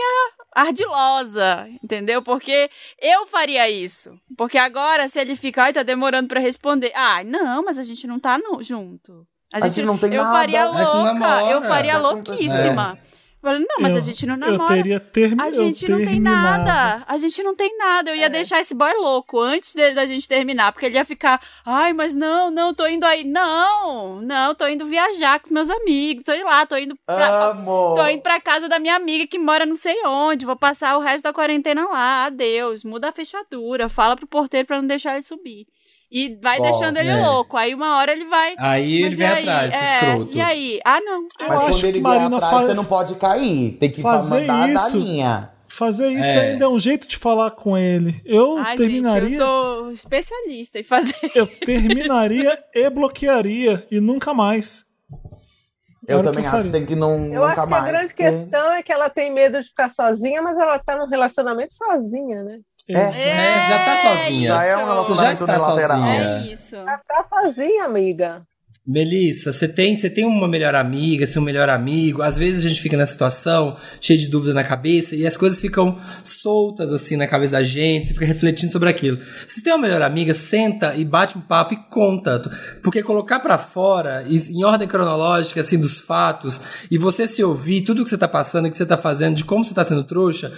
ardilosa, entendeu? Porque eu faria isso. Porque agora, se ele fica, ai, tá demorando pra responder. Ah, não, mas a gente não tá no- junto. A gente não tem eu nada. faria A gente não louca, eu faria louquíssima. Falei, não, mas Eu- a gente não Eu namora. teria termi A gente não tem nada. A gente não tem nada. Eu ia deixar esse boy louco antes de- da gente terminar. Porque ele ia ficar, ai, mas não, não, tô indo aí. Não, não, tô indo viajar com os meus amigos. Tô indo lá, tô indo pra. Amo. Tô indo pra casa da minha amiga que mora não sei onde. Vou passar o resto da quarentena lá. Adeus. Muda a fechadura. Fala pro porteiro pra não deixar ele subir. E vai Bom, deixando ele é. louco. Aí uma hora ele vai. Aí ele vem aí? atrás, esse É, escroto. E aí? Ah, não. Eu Mas acho quando que ele vier atrás, faz- você não pode cair. Tem que Fazer mandar da isso. linha. Fazer isso É. ainda é um jeito de falar com ele. Eu Ai, terminaria. gente, eu sou especialista em fazer. eu terminaria *laughs* e bloquearia e nunca mais. Eu Era também que eu acho que tem que não Eu nunca acho que mais. a grande porque- questão é que ela tem medo de ficar sozinha, mas ela tá num relacionamento sozinha, né? É. É, já tá sozinha. Já é um relacionamento Já está unilateral. sozinha. É isso. Ela tá sozinha, amiga. Melissa, você tem, você tem uma melhor amiga, seu melhor amigo. Às vezes a gente fica nessa situação, cheio de dúvida na cabeça, e as coisas ficam soltas assim na cabeça da gente, você fica refletindo sobre aquilo. Se você tem uma melhor amiga, senta e bate um papo e conta. Porque colocar pra fora, em ordem cronológica, assim, dos fatos, e você se ouvir, tudo que você tá passando, o que você tá fazendo, de como você tá sendo trouxa,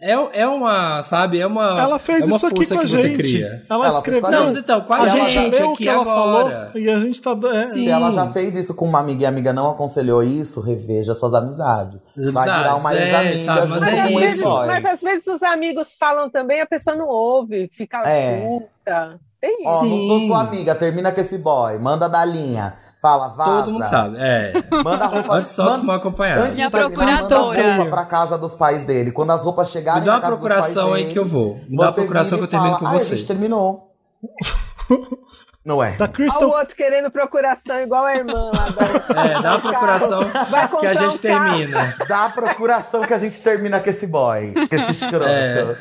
é, é uma, sabe, é uma. Ela fez é uma isso aqui força com a que você gente. cria. Ela, Ela escreveu. Não, então, com a gente aqui que ela agora. falou e a gente tá. É, Sim. Se ela já fez isso com uma amiga e a amiga não aconselhou isso, reveja suas amizades. As Vai virar uma é, ex-amiga mas é com Mas, às vezes, isso. ex-boy. mas às vezes os amigos falam também, a pessoa não ouve, fica É. puta. Tem isso. Ó, não sou sua amiga, termina com esse boy, manda da linha. Fala, vaza. Todo mundo sabe. É. Manda a roupa. Antes só manda- tomar acompanhado. Antes Minha procuradora. Manda roupa pra casa dos pais dele. Quando as roupas chegarem Me dá uma procuração aí dele, que eu vou. Me dá uma procuração que eu termino fala, com "Ai, você." a gente terminou. *laughs* Não é? Da Olha o Crystal. outro querendo procuração igual a irmã lá da... É, dá uma procuração que a gente um termina. Dá a procuração que a gente termina com esse boy. Com esse escroto. É.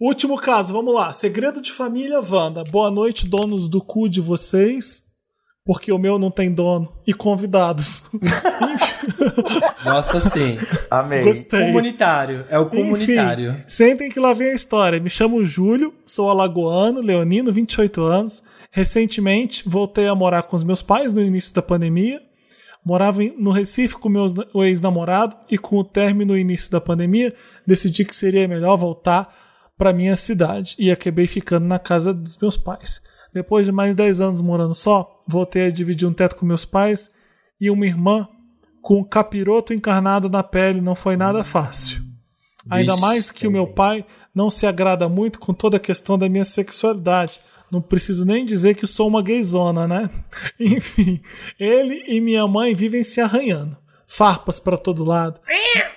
Último caso, vamos lá. Segredo de família, Wanda. Boa noite, donos do cu de vocês. Porque o meu não tem dono. E convidados. Gosta sim. Amei. Gostei. Comunitário. É o comunitário. Enfim, sentem que lá vem a história. Me chamo Júlio, sou alagoano, leonino, 28 anos. Recentemente voltei a morar com os meus pais no início da pandemia. Morava no Recife com meu ex-namorado e com o término no início da pandemia, decidi que seria melhor voltar para minha cidade e acabei ficando na casa dos meus pais. Depois de mais 10 anos morando só, voltei a dividir um teto com meus pais e uma irmã com um capiroto encarnado na pele não foi nada fácil. Ainda mais que o meu pai não se agrada muito com toda a questão da minha sexualidade. Não preciso nem dizer que sou uma gayzona, né? *laughs* Enfim, ele e minha mãe vivem se arranhando. Farpas para todo lado.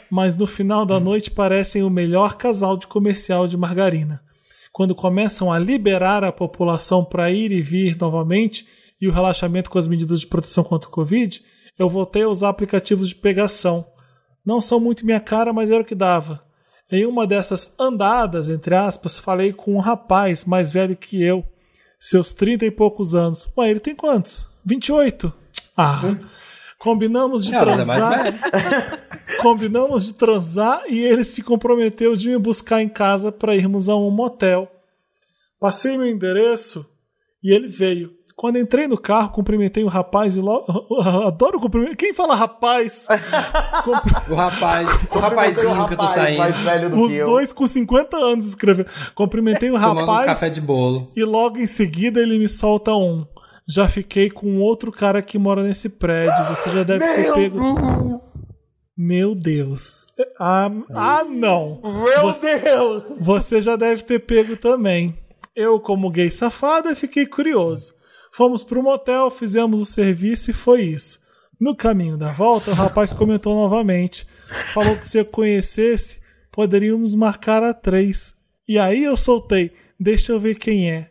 Mas no final da noite parecem o melhor casal de comercial de margarina. Quando começam a liberar a população para ir e vir novamente e o relaxamento com as medidas de proteção contra o Covid, eu voltei a usar aplicativos de pegação. Não são muito minha cara, mas era o que dava. Em uma dessas andadas, entre aspas, falei com um rapaz mais velho que eu, seus trinta e poucos anos. Ué, ele tem quantos? 28? Ah. Combinamos de É, mas é transar. velho. *laughs* Combinamos de transar e ele se comprometeu de me buscar em casa para irmos a um motel. Passei meu endereço e ele veio. Quando entrei no carro, cumprimentei o rapaz e logo. *laughs* Adoro cumprimentar. Quem fala rapaz? *laughs* Cumpri- O rapaz, o Tem um rapazinho que eu tô rapaz saindo. mais velho do Os que eu. dois com 50 anos escrevendo. Cumprimentei o Tomando um rapaz café de bolo. e logo em seguida ele me solta um. Já fiquei com outro cara que mora nesse prédio. Você já deve ter pego. Meu Deus. Ah, ah não. Meu Você- Deus! Você já deve ter pego também. Eu, como gay safada, fiquei curioso. Fomos pro motel, fizemos o serviço e foi isso. No caminho da volta, o rapaz comentou novamente. Falou que se eu conhecesse, poderíamos marcar a três. E aí eu soltei. Deixa eu ver quem é.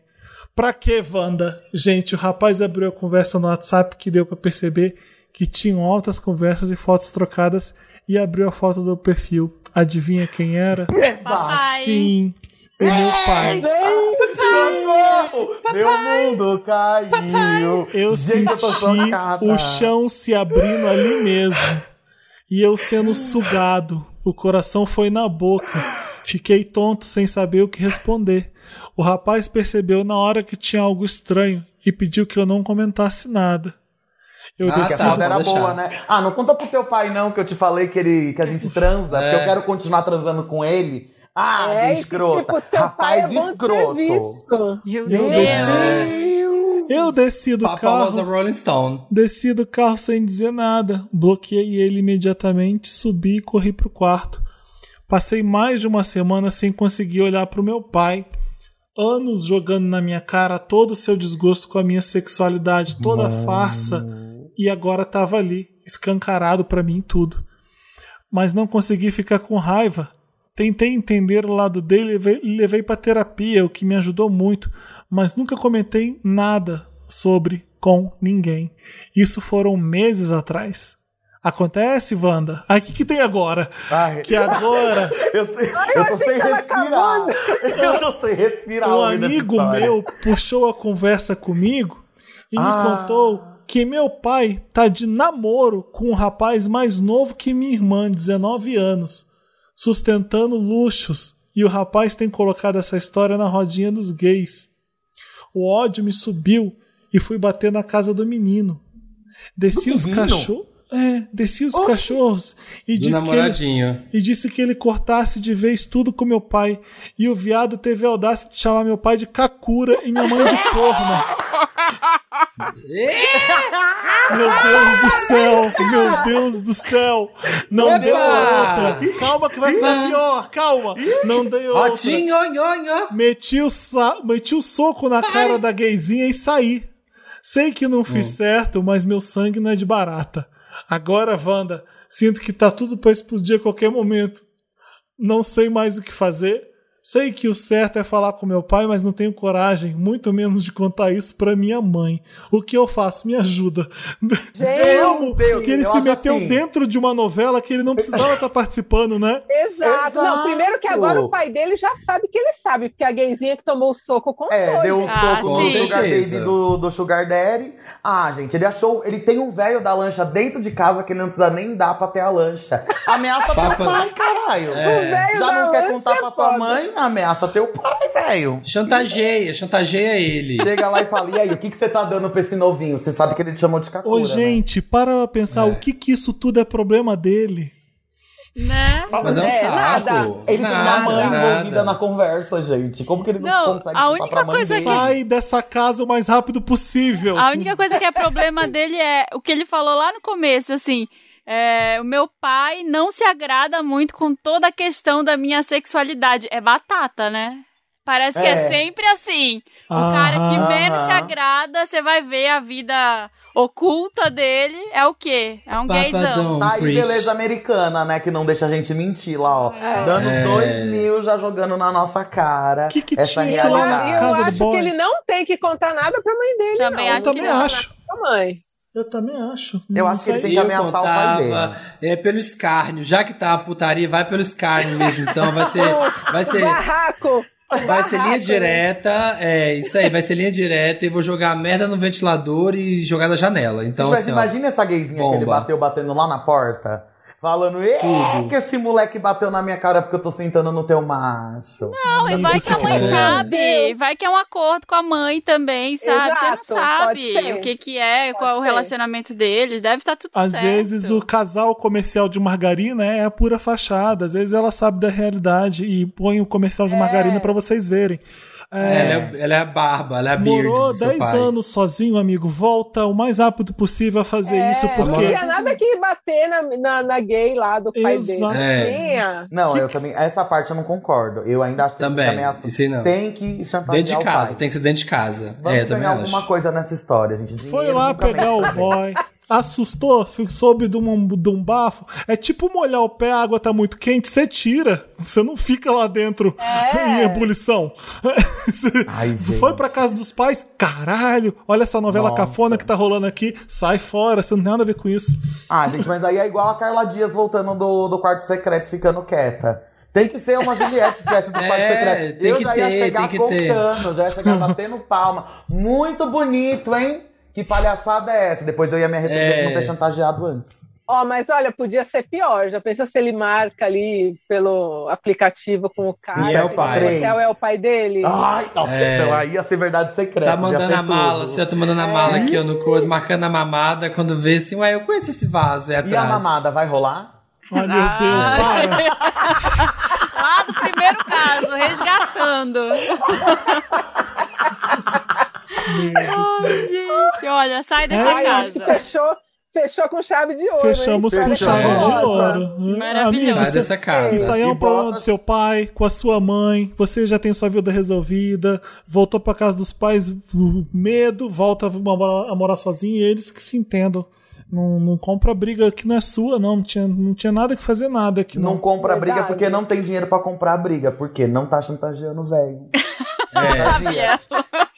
Pra que, Wanda? Gente, o rapaz abriu a conversa no WhatsApp que deu pra perceber que tinham altas conversas e fotos trocadas e abriu a foto do perfil. Adivinha quem era? Papai. Sim, o meu pai. Socorro! Meu mundo caiu. Eu Gente, eu tô senti chocada. o chão se abrindo ali mesmo. E eu sendo sugado. O coração foi na boca. Fiquei tonto sem saber o que responder. O rapaz percebeu na hora que tinha algo estranho e pediu que eu não comentasse nada. Eu Ah, Porque a desci tá, era deixar. boa, né? Ah, não conta pro teu pai, não, que eu te falei que, ele, que a gente transa, porque É. eu quero continuar transando com ele. Ah, É, que e, escrota. tipo, seu Rapaz pai é escroto. Meu Eu Deus. Eu desci do Papa was a carro. Rolling Stone. Desci do carro sem dizer nada. Bloqueei ele imediatamente, subi e corri pro quarto. Passei mais de uma semana sem conseguir olhar pro meu pai. Anos jogando na minha cara todo o seu desgosto com a minha sexualidade, toda a farsa. E agora tava ali, escancarado pra mim tudo. Mas não consegui ficar com raiva. Tentei entender o lado dele e levei, levei pra terapia, o que me ajudou muito, mas nunca comentei nada sobre com ninguém. Isso foram meses atrás. Acontece, Wanda? Aí o que, que tem agora? Ai, Que agora *laughs* eu, eu tô sem respirar. *laughs* Eu tô sem respirar. um amigo meu puxou a conversa comigo e me Ah. contou que meu pai tá de namoro com um rapaz mais novo que minha irmã, 19 anos, sustentando luxos, e o rapaz tem colocado essa história na rodinha dos gays. O ódio me subiu e fui bater na casa do menino. Desci Do os cachorros. É, desci os cachorros e Do disse que ele, e disse que ele cortasse de vez tudo com meu pai. E o viado teve a audácia de chamar meu pai de Kakura e minha mãe de *laughs* corno. Meu Deus do céu! Meu Deus do céu! Não Opa! deu outra! Calma que vai ficar pior! Calma! Não deu outra! Rotinho. Meti o, sa- meti o soco na cara da gayzinha e saí. Sei que não fiz certo, mas meu sangue não é de barata. Agora, Wanda, sinto que tá tudo pra explodir a qualquer momento. Não sei mais o que fazer. Sei que o certo é falar com meu pai, mas não tenho coragem, muito menos de contar isso pra minha mãe. O que eu faço? Me ajuda. *laughs* eu amo Deus, que ele se meteu assim. dentro de uma novela que ele não precisava estar participando, né? Exato. Não, Exato. primeiro que agora o pai dele já sabe que ele sabe, porque a gayzinha que tomou o soco contou. É, deu um gente. Ah, soco no. Sugar. Baby do, do Sugar Daddy. Ah, gente, ele achou. Ele tem um velho da lancha dentro de casa que ele não precisa nem dar pra ter a lancha. Ameaça teu Papa- pai, caralho. O velho Já da não quer contar é pra tua foda. mãe? Ameaça teu pai, velho. Chantageia, chantageia ele. Chega lá e fala: e aí, o que, que você tá dando pra esse novinho? Você sabe que ele te chamou de Kakura, Ô, né? gente, para pra pensar É. o que que isso tudo é problema dele. Né? Mas é um É, saco. nada. Ele tem uma mãe nada. envolvida na conversa, gente. Como que ele não, Não, consegue a única pra mãe coisa dele? que- Sai dessa casa o mais rápido possível. A única coisa que é problema dele é o que ele falou lá no começo, assim. É, o meu pai não se agrada muito com toda a questão da minha sexualidade. É batata, né? Parece que é, É. sempre assim. O cara que menos se Aham. agrada, você vai ver a vida oculta dele. É o quê? É um. Papadão, Tá aí, beleza americana, né? Que não deixa a gente mentir lá, ó. Dando É. dois mil já jogando na nossa cara. Que que essa tinha lá na realidade. Eu casa do acho que ele não tem que contar nada pra mãe dele, Também não. acho Eu que também não. acho. Mãe. Eu também acho. Eu acho que ele tem que ameaçar o pai dele. contava é, pelo escárnio. Já que tá a putaria, vai pelo escárnio mesmo. Então vai ser. *laughs* Vai ser, Barraco. vai ser linha direta. É, isso aí, vai ser linha direta e vou jogar a merda no ventilador e jogar da janela. Então, Mas assim, ó, imagina essa gayzinha que ele bomba. bateu batendo lá na porta. Falando, "Ê, que esse moleque bateu na minha cara porque eu tô sentando no teu macho. Não, e vai que a mãe É. sabe. Vai que é um acordo com a mãe também, sabe? Exato, Você não sabe o que que é, Pode qual é o relacionamento deles. Deve estar tudo Às certo. vezes o casal comercial de margarina é a pura fachada. Às vezes ela sabe da realidade e põe o comercial de margarina pra vocês verem. Ela, é, ela é a barba, ela é a beard Morou do seu 10 pai. anos sozinho, amigo. Volta o mais rápido possível a fazer isso, É, Não porque. tinha nada que bater na, na, na gay lá do pai dele. Exato. Não É. tinha. Não, eu também. Essa parte eu não concordo. Eu ainda acho que Também, tem que ameaçar. isso não. Tem que chantagear Dentro de o casa, pai. tem que ser dentro de casa. Vamos é, também ganhar acho. alguma coisa nessa história, gente. Foi Dinheiro lá nunca pegar o boy, assustou, soube de um, de um bafo. É tipo molhar o pé, a água tá muito quente, você tira. Você não fica lá dentro em ebulição. *laughs* Ai, gente. Foi pra casa dos pais, caralho, olha essa novela Nossa. cafona que tá rolando aqui, sai fora, você não tem nada a ver com isso. Ah, gente, mas aí é igual a Carla Dias voltando do, do quarto secreto ficando quieta. Tem que ser uma Juliette Jess do quarto É, secreto. tem eu que já ia ter, chegar contando, já ia chegar batendo palma. Muito bonito, hein? Que palhaçada é essa? Depois eu ia me arrepender de não É. ter chantageado antes. Ó, mas olha, podia ser pior. Já pensou se ele marca ali pelo aplicativo com o cara? E é o se pai. O hotel é o pai dele? Ai, nossa, É. não, aí ia ser verdade secreta. Tá mandando a mala, tudo. assim, eu tô mandando a mala aqui, ó, no coisa, marcando a mamada, quando vê assim, ué, eu conheço esse vaso aí E a atrás. mamada vai rolar? Ai, meu Deus, *laughs* para. Lá do primeiro caso, resgatando. *laughs* Ai, gente, olha, sai dessa Ai, eu acho que casa. fechou, fechou com chave de ouro. Fechamos hein? com chave de ouro. Maravilhoso. Sai você- dessa casa. Isso aí é um E problema do seu pai, com a sua mãe. Você já tem sua vida resolvida, voltou pra casa dos pais, medo, volta a morar, a morar sozinho e eles que se entendam. Não, não compra briga que não é sua, não. Não tinha, não tinha nada que fazer nada aqui, Não, não. compra Verdade. briga porque não tem dinheiro pra comprar briga. Por quê? Não tá chantageando o velho. É,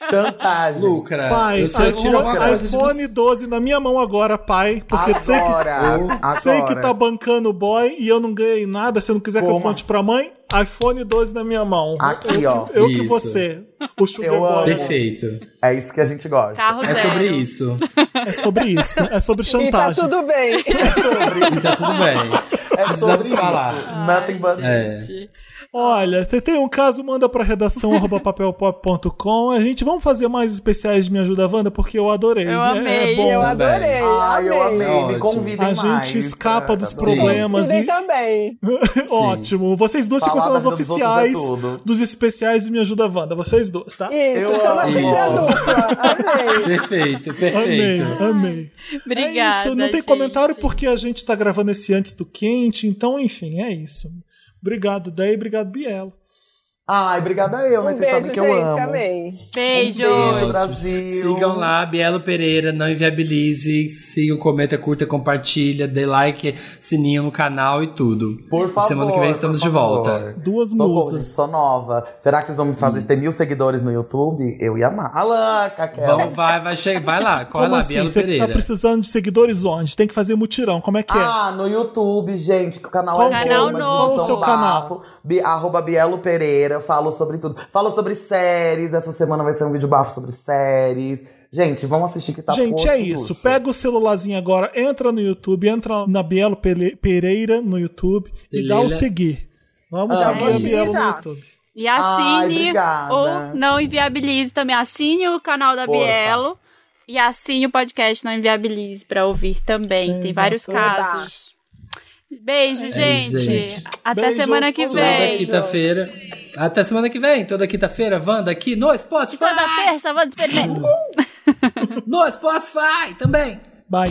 Chantagem. lucra. Pai, eu, se eu tiro alguma iPhone, coisa de iPhone 12 na minha mão agora, pai. Porque sei que, Agora, agora. sei que tá bancando o boy e eu não ganhei nada. Se não quiser que eu Como conte pra mãe, iPhone 12 na minha mão. Aqui, eu, ó. Eu que Isso. você. O Sugar Eu Boy. amo. Perfeito. É isso que a gente gosta. Carro É zero. sobre isso. É sobre isso. É sobre E tá chantagem. tudo bem. E tá tudo bem. É Precisamos sobre falar. isso. Nothing but É. Olha, você tem um caso, manda pra redação *laughs* papelpop.com. A gente vamos fazer mais especiais de Me Ajuda Wanda, porque eu adorei. Eu É- amei, É bom. Eu Também. adorei. Ai, eu amei. Me Ótimo. convidem A mais. gente escapa É, dos tá problemas Idem e. também. *laughs* Ótimo. Vocês duas ficam sendo as dos é oficiais dos especiais de Me Ajuda Wanda. Vocês duas, tá? Isso, Eu chama. Amei. *laughs* Perfeito, Amei, perfeito. amei. Obrigada. é isso, não tem gente. comentário porque a gente tá gravando esse antes do quente, então, enfim, é isso. Obrigado, Day, obrigado, Bielo. Ai, obrigada eu, mas Um vocês sabem que eu gente. amo. Amei. Beijo. Um beijo, Brasil. Sigam lá, Bielo Pereira, não inviabilize. Sigam, comenta, curta, compartilha, dê like, sininho no canal e tudo. Por favor. Semana que vem estamos de volta. Duas gente, sou nova. Será que vocês vão me fazer ter mil seguidores no YouTube? Eu ia amar. Caquel. Vamos, vai, vai, che- vai lá, corre Como lá, assim? Bielo Você Pereira. tá precisando de seguidores onde? Tem que fazer mutirão. Como é que é? Ah, no YouTube, gente, que o canal Qual é canal bom, mas novo? não Qual o seu canal? Bi, arroba Bielo Pereira, eu falo sobre tudo. Falo sobre séries, essa semana vai ser um vídeo bafo sobre séries. Gente, vamos assistir que tá Gente, é isso. luxo. Pega o celularzinho agora, entra no YouTube, entra na Bielo Pereira no YouTube e dá o seguir. Vamos Ah, seguir a isso. Bielo no Já. YouTube. E assine obrigada. ou não inviabilize também. Assine o canal da Porfa. Bielo e assine o podcast Não Inviabilize pra ouvir também. Tem vários Exato. casos. Beijo, gente. gente. Até Beijo. semana que Toda Toda vem. quinta-feira. Até semana que vem, toda quinta-feira, Wanda aqui no Spotify. Toda terça, vamos experimentar. *laughs* No Spotify também. Bye.